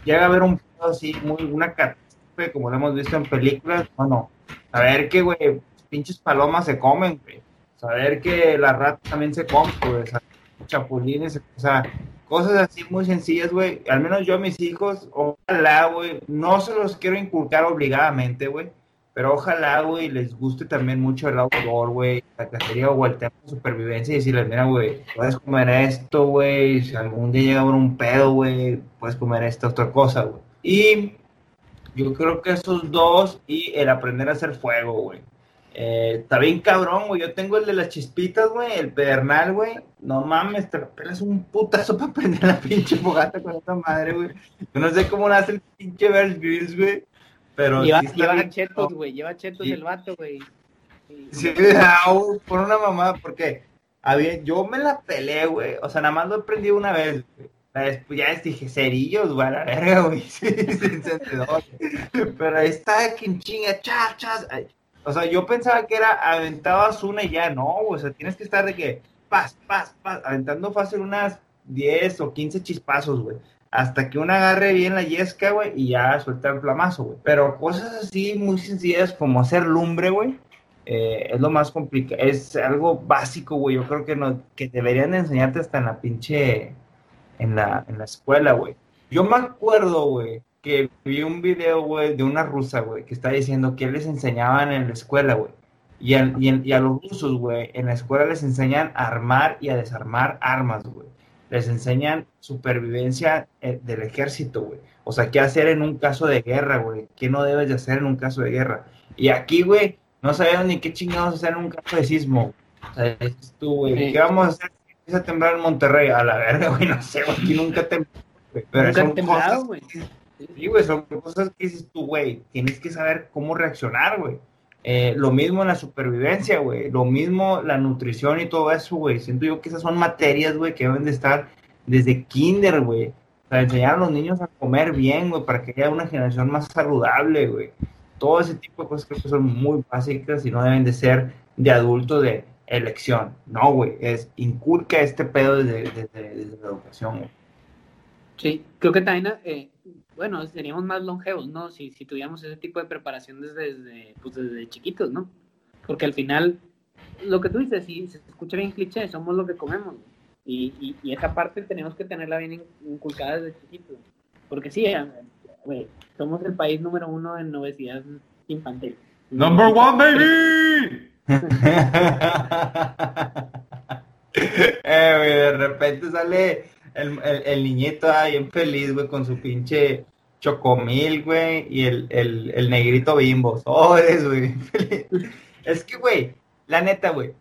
llega a haber un así muy una catástrofe como lo hemos visto en películas, bueno, saber que, güey, pinches palomas se comen, güey, saber que la rata también se come, güey, chapulines, o sea, cosas así muy sencillas, güey. Al menos yo a mis hijos, ojalá, güey, no se los quiero inculcar obligadamente, güey, pero ojalá, güey, les guste también mucho el outdoor, güey, la cacería o el tema de supervivencia y decirles, mira, güey, puedes comer esto, güey, si algún día llega un pedo, güey, puedes comer esta otra cosa, güey. Y yo creo que esos dos y el aprender a hacer fuego, güey. Eh, está bien cabrón, güey. Yo tengo el de las chispitas, güey, el pedernal, güey. No mames, te pelas un putazo para prender la pinche fogata con esta madre, güey. Yo no sé cómo nace el pinche Bears Grylls, güey. Pero lleva, lleva chetos, güey. Lleva chetos el vato, güey. Sí, por una mamá, porque había, yo me la pelé, güey. O sea, nada más lo aprendí una vez, güey. Después ya dije, cerillos, güey, a la verga, güey. Sí, Pero ahí está, quien chinga, chas, chas. O sea, yo pensaba que era aventabas una y ya, no, o sea, tienes que estar de que, paz, paz, paz, aventando fácil unas 10 o 15 chispazos, güey. Hasta que una agarre bien la yesca, güey, y ya suelta el flamazo, güey. Pero cosas así muy sencillas como hacer lumbre, güey, eh, es lo más complicado. Es algo básico, güey. Yo creo que, no, que deberían enseñarte hasta en la pinche, en la, en la escuela, güey. Yo me acuerdo, güey, que vi un video, güey, de una rusa, güey, que está diciendo que les enseñaban en la escuela, güey. Y, y, a los rusos, güey, en la escuela les enseñan a armar y a desarmar armas, güey. Les enseñan supervivencia eh, del ejército, güey. O sea, qué hacer en un caso de guerra, güey. ¿Qué no debes de hacer en un caso de guerra? Y aquí, güey, no sabemos ni qué chingados hacer en un caso de sismo. O sea, tú, güey, ¿qué vamos a hacer si empieza a temblar en Monterrey? A la verga, güey, no sé, aquí nunca tembló. Pero nunca temblado, güey. Sí, güey, son cosas que dices tú, güey, tienes que saber cómo reaccionar, güey. Eh, lo mismo en la supervivencia, güey. Lo mismo la nutrición y todo eso, güey. Siento yo que esas son materias, güey, que deben de estar desde kinder, güey. Para enseñar a los niños a comer bien, güey, para que haya una generación más saludable, güey. Todo ese tipo de cosas creo que son muy básicas y no deben de ser de adulto de elección. No, güey, es inculca este pedo desde, desde, la educación, güey. Sí, creo que también eh, bueno, seríamos más longevos, ¿no? Si, si tuviéramos ese tipo de preparación desde, pues desde chiquitos, ¿no? Porque al final, lo que tú dices, si se escucha bien cliché, somos lo que comemos. Y, y, esa parte tenemos que tenerla bien inculcada desde chiquitos. Porque sí, güey, somos el país número uno en obesidad infantil. ¡Number one, baby! eh, güey, de repente sale el, el, el niñito ahí en feliz, güey, con su pinche chocomil, güey, y el, el, el negrito bimbo. Oh, güey. es que, güey, la neta, güey,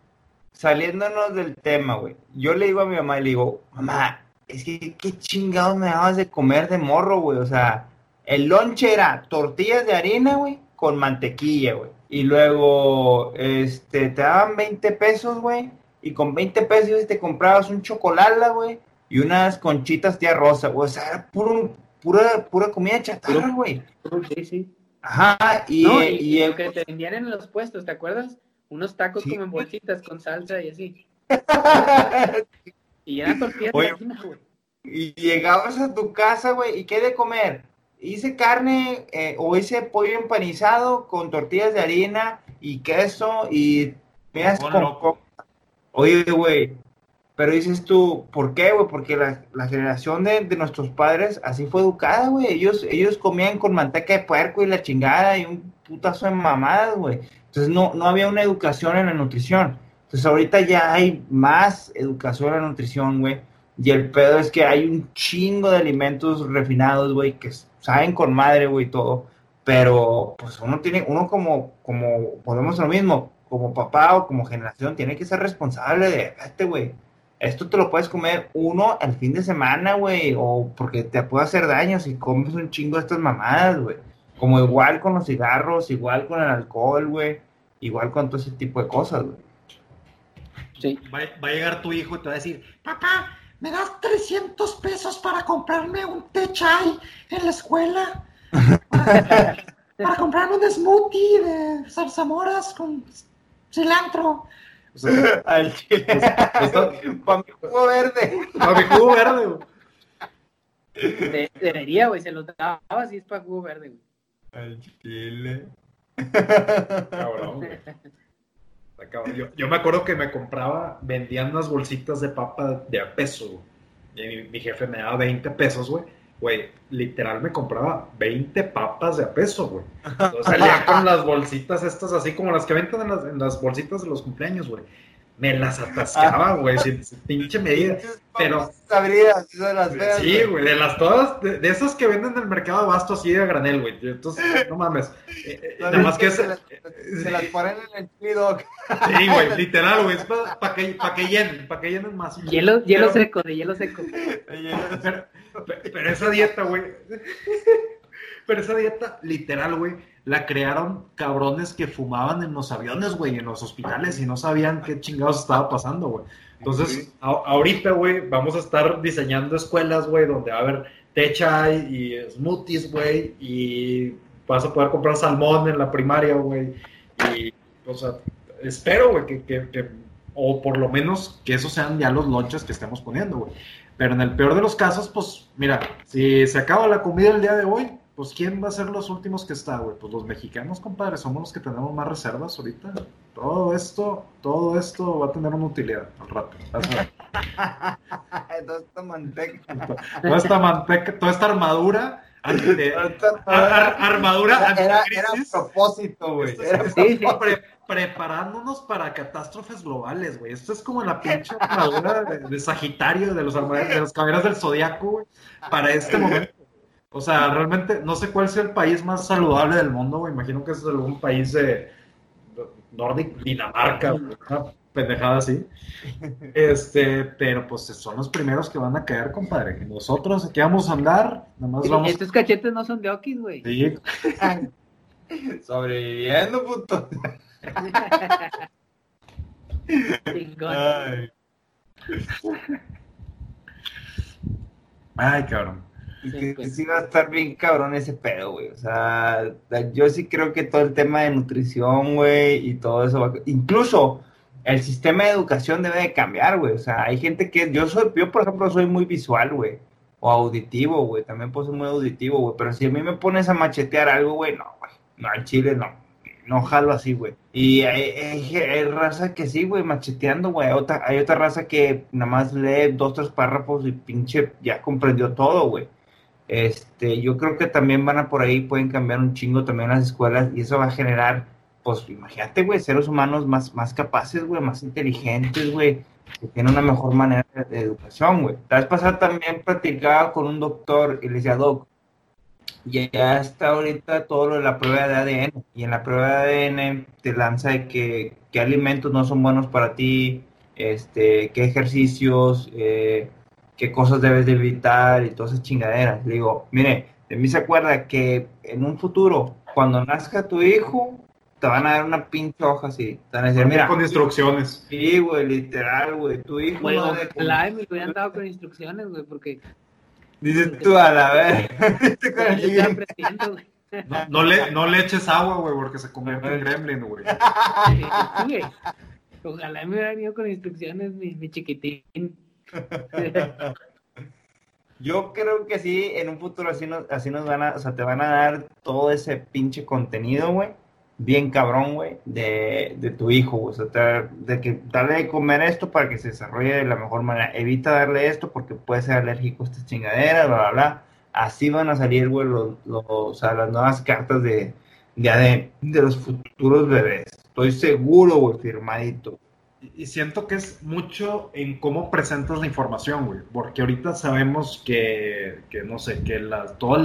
saliéndonos del tema, güey, yo le digo a mi mamá le digo, mamá, es que qué chingados me dabas de comer de morro, güey. O sea, el lonche era tortillas de harina, güey, con mantequilla, güey. Y luego, este, te daban 20 pesos, güey. Y con 20 pesos te comprabas un chocolate, güey y unas conchitas tía rosa, güey. O sea, era puro, pura, pura comida chatarra, güey. Sí, sí. Ajá, y, y, el que te vendían en los puestos, ¿te acuerdas? Unos tacos como en bolsitas con salsa y así. y eran tortillas de güey. Y llegabas a tu casa, güey, ¿y qué de comer? Hice carne eh, o hice pollo empanizado con tortillas de harina y queso y me con... Oye, güey, pero dices tú, ¿por qué, güey? Porque la, generación de, nuestros padres así fue educada, güey. Ellos, ellos comían con manteca de puerco y la chingada y un putazo de mamadas, güey. Entonces no, no había una educación en la nutrición. Entonces ahorita ya hay más educación en la nutrición, güey. Y el pedo es que hay un chingo de alimentos refinados, güey, que saben con madre, güey, todo. Pero pues uno tiene, uno como, como, podemos lo mismo, como papá o como generación, tiene que ser responsable de, este, güey esto te lo puedes comer uno al fin de semana, güey, o porque te puede hacer daño si comes un chingo de estas mamadas, güey. Como igual con los cigarros, igual con el alcohol, güey, igual con todo ese tipo de cosas, güey. Sí. Va, a llegar tu hijo y te va a decir, papá, ¿me das 300 pesos para comprarme un té chai en la escuela? Para, comprarme un smoothie de zarzamoras con cilantro. Al chile. Para mi jugo verde. Para mi jugo verde, güey. debería, güey, se lo daba así es para jugo verde, güey. Al chile. Cabrón, güey. Yo, yo, me acuerdo que me compraba, vendían unas bolsitas de papa de a peso, Y mi, jefe me daba 20 pesos, güey. Güey, literal me compraba 20 papas de a peso, güey. Entonces salía con las bolsitas estas, así como las que venden en las, en las bolsitas de los cumpleaños, güey me las atascaba, güey, sin, pinche medida. Pero. Sabrías, de las feas. Sí, güey, de las todas, de, esas que venden en el mercado de abasto así de granel, güey. Entonces, no mames. Eh, eh, nada más que, se, las, se las ponen en el chido. Sí, güey, literal, güey. Es para que, pa que llenen, para que llenen más. Hielo, hielo seco, de hielo seco. pero, pero esa dieta, güey. Pero esa dieta, literal, güey la crearon cabrones que fumaban en los aviones, güey, en los hospitales y no sabían qué chingados estaba pasando, güey. Entonces, ahorita, güey, vamos a estar diseñando escuelas, güey, donde va a haber techa y smoothies, güey, y vas a poder comprar salmón en la primaria, güey. Y, o sea, espero, güey, que, que, que, o por lo menos que esos sean ya los lonches que estemos poniendo, güey. Pero en el peor de los casos, pues, mira, si se acaba la comida el día de hoy, pues ¿quién va a ser los últimos que está, güey? Pues los mexicanos, compadre, somos los que tenemos más reservas ahorita. Todo esto, todo esto va a tener una utilidad al rato. toda esta manteca. Toda esta manteca, toda esta armadura. Armadura era, era, a propósito, güey. Sí, preparándonos para catástrofes globales, güey. Esto es como la pinche armadura de, Sagitario, de los, de los caballeros del Zodiaco, güey, para este momento. O sea, realmente no sé cuál sea el país más saludable del mundo, güey. Imagino que es algún país de Nordic, Dinamarca, una pendejada así. Este, pero pues son los primeros que van a caer, compadre. Y nosotros aquí vamos a andar, nada más vamos. Estos cachetes no son de Okis, güey. Sí. Sobreviviendo, puto. Ay. Ay, cabrón. Que, sí va a estar bien cabrón ese pedo, güey. O sea, yo sí creo que todo el tema de nutrición, güey, y todo eso va Incluso el sistema de educación debe de cambiar, güey. O sea, hay gente que... Yo, soy, yo por ejemplo, soy muy visual, güey. O auditivo, güey. También puedo ser muy auditivo, güey. Pero si a mí me pones a machetear algo, güey, no, güey. No, al chile no. No jalo así, güey. Y hay, raza que sí, güey, macheteando, güey. Hay otra, hay otra raza que nada más lee dos, tres párrafos y pinche ya comprendió todo, güey. Este, yo creo que también van a por ahí, pueden cambiar un chingo también las escuelas y eso va a generar, pues imagínate, güey, seres humanos más, más capaces, güey, más inteligentes, güey, que tienen una mejor manera de, educación, güey. La vez pasada también platicaba con un doctor y le decía, doc, ya está ahorita todo lo de la prueba de ADN y en la prueba de ADN te lanza de que, qué alimentos no son buenos para ti, este, qué ejercicios, eh, qué cosas debes de evitar y todas esas chingaderas. Le digo, mire, de mí se acuerda que en un futuro, cuando nazca tu hijo, te van a dar una pinche hoja así. Te van a decir, mira. Con instrucciones. Sí, güey, literal, güey. Tu hijo. Güey, no ojalá me hubieran dado con instrucciones, güey, porque. Dices tú a la vez. no, no, le, no le eches agua, güey, porque se convierte en gremlin, güey. Ojalá me hubieran ido con instrucciones, mi, mi chiquitín. Yo creo que sí, en un futuro así nos, así nos van a, o sea, te van a dar todo ese pinche contenido, güey, bien cabrón, güey, de, de, tu hijo, O sea, de que darle de comer esto para que se desarrolle de la mejor manera. Evita darle esto porque puede ser alérgico a estas chingaderas, bla, bla, bla. Así van a salir, güey, los, sea, las nuevas cartas de, de, de los futuros bebés. Estoy seguro, güey, firmadito y siento que es mucho en cómo presentas la información, güey. Porque ahorita sabemos que, que no sé, que todos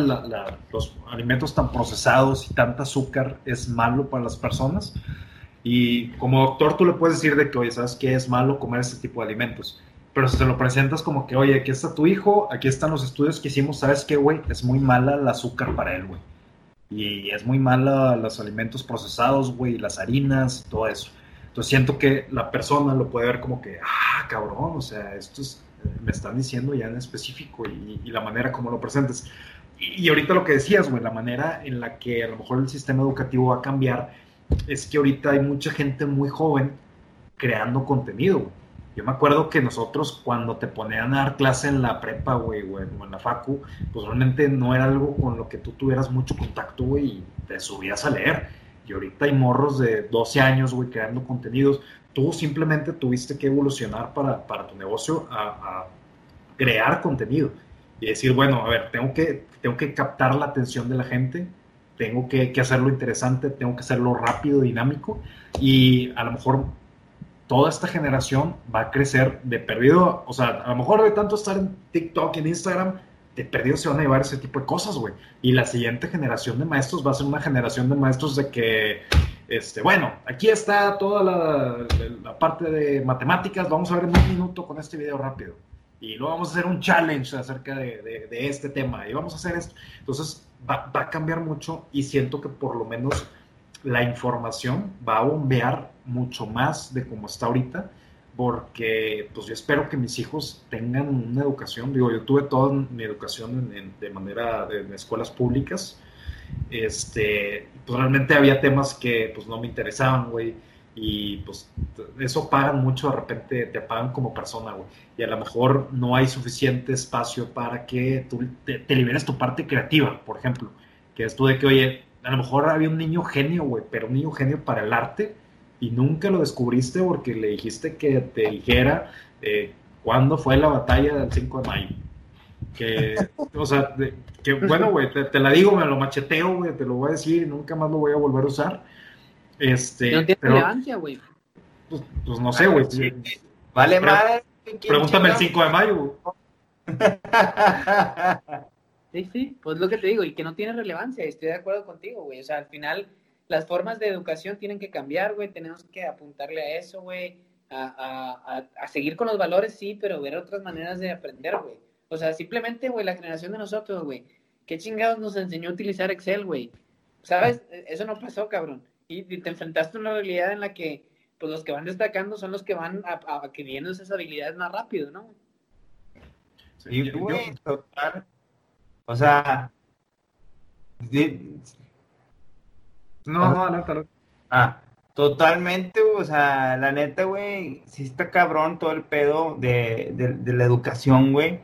los alimentos tan procesados y tanta azúcar es malo para las personas. Y como doctor tú le puedes decir de que, oye, ¿sabes qué es malo comer ese tipo de alimentos? pero se lo presentas como que, oye, aquí está tu hijo, aquí están los estudios que hicimos, ¿sabes qué, güey? Es muy mala el azúcar para él, güey. Y es muy mala los alimentos procesados, güey, las harinas, todo eso. Entonces siento que la persona lo puede ver como que, ah, cabrón, o sea, esto es, me están diciendo ya en específico y, la manera como lo presentes. Y, y ahorita lo que decías, güey, la manera en la que a lo mejor el sistema educativo va a cambiar es que ahorita hay mucha gente muy joven creando contenido, güey yo me acuerdo que nosotros cuando te ponían a dar clase en la prepa, güey, o en la facu, pues realmente no era algo con lo que tú tuvieras mucho contacto, güey, y te subías a leer. Y ahorita hay morros de 12 años, güey, creando contenidos. Tú simplemente tuviste que evolucionar para, para tu negocio a, crear contenido. Y decir, bueno, a ver, tengo que, tengo que captar la atención de la gente, tengo que, que hacerlo interesante, tengo que hacerlo rápido, dinámico. Y a lo mejor toda esta generación va a crecer de perdido, o sea, a lo mejor de tanto estar en TikTok, en Instagram, de perdido se van a llevar ese tipo de cosas, güey. Y la siguiente generación de maestros va a ser una generación de maestros de que, este, bueno, aquí está toda la, parte de matemáticas, vamos a ver en un minuto con este video rápido. Y luego vamos a hacer un challenge acerca de, este tema y vamos a hacer esto. Entonces va, a cambiar mucho y siento que por lo menos la información va a bombear mucho más de como está ahorita, porque pues yo espero que mis hijos tengan una educación, digo, yo tuve toda mi educación de manera en escuelas públicas, este, pues realmente había temas que pues no me interesaban, güey, y pues eso pagan mucho, de repente te pagan como persona, güey, y a lo mejor no hay suficiente espacio para que tú te, te liberes tu parte creativa, por ejemplo, que es tú de que, oye, a lo mejor había un niño genio, güey, pero un niño genio para el arte y nunca lo descubriste porque le dijiste que te dijera eh, cuándo fue la batalla del 5 de mayo. Que, o sea, que bueno, güey, te, la digo, me lo macheteo, güey, te lo voy a decir y nunca más lo voy a volver a usar. Este, no tiene relevancia, güey. Pues, pues, no sé, güey. Vale, madre. Pregúntame el 5 de mayo, güey. Sí, sí, pues lo que te digo, y que no tiene relevancia, estoy de acuerdo contigo, güey. O sea, al final las formas de educación tienen que cambiar, güey, tenemos que apuntarle a eso, güey, a, a, seguir con los valores, sí, pero ver otras maneras de aprender, güey. O sea, simplemente, güey, la generación de nosotros, güey, ¿qué chingados nos enseñó a utilizar Excel, güey? ¿Sabes? Eso no pasó, cabrón. Y, te enfrentaste a una realidad en la que, pues, los que van destacando son los que van a, adquiriendo esas habilidades más rápido, ¿no? Sí, güey, total o sea. No, no, no, Ah, totalmente, o sea, la neta, güey, sí está cabrón todo el pedo de, de, la educación, güey.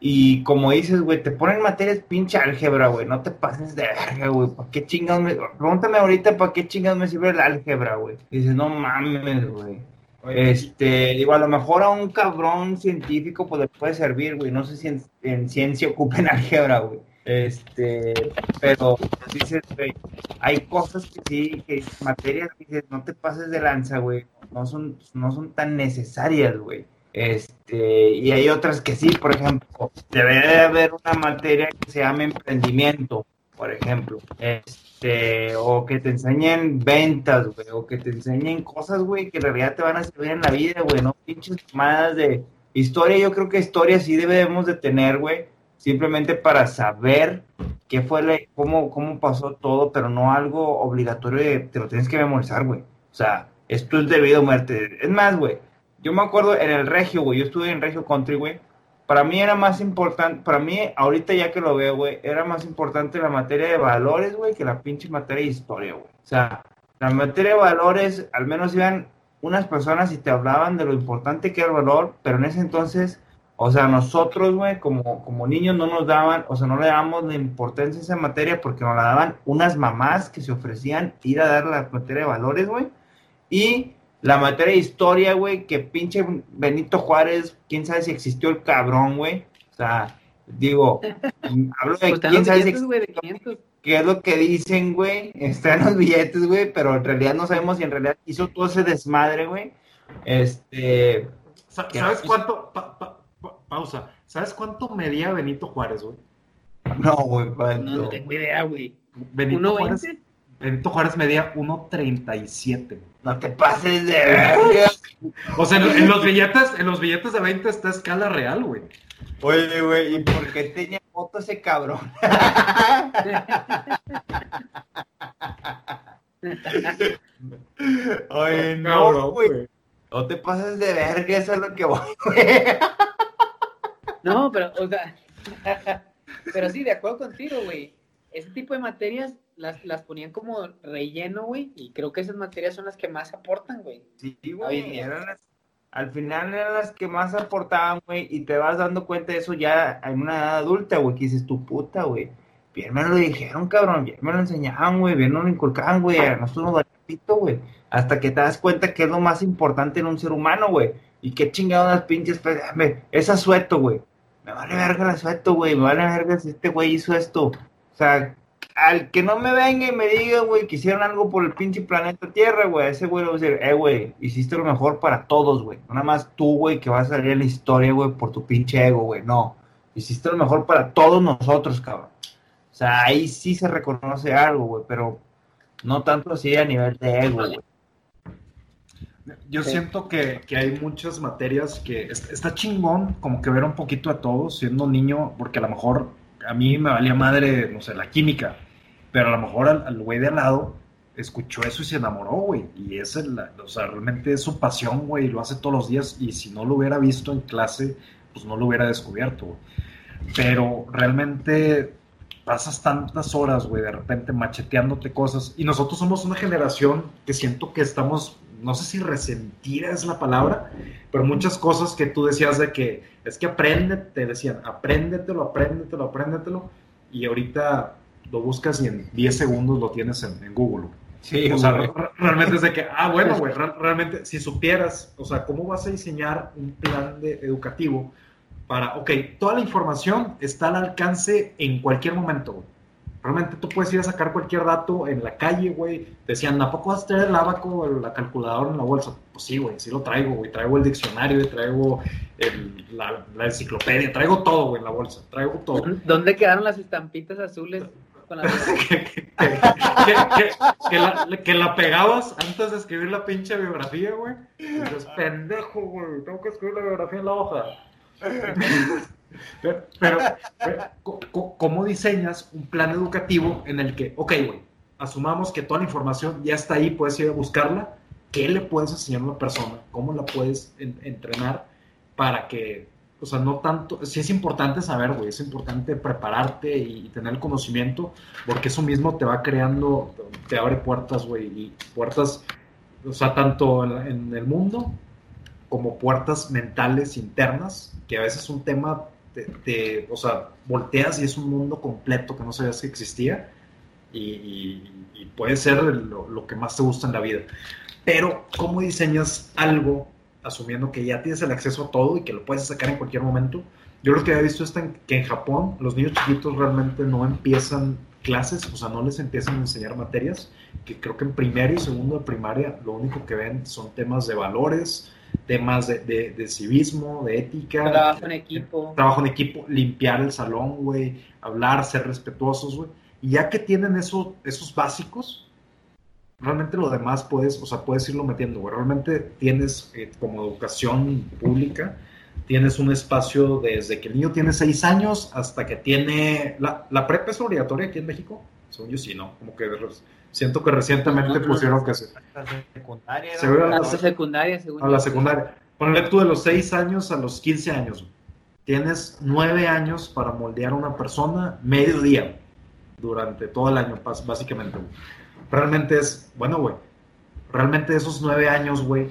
Y como dices, güey, te ponen materias pinche álgebra, güey. No te pases de verga, güey. ¿Para qué chingados me... Pregúntame ahorita para qué chingados me sirve el álgebra, güey. Dices, no mames, güey. Este, digo, a lo mejor a un cabrón científico pues le puede servir, güey. No sé si en, ciencia ocupen álgebra, güey. Este, pero dices, güey, hay cosas que sí, que materias que dices, no te pases de lanza, güey. No son, no son tan necesarias, güey. Este, y hay otras que sí, por ejemplo, debe de haber una materia que se llama emprendimiento, por ejemplo. Este, o que te enseñen ventas, güey, o que te enseñen cosas, güey, que en realidad te van a servir en la vida, güey, no pinches tomadas de historia. Yo creo que historia sí debemos de tener, güey, simplemente para saber qué fue, cómo, cómo pasó todo, pero no algo obligatorio de te lo tienes que memorizar, güey. O sea, esto es debido a muerte. Es más, güey, yo me acuerdo en el Regio, güey, yo estuve en Regio Country, güey, para mí era más importante, para mí, ahorita ya que lo veo, güey, era más importante la materia de valores, güey, que la pinche materia de historia, güey. O sea, la materia de valores, al menos iban unas personas y te hablaban de lo importante que era el valor, pero en ese entonces, o sea, nosotros, güey, como, como niños no nos daban, o sea, no le dábamos la importancia a esa materia porque nos la daban unas mamás que se ofrecían ir a dar la materia de valores, güey. Y la materia de historia, güey, que pinche Benito Juárez, quién sabe si existió el cabrón, güey. O sea, digo, hablo de pues quién sabe si existió, qué es lo que dicen, güey. Está en los billetes, güey, pero en realidad no sabemos si en realidad hizo todo ese desmadre, güey. Este. ¿Sabes cuánto? Pausa. ¿Sabes cuánto medía Benito Juárez, güey? No, güey, no, tengo idea, güey. Benito Juárez Benito Juárez medía 1.37. No te pases de verga. O sea, en, los billetes, en los billetes de 20 está a escala real, güey. Oye, güey, ¿y por qué tenía foto ese cabrón? Oye, no, güey. No te pases de verga, eso es lo que voy, güey. No, pero, o sea, pero sí, de acuerdo contigo, güey. Ese tipo de materias las, las ponían como relleno, güey, y creo que esas materias son las que más aportan, güey. Sí, güey, al final eran las que más aportaban, güey, y te vas dando cuenta de eso ya en una edad adulta, güey, que dices, tu puta, güey. Bien me lo dijeron, cabrón, bien me lo enseñaban, güey, bien me lo inculcaban, güey, a nosotros nos pito, güey. Hasta que te das cuenta que es lo más importante en un ser humano, güey. Y qué chingados las pinches, pues, es asueto, güey. Me vale verga el asueto, güey, me vale verga si este güey hizo esto. O sea, al que no me venga y me diga, güey, que hicieron algo por el pinche planeta Tierra, güey, ese güey le va a decir, eh, güey, hiciste lo mejor para todos, güey. No nada más tú, güey, que vas a salir en la historia, güey, por tu pinche ego, güey. No. Hiciste lo mejor para todos nosotros, cabrón. O sea, ahí sí se reconoce algo, güey, pero no tanto así a nivel de ego, güey. Yo siento que, que, hay muchas materias que está chingón como que ver un poquito a todos siendo niño, porque a lo mejor a mí me valía madre, no sé, la química, pero a lo mejor al, güey de al lado escuchó eso y se enamoró, güey. Y es el, o sea, realmente es su pasión, güey, y lo hace todos los días. Y si no lo hubiera visto en clase, pues no lo hubiera descubierto, güey. Pero realmente pasas tantas horas, güey, de repente macheteándote cosas. Y nosotros somos una generación que siento que estamos, no sé si resentida es la palabra, pero muchas cosas que tú decías de que es que aprende, te decían, apréndetelo, apréndetelo, apréndetelo. Y ahorita lo buscas y en 10 segundos lo tienes en, Google. Sí, o sea, realmente es de que, ah, bueno, güey, realmente si supieras, o sea, ¿cómo vas a diseñar un plan de educativo para, ok, toda la información está al alcance en cualquier momento, güey. Realmente tú puedes ir a sacar cualquier dato en la calle, güey. Decían, ¿a poco vas a tener el abaco o la calculadora en la bolsa? Pues sí, güey, sí lo traigo, güey. Traigo el diccionario, traigo la, enciclopedia, traigo todo, güey, en la bolsa. Traigo todo. ¿Dónde quedaron las estampitas azules? Con que, la, pegabas antes de escribir la pinche biografía, güey. Dices, pendejo, güey, tengo que escribir la biografía en la hoja. Pero, ¿cómo diseñas un plan educativo en el que, ok, güey, asumamos que toda la información ya está ahí, puedes ir a buscarla, ¿qué le puedes enseñar a una persona? ¿Cómo la puedes entrenar para que, o sea, no tanto, sí es importante saber, güey, es importante prepararte y, tener el conocimiento, porque eso mismo te va creando, te abre puertas, güey, y puertas, o sea, tanto en el mundo como puertas mentales internas, que a veces es un tema te, o sea, volteas y es un mundo completo que no sabías que existía y, puede ser lo, que más te gusta en la vida. Pero, ¿cómo diseñas algo asumiendo que ya tienes el acceso a todo y que lo puedes sacar en cualquier momento? Yo lo que había visto es que en Japón los niños chiquitos realmente no empiezan clases, o sea, no les empiezan a enseñar materias, que creo que en primero y segundo de primaria lo único que ven son temas de valores, temas de, civismo, de ética. Trabajo en equipo. Trabajo en equipo, limpiar el salón, güey, hablar, ser respetuosos, güey. Y ya que tienen eso, esos básicos, realmente lo demás puedes, o sea, puedes irlo metiendo, güey. Realmente tienes eh, como educación pública, tienes un espacio desde que el niño tiene seis años hasta que tiene... ¿La, la prepa es obligatoria aquí en México? Según yo sí, ¿no? Como que Siento que recientemente pusieron que se... Secundaria, ¿no? a la secundaria, A la secundaria. Ponle tú de los 6 años a los 15 años. Tienes 9 años para moldear a una persona medio día durante todo el año, básicamente. Realmente es, bueno, güey, realmente esos 9 años, güey,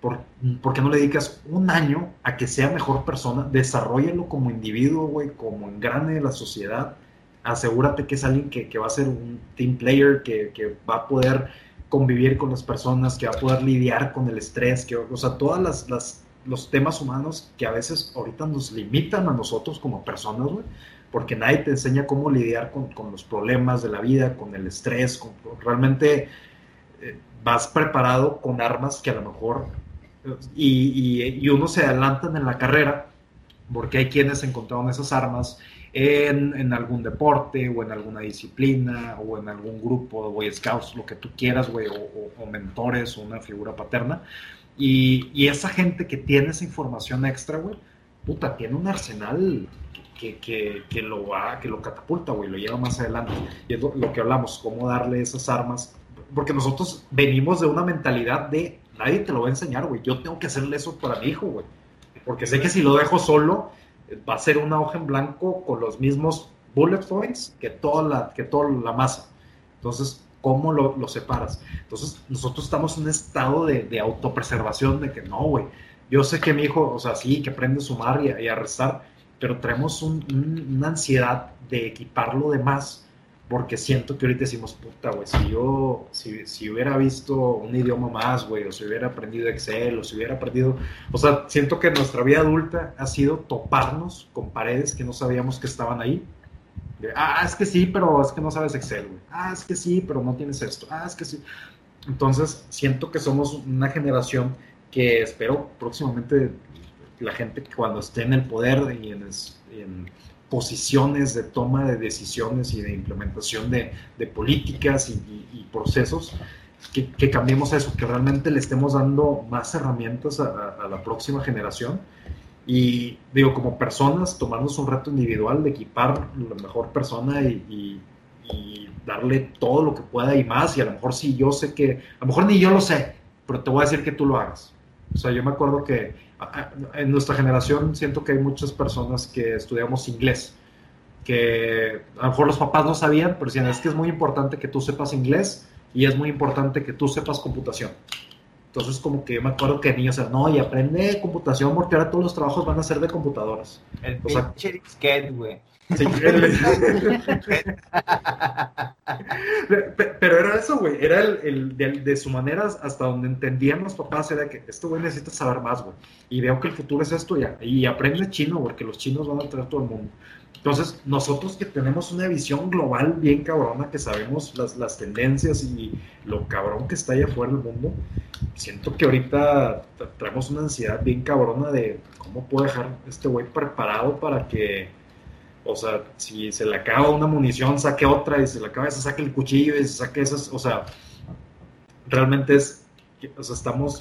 ¿por, ¿por, qué no le dedicas un año a que sea mejor persona? Desarrollalo como individuo, güey, como engrane de la sociedad asegúrate que es alguien que, va a ser un team player, que, va a poder convivir con las personas, que va a poder lidiar con el estrés, que, o sea, todos las, los temas humanos que a veces ahorita nos limitan a nosotros como personas, güey, porque nadie te enseña cómo lidiar con, los problemas de la vida, con el estrés, realmente eh, vas preparado con armas que a lo mejor, y, y, y uno se adelantan en la carrera, porque hay quienes encontraron esas armas en, algún deporte o en alguna disciplina o en algún grupo de Boy Scouts, lo que tú quieras, güey, o, mentores o una figura paterna. Y, esa gente que tiene esa información extra, güey, puta, tiene un arsenal que, que, que, lo va, que lo catapulta, güey, lo lleva más adelante. Y es lo, lo que hablamos, cómo darle esas armas, porque nosotros venimos de una mentalidad de nadie te lo va a enseñar, güey, yo tengo que hacerle eso para mi hijo, güey, porque sé que si lo dejo solo, va a ser una hoja en blanco con los mismos bullet points que toda la, que toda la masa. Entonces, ¿cómo lo, lo separas? Entonces, nosotros estamos en un estado de, de autopreservación de que no, güey. Yo sé que mi hijo, o sea, sí, que aprende a sumar y, y a restar, pero traemos una ansiedad de equiparlo de más porque siento que ahorita decimos, puta, güey, si yo, si, si, hubiera visto un idioma más, güey, o si hubiera aprendido Excel, o si hubiera aprendido, o sea, siento que nuestra vida adulta ha sido toparnos con paredes que no sabíamos que estaban ahí. ah, es que sí, pero es que no sabes Excel, güey. Ah, es que sí, pero no tienes esto. Ah, es que sí. Entonces, siento que somos una generación que espero próximamente la gente cuando esté en el poder y en posiciones de toma de decisiones y de implementación de, de políticas y, procesos, que, que, cambiemos eso, que realmente le estemos dando más herramientas a, a, la próxima generación. Y digo, como personas, tomarnos un reto individual de equipar la mejor persona y, y, darle todo lo que pueda y más. Y a lo mejor si yo sé que, a lo mejor ni yo lo sé, pero te voy a decir que tú lo hagas. O sea, yo me acuerdo que en nuestra generación siento que hay muchas personas que estudiamos inglés, que a lo mejor los papás no sabían, pero decían, es que es muy importante que tú sepas inglés y es muy importante que tú sepas computación. Entonces, como que yo me acuerdo que niños decían, no, y aprende computación porque ahora todos los trabajos van a ser de computadoras. El o sea, güey. Pero era eso, güey. Era el, de, su manera, hasta donde entendían los papás, era que esto, güey, necesita saber más, güey. Y veo que el futuro es esto ya. Y aprende chino, porque los chinos van a traer todo el mundo. Entonces, nosotros que tenemos una visión global bien cabrona, que sabemos las, las tendencias y lo cabrón que está allá afuera del mundo, siento que ahorita traemos una ansiedad bien cabrona de cómo puedo dejar este güey preparado para que o sea, si se le acaba una munición, saque otra, y se le acaba esa, saque el cuchillo y se saque esas, o sea, realmente es, o sea, estamos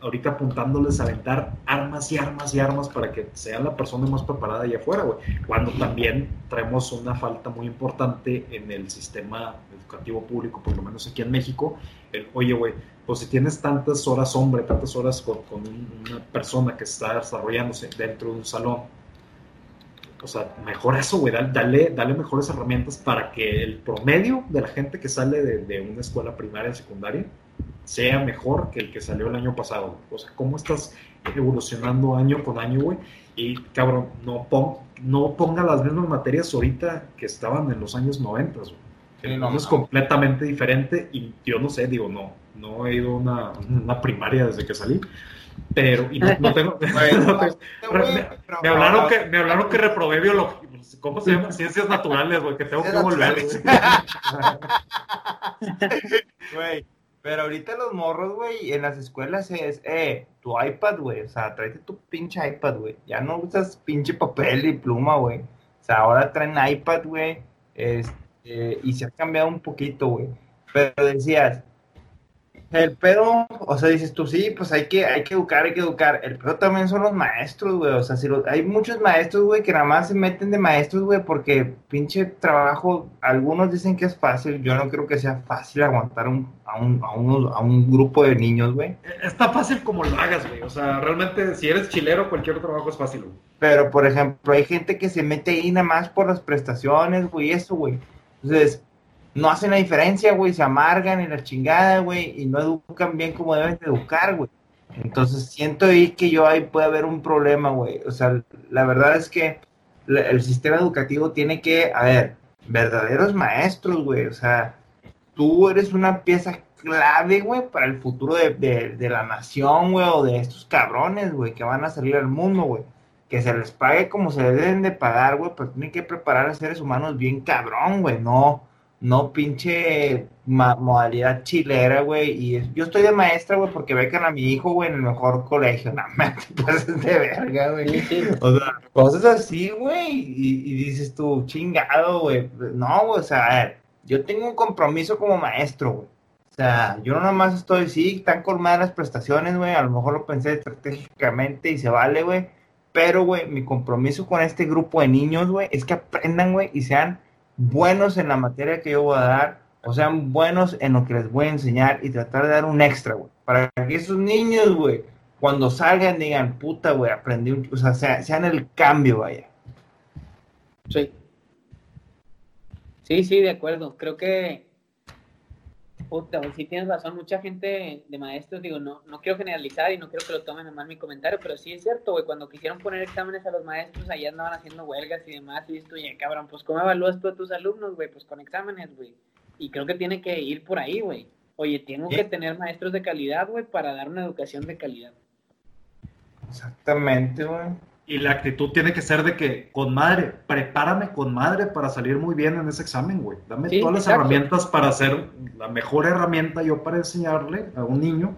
ahorita apuntándoles a aventar armas y armas y armas para que sea la persona más preparada allá afuera, güey. Cuando también traemos una falta muy importante en el sistema educativo público, por lo menos aquí en México, el, oye, güey, pues si tienes tantas horas hombre, tantas horas con, con una persona que está desarrollándose dentro de un salón, o sea, mejor eso, güey, dale, dale mejores herramientas para que el promedio de la gente que sale de, una escuela primaria y secundaria sea mejor que el que salió el año pasado. O sea, ¿cómo estás evolucionando año con año, güey? Y, cabrón, no, no ponga las mismas materias ahorita que estaban en los años 90, güey. es completamente diferente y yo no sé, digo, no, no he ido a una, una primaria desde que salí, pero y no, tengo, me, hablaron que me hablaron que reprobé biología ¿cómo se llama? ciencias naturales güey que tengo que volver. güey pero ahorita los morros güey en las escuelas es eh tu iPad güey o sea tráete tu pinche iPad güey. Ya no usas pinche papel y pluma güey. O sea ahora traen iPad güey este, y se ha cambiado un poquito güey. Pero decías el pedo, o sea, dices tú, sí, pues hay que, hay que educar, hay que educar. El pedo también son los maestros, güey. O sea, si hay muchos maestros, güey, que nada más se meten de maestros, güey, porque pinche trabajo, algunos dicen que es fácil. Yo no creo que sea fácil aguantar un, a, un, a, unos, a un grupo de niños, güey. Está fácil como lo hagas, güey. O sea, realmente, si eres chilero, cualquier trabajo es fácil, güey. Pero, por ejemplo, hay gente que se mete ahí nada más por las prestaciones, güey, eso, güey. Entonces, no hacen la diferencia, güey, se amargan en la chingada, güey, y no educan bien como deben de educar, güey. Entonces siento ahí que yo ahí puede haber un problema, güey. O sea, la verdad es que el sistema educativo tiene que, a ver, verdaderos maestros, güey. O sea, tú eres una pieza clave, güey, para el futuro de, de la nación, güey, o de estos cabrones, güey, que van a salir al mundo, güey. Que se les pague como se deben de pagar, güey, pues tienen que preparar a seres humanos bien cabrón, güey, no no pinche modalidad chilera, güey. Y yo estoy de maestra, güey, porque becan a mi hijo, güey, en el mejor colegio. No, me pases de verga, güey. O sea, cosas así, güey. Y, dices tú, chingado, güey. No, güey, o sea, a ver, yo tengo un compromiso como maestro, güey. O sea, yo no nomás estoy, sí, están colmadas las prestaciones, güey. A lo mejor lo pensé estratégicamente y se vale, güey. Pero, güey, mi compromiso con este grupo de niños, güey, es que aprendan, güey, y sean buenos en la materia que yo voy a dar, o sean buenos en lo que les voy a enseñar y tratar de dar un extra, güey. Para que esos niños, güey, cuando salgan digan, puta, güey, aprendí un... O sea, sean el cambio, vaya. Sí. Sí, sí, de acuerdo. Creo que Puta, sí tienes razón, mucha gente de maestros, digo, no, no quiero generalizar y no quiero que lo tomen a mal mi comentario, pero sí es cierto, güey, cuando quisieron poner exámenes a los maestros, allá andaban haciendo huelgas y demás, y esto, y cabrón, pues ¿cómo evalúas tú a tus alumnos, güey? Pues con exámenes, güey. Y creo que tiene que ir por ahí, güey. Oye, tengo que tener maestros de calidad, güey, para dar una educación de calidad. Exactamente, güey. Y la actitud tiene que ser de que, con madre, prepárame con madre para salir muy bien en ese examen, güey. Dame todas las herramientas para hacer la mejor herramienta yo para enseñarle a un niño.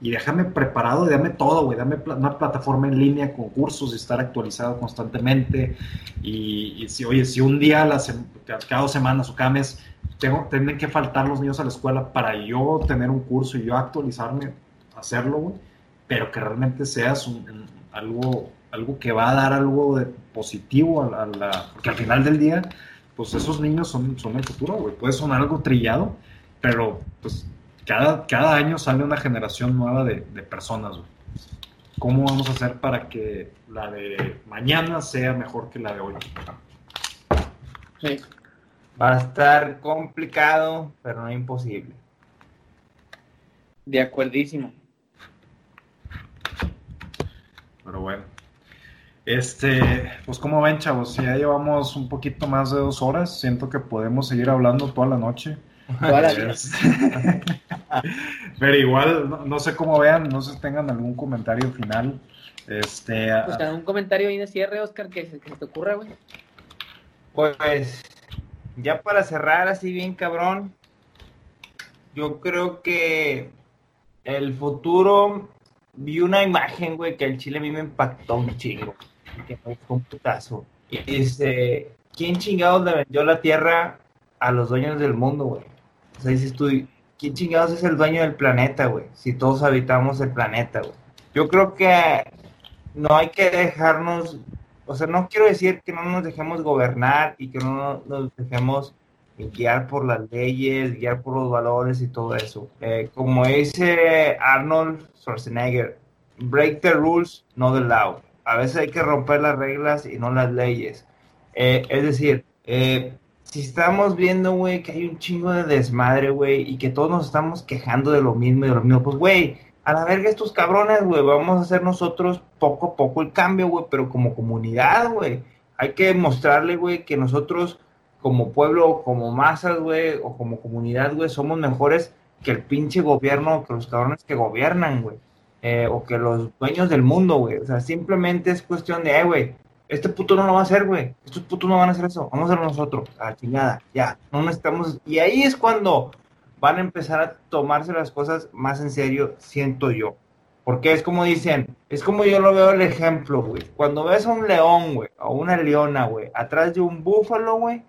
Y déjame preparado y dame todo, güey. Dame una plataforma en línea con cursos y estar actualizado constantemente. Y, si, oye, si un día, las, cada dos semanas o cada mes, tengo, tienen que faltar los niños a la escuela para yo tener un curso y yo actualizarme, hacerlo, güey. Pero que realmente seas un, algo algo que va a dar algo de positivo a, la... Porque al final del día, pues esos niños son, son el futuro, güey. Puede sonar algo trillado, pero pues cada, cada año sale una generación nueva de, personas, güey. ¿Cómo vamos a hacer para que la de mañana sea mejor que la de hoy? Sí. Va a estar complicado, pero no imposible. De acuerdísimo. Pero bueno. Este, pues como ven, chavos, ya llevamos un poquito más de dos horas. Siento que podemos seguir hablando toda la noche. Pero igual, no, sé cómo vean, no sé si tengan algún comentario final. Este, pues un comentario ahí de cierre, Oscar, que, se te ocurra, güey. Pues, ya para cerrar así bien cabrón, yo creo que el futuro vi una imagen, güey, que el Chile a mí me impactó un chingo que fue un putazo. Y dice, ¿quién chingados le vendió la tierra a los dueños del mundo, güey? O sea, dices tú, ¿quién chingados es el dueño del planeta, güey? Si todos habitamos el planeta, güey. Yo creo que no hay que dejarnos, o sea, no quiero decir que no nos dejemos gobernar y que no nos dejemos guiar por las leyes, guiar por los valores y todo eso. Eh, como dice Arnold Schwarzenegger, break the rules, not the law a veces hay que romper las reglas y no las leyes. Eh, es decir, eh, si estamos viendo, güey, que hay un chingo de desmadre, güey, y que todos nos estamos quejando de lo mismo y de lo mismo, pues, güey, a la verga estos cabrones, güey, vamos a hacer nosotros poco a poco el cambio, güey, pero como comunidad, güey, hay que mostrarle, güey, que nosotros como pueblo, como masas, güey, o como comunidad, güey, somos mejores que el pinche gobierno, que los cabrones que gobiernan, güey. Eh, o que los dueños del mundo, güey. O sea, simplemente es cuestión de, eh, güey, este puto no lo va a hacer, güey. Estos putos no van a hacer eso. Vamos a hacerlo nosotros. A chingada, ya. No necesitamos. Y ahí es cuando van a empezar a tomarse las cosas más en serio, siento yo. Porque es como dicen, es como yo lo veo el ejemplo, güey. Cuando ves a un león, güey, o una leona, güey, atrás de un búfalo, güey,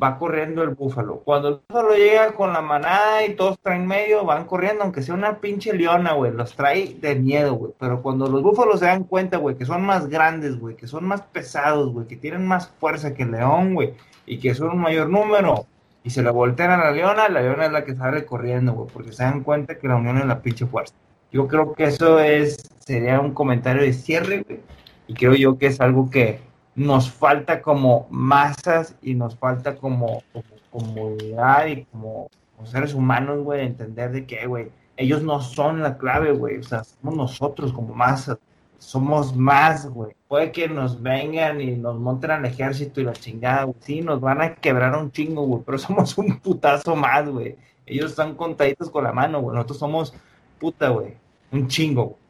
va corriendo el búfalo. Cuando el búfalo llega con la manada y todos traen medio, van corriendo, aunque sea una pinche leona, güey, los trae de miedo, güey. Pero cuando los búfalos se dan cuenta, güey, que son más grandes, güey, que son más pesados, güey, que tienen más fuerza que el león, güey, y que son un mayor número, y se le voltean a la leona, la leona es la que sale corriendo, güey, porque se dan cuenta que la unión es la pinche fuerza. Yo creo que eso es, sería un comentario de cierre, güey, y creo yo que es algo que nos falta como masas y nos falta como, comunidad y como, seres humanos, güey, entender de que, güey, ellos no son la clave, güey, o sea, somos nosotros como masas, somos más, güey. Puede que nos vengan y nos monten al ejército y la chingada, güey. Sí, nos van a quebrar un chingo, güey, pero somos un putazo más, güey. Ellos están contaditos con la mano, güey. Nosotros somos puta, güey. Un chingo, güey.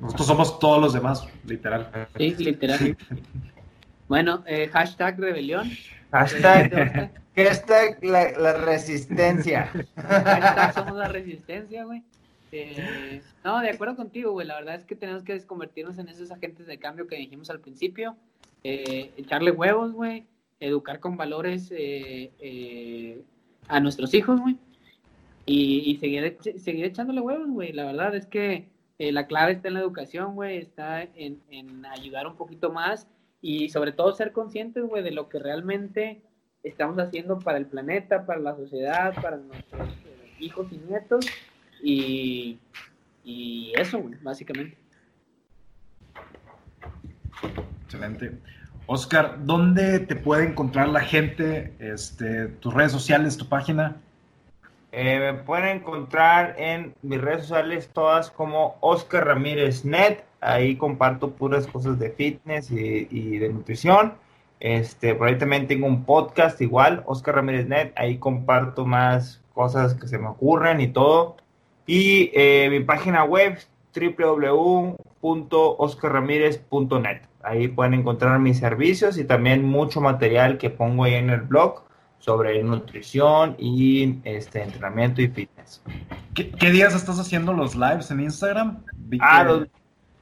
Nosotros somos todos los demás, literal. Sí, literal. Bueno, eh, hashtag rebelión. Hashtag, hashtag la, la resistencia. hashtag somos la resistencia, güey. Eh, no, de acuerdo contigo, güey. La verdad es que tenemos que convertirnos en esos agentes de cambio que dijimos al principio. Eh, echarle huevos, güey. Educar con valores eh, a nuestros hijos, güey. Y, seguir, seguir echándole huevos, güey. La verdad es que la clave está en la educación, güey. Está en, en ayudar un poquito más y sobre todo ser conscientes, güey, de lo que realmente estamos haciendo para el planeta, para la sociedad, para nuestros hijos y nietos y, eso, básicamente. Excelente. Oscar, ¿dónde te puede encontrar la gente? Este, tus redes sociales, tu página. Eh, me pueden encontrar en mis redes sociales todas como Oscar Ramírez Net. Ahí comparto puras cosas de fitness y, de nutrición. Este, por ahí también tengo un podcast igual, Oscar Ramírez Net. Ahí comparto más cosas que se me ocurren y todo. Y eh, mi página web www.oscarramirez.net. Ahí pueden encontrar mis servicios y también mucho material que pongo ahí en el blog sobre nutrición y este entrenamiento y fitness. ¿Qué, días estás haciendo los lives en Instagram? Vi que, ah,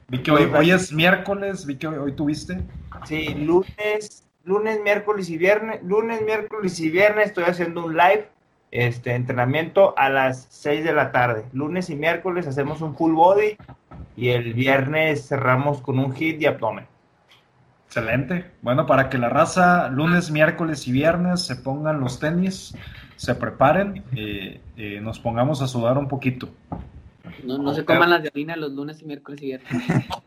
vi que hoy, es miércoles, vi que hoy, tuviste. Sí, lunes, lunes, miércoles y viernes, lunes, miércoles y viernes estoy haciendo un live este entrenamiento a las 6 de la tarde. Lunes y miércoles hacemos un full body y el viernes cerramos con un hit de abdomen. Excelente. Bueno, para que la raza lunes, miércoles y viernes se pongan los tenis, se preparen y, nos pongamos a sudar un poquito. No, se coman las de los lunes y miércoles y viernes.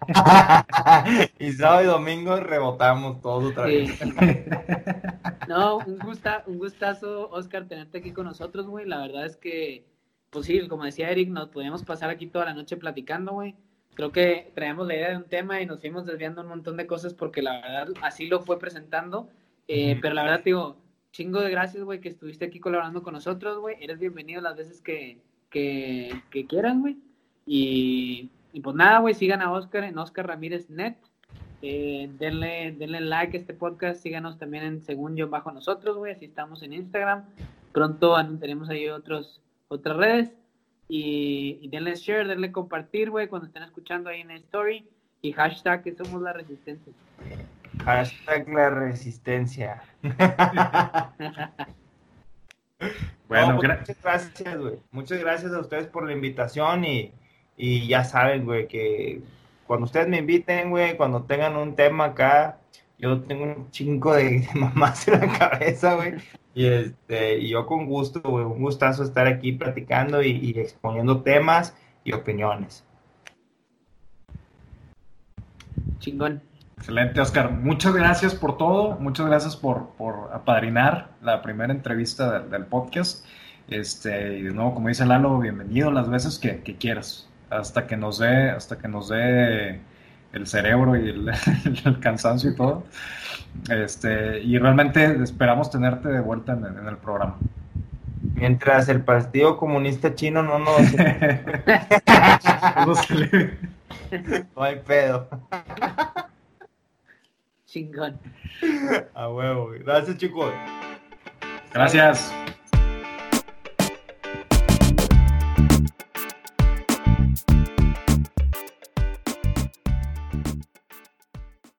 y sábado y domingo rebotamos todo otra vez. no, un, gusta, un gustazo, Oscar, tenerte aquí con nosotros, güey. La verdad es que, pues sí, como decía Eric, nos podíamos pasar aquí toda la noche platicando, güey. Creo que traíamos la idea de un tema y nos fuimos desviando un montón de cosas porque la verdad así lo fue presentando. Eh, pero la verdad, digo, chingo de gracias, güey, que estuviste aquí colaborando con nosotros, güey. Eres bienvenido las veces que, que, que quieran, güey. Y, pues nada, güey, sigan a Oscar en Oscar Ramírez Net. Eh, denle, denle like a este podcast, síganos también en Según Yo Bajo Nosotros, güey, así estamos en Instagram. Pronto anunciaremos ahí otros, otras redes. Y, denle share, denle compartir, güey, cuando estén escuchando ahí en el story. Y hashtag que somos la resistencia. Hashtag la resistencia. bueno, pues, muchas gracias, güey. Muchas gracias a ustedes por la invitación y y ya saben, güey, que cuando ustedes me inviten, güey, cuando tengan un tema acá, yo tengo un chingo de, mamás en la cabeza, güey. Y, este, y yo con gusto, güey, un gustazo estar aquí platicando y, exponiendo temas y opiniones. Chingón. Excelente, Oscar. Muchas gracias por todo. Muchas gracias por, por apadrinar la primera entrevista del, podcast. Este, y de nuevo, como dice Lalo, bienvenido las veces que, que quieras hasta que nos dé, hasta que nos dé el cerebro y el, cansancio y todo. Este, y realmente esperamos tenerte de vuelta en, el programa. Mientras el Partido Comunista Chino no nos... no hay pedo. Chingón. A huevo. Gracias, chicos. Gracias.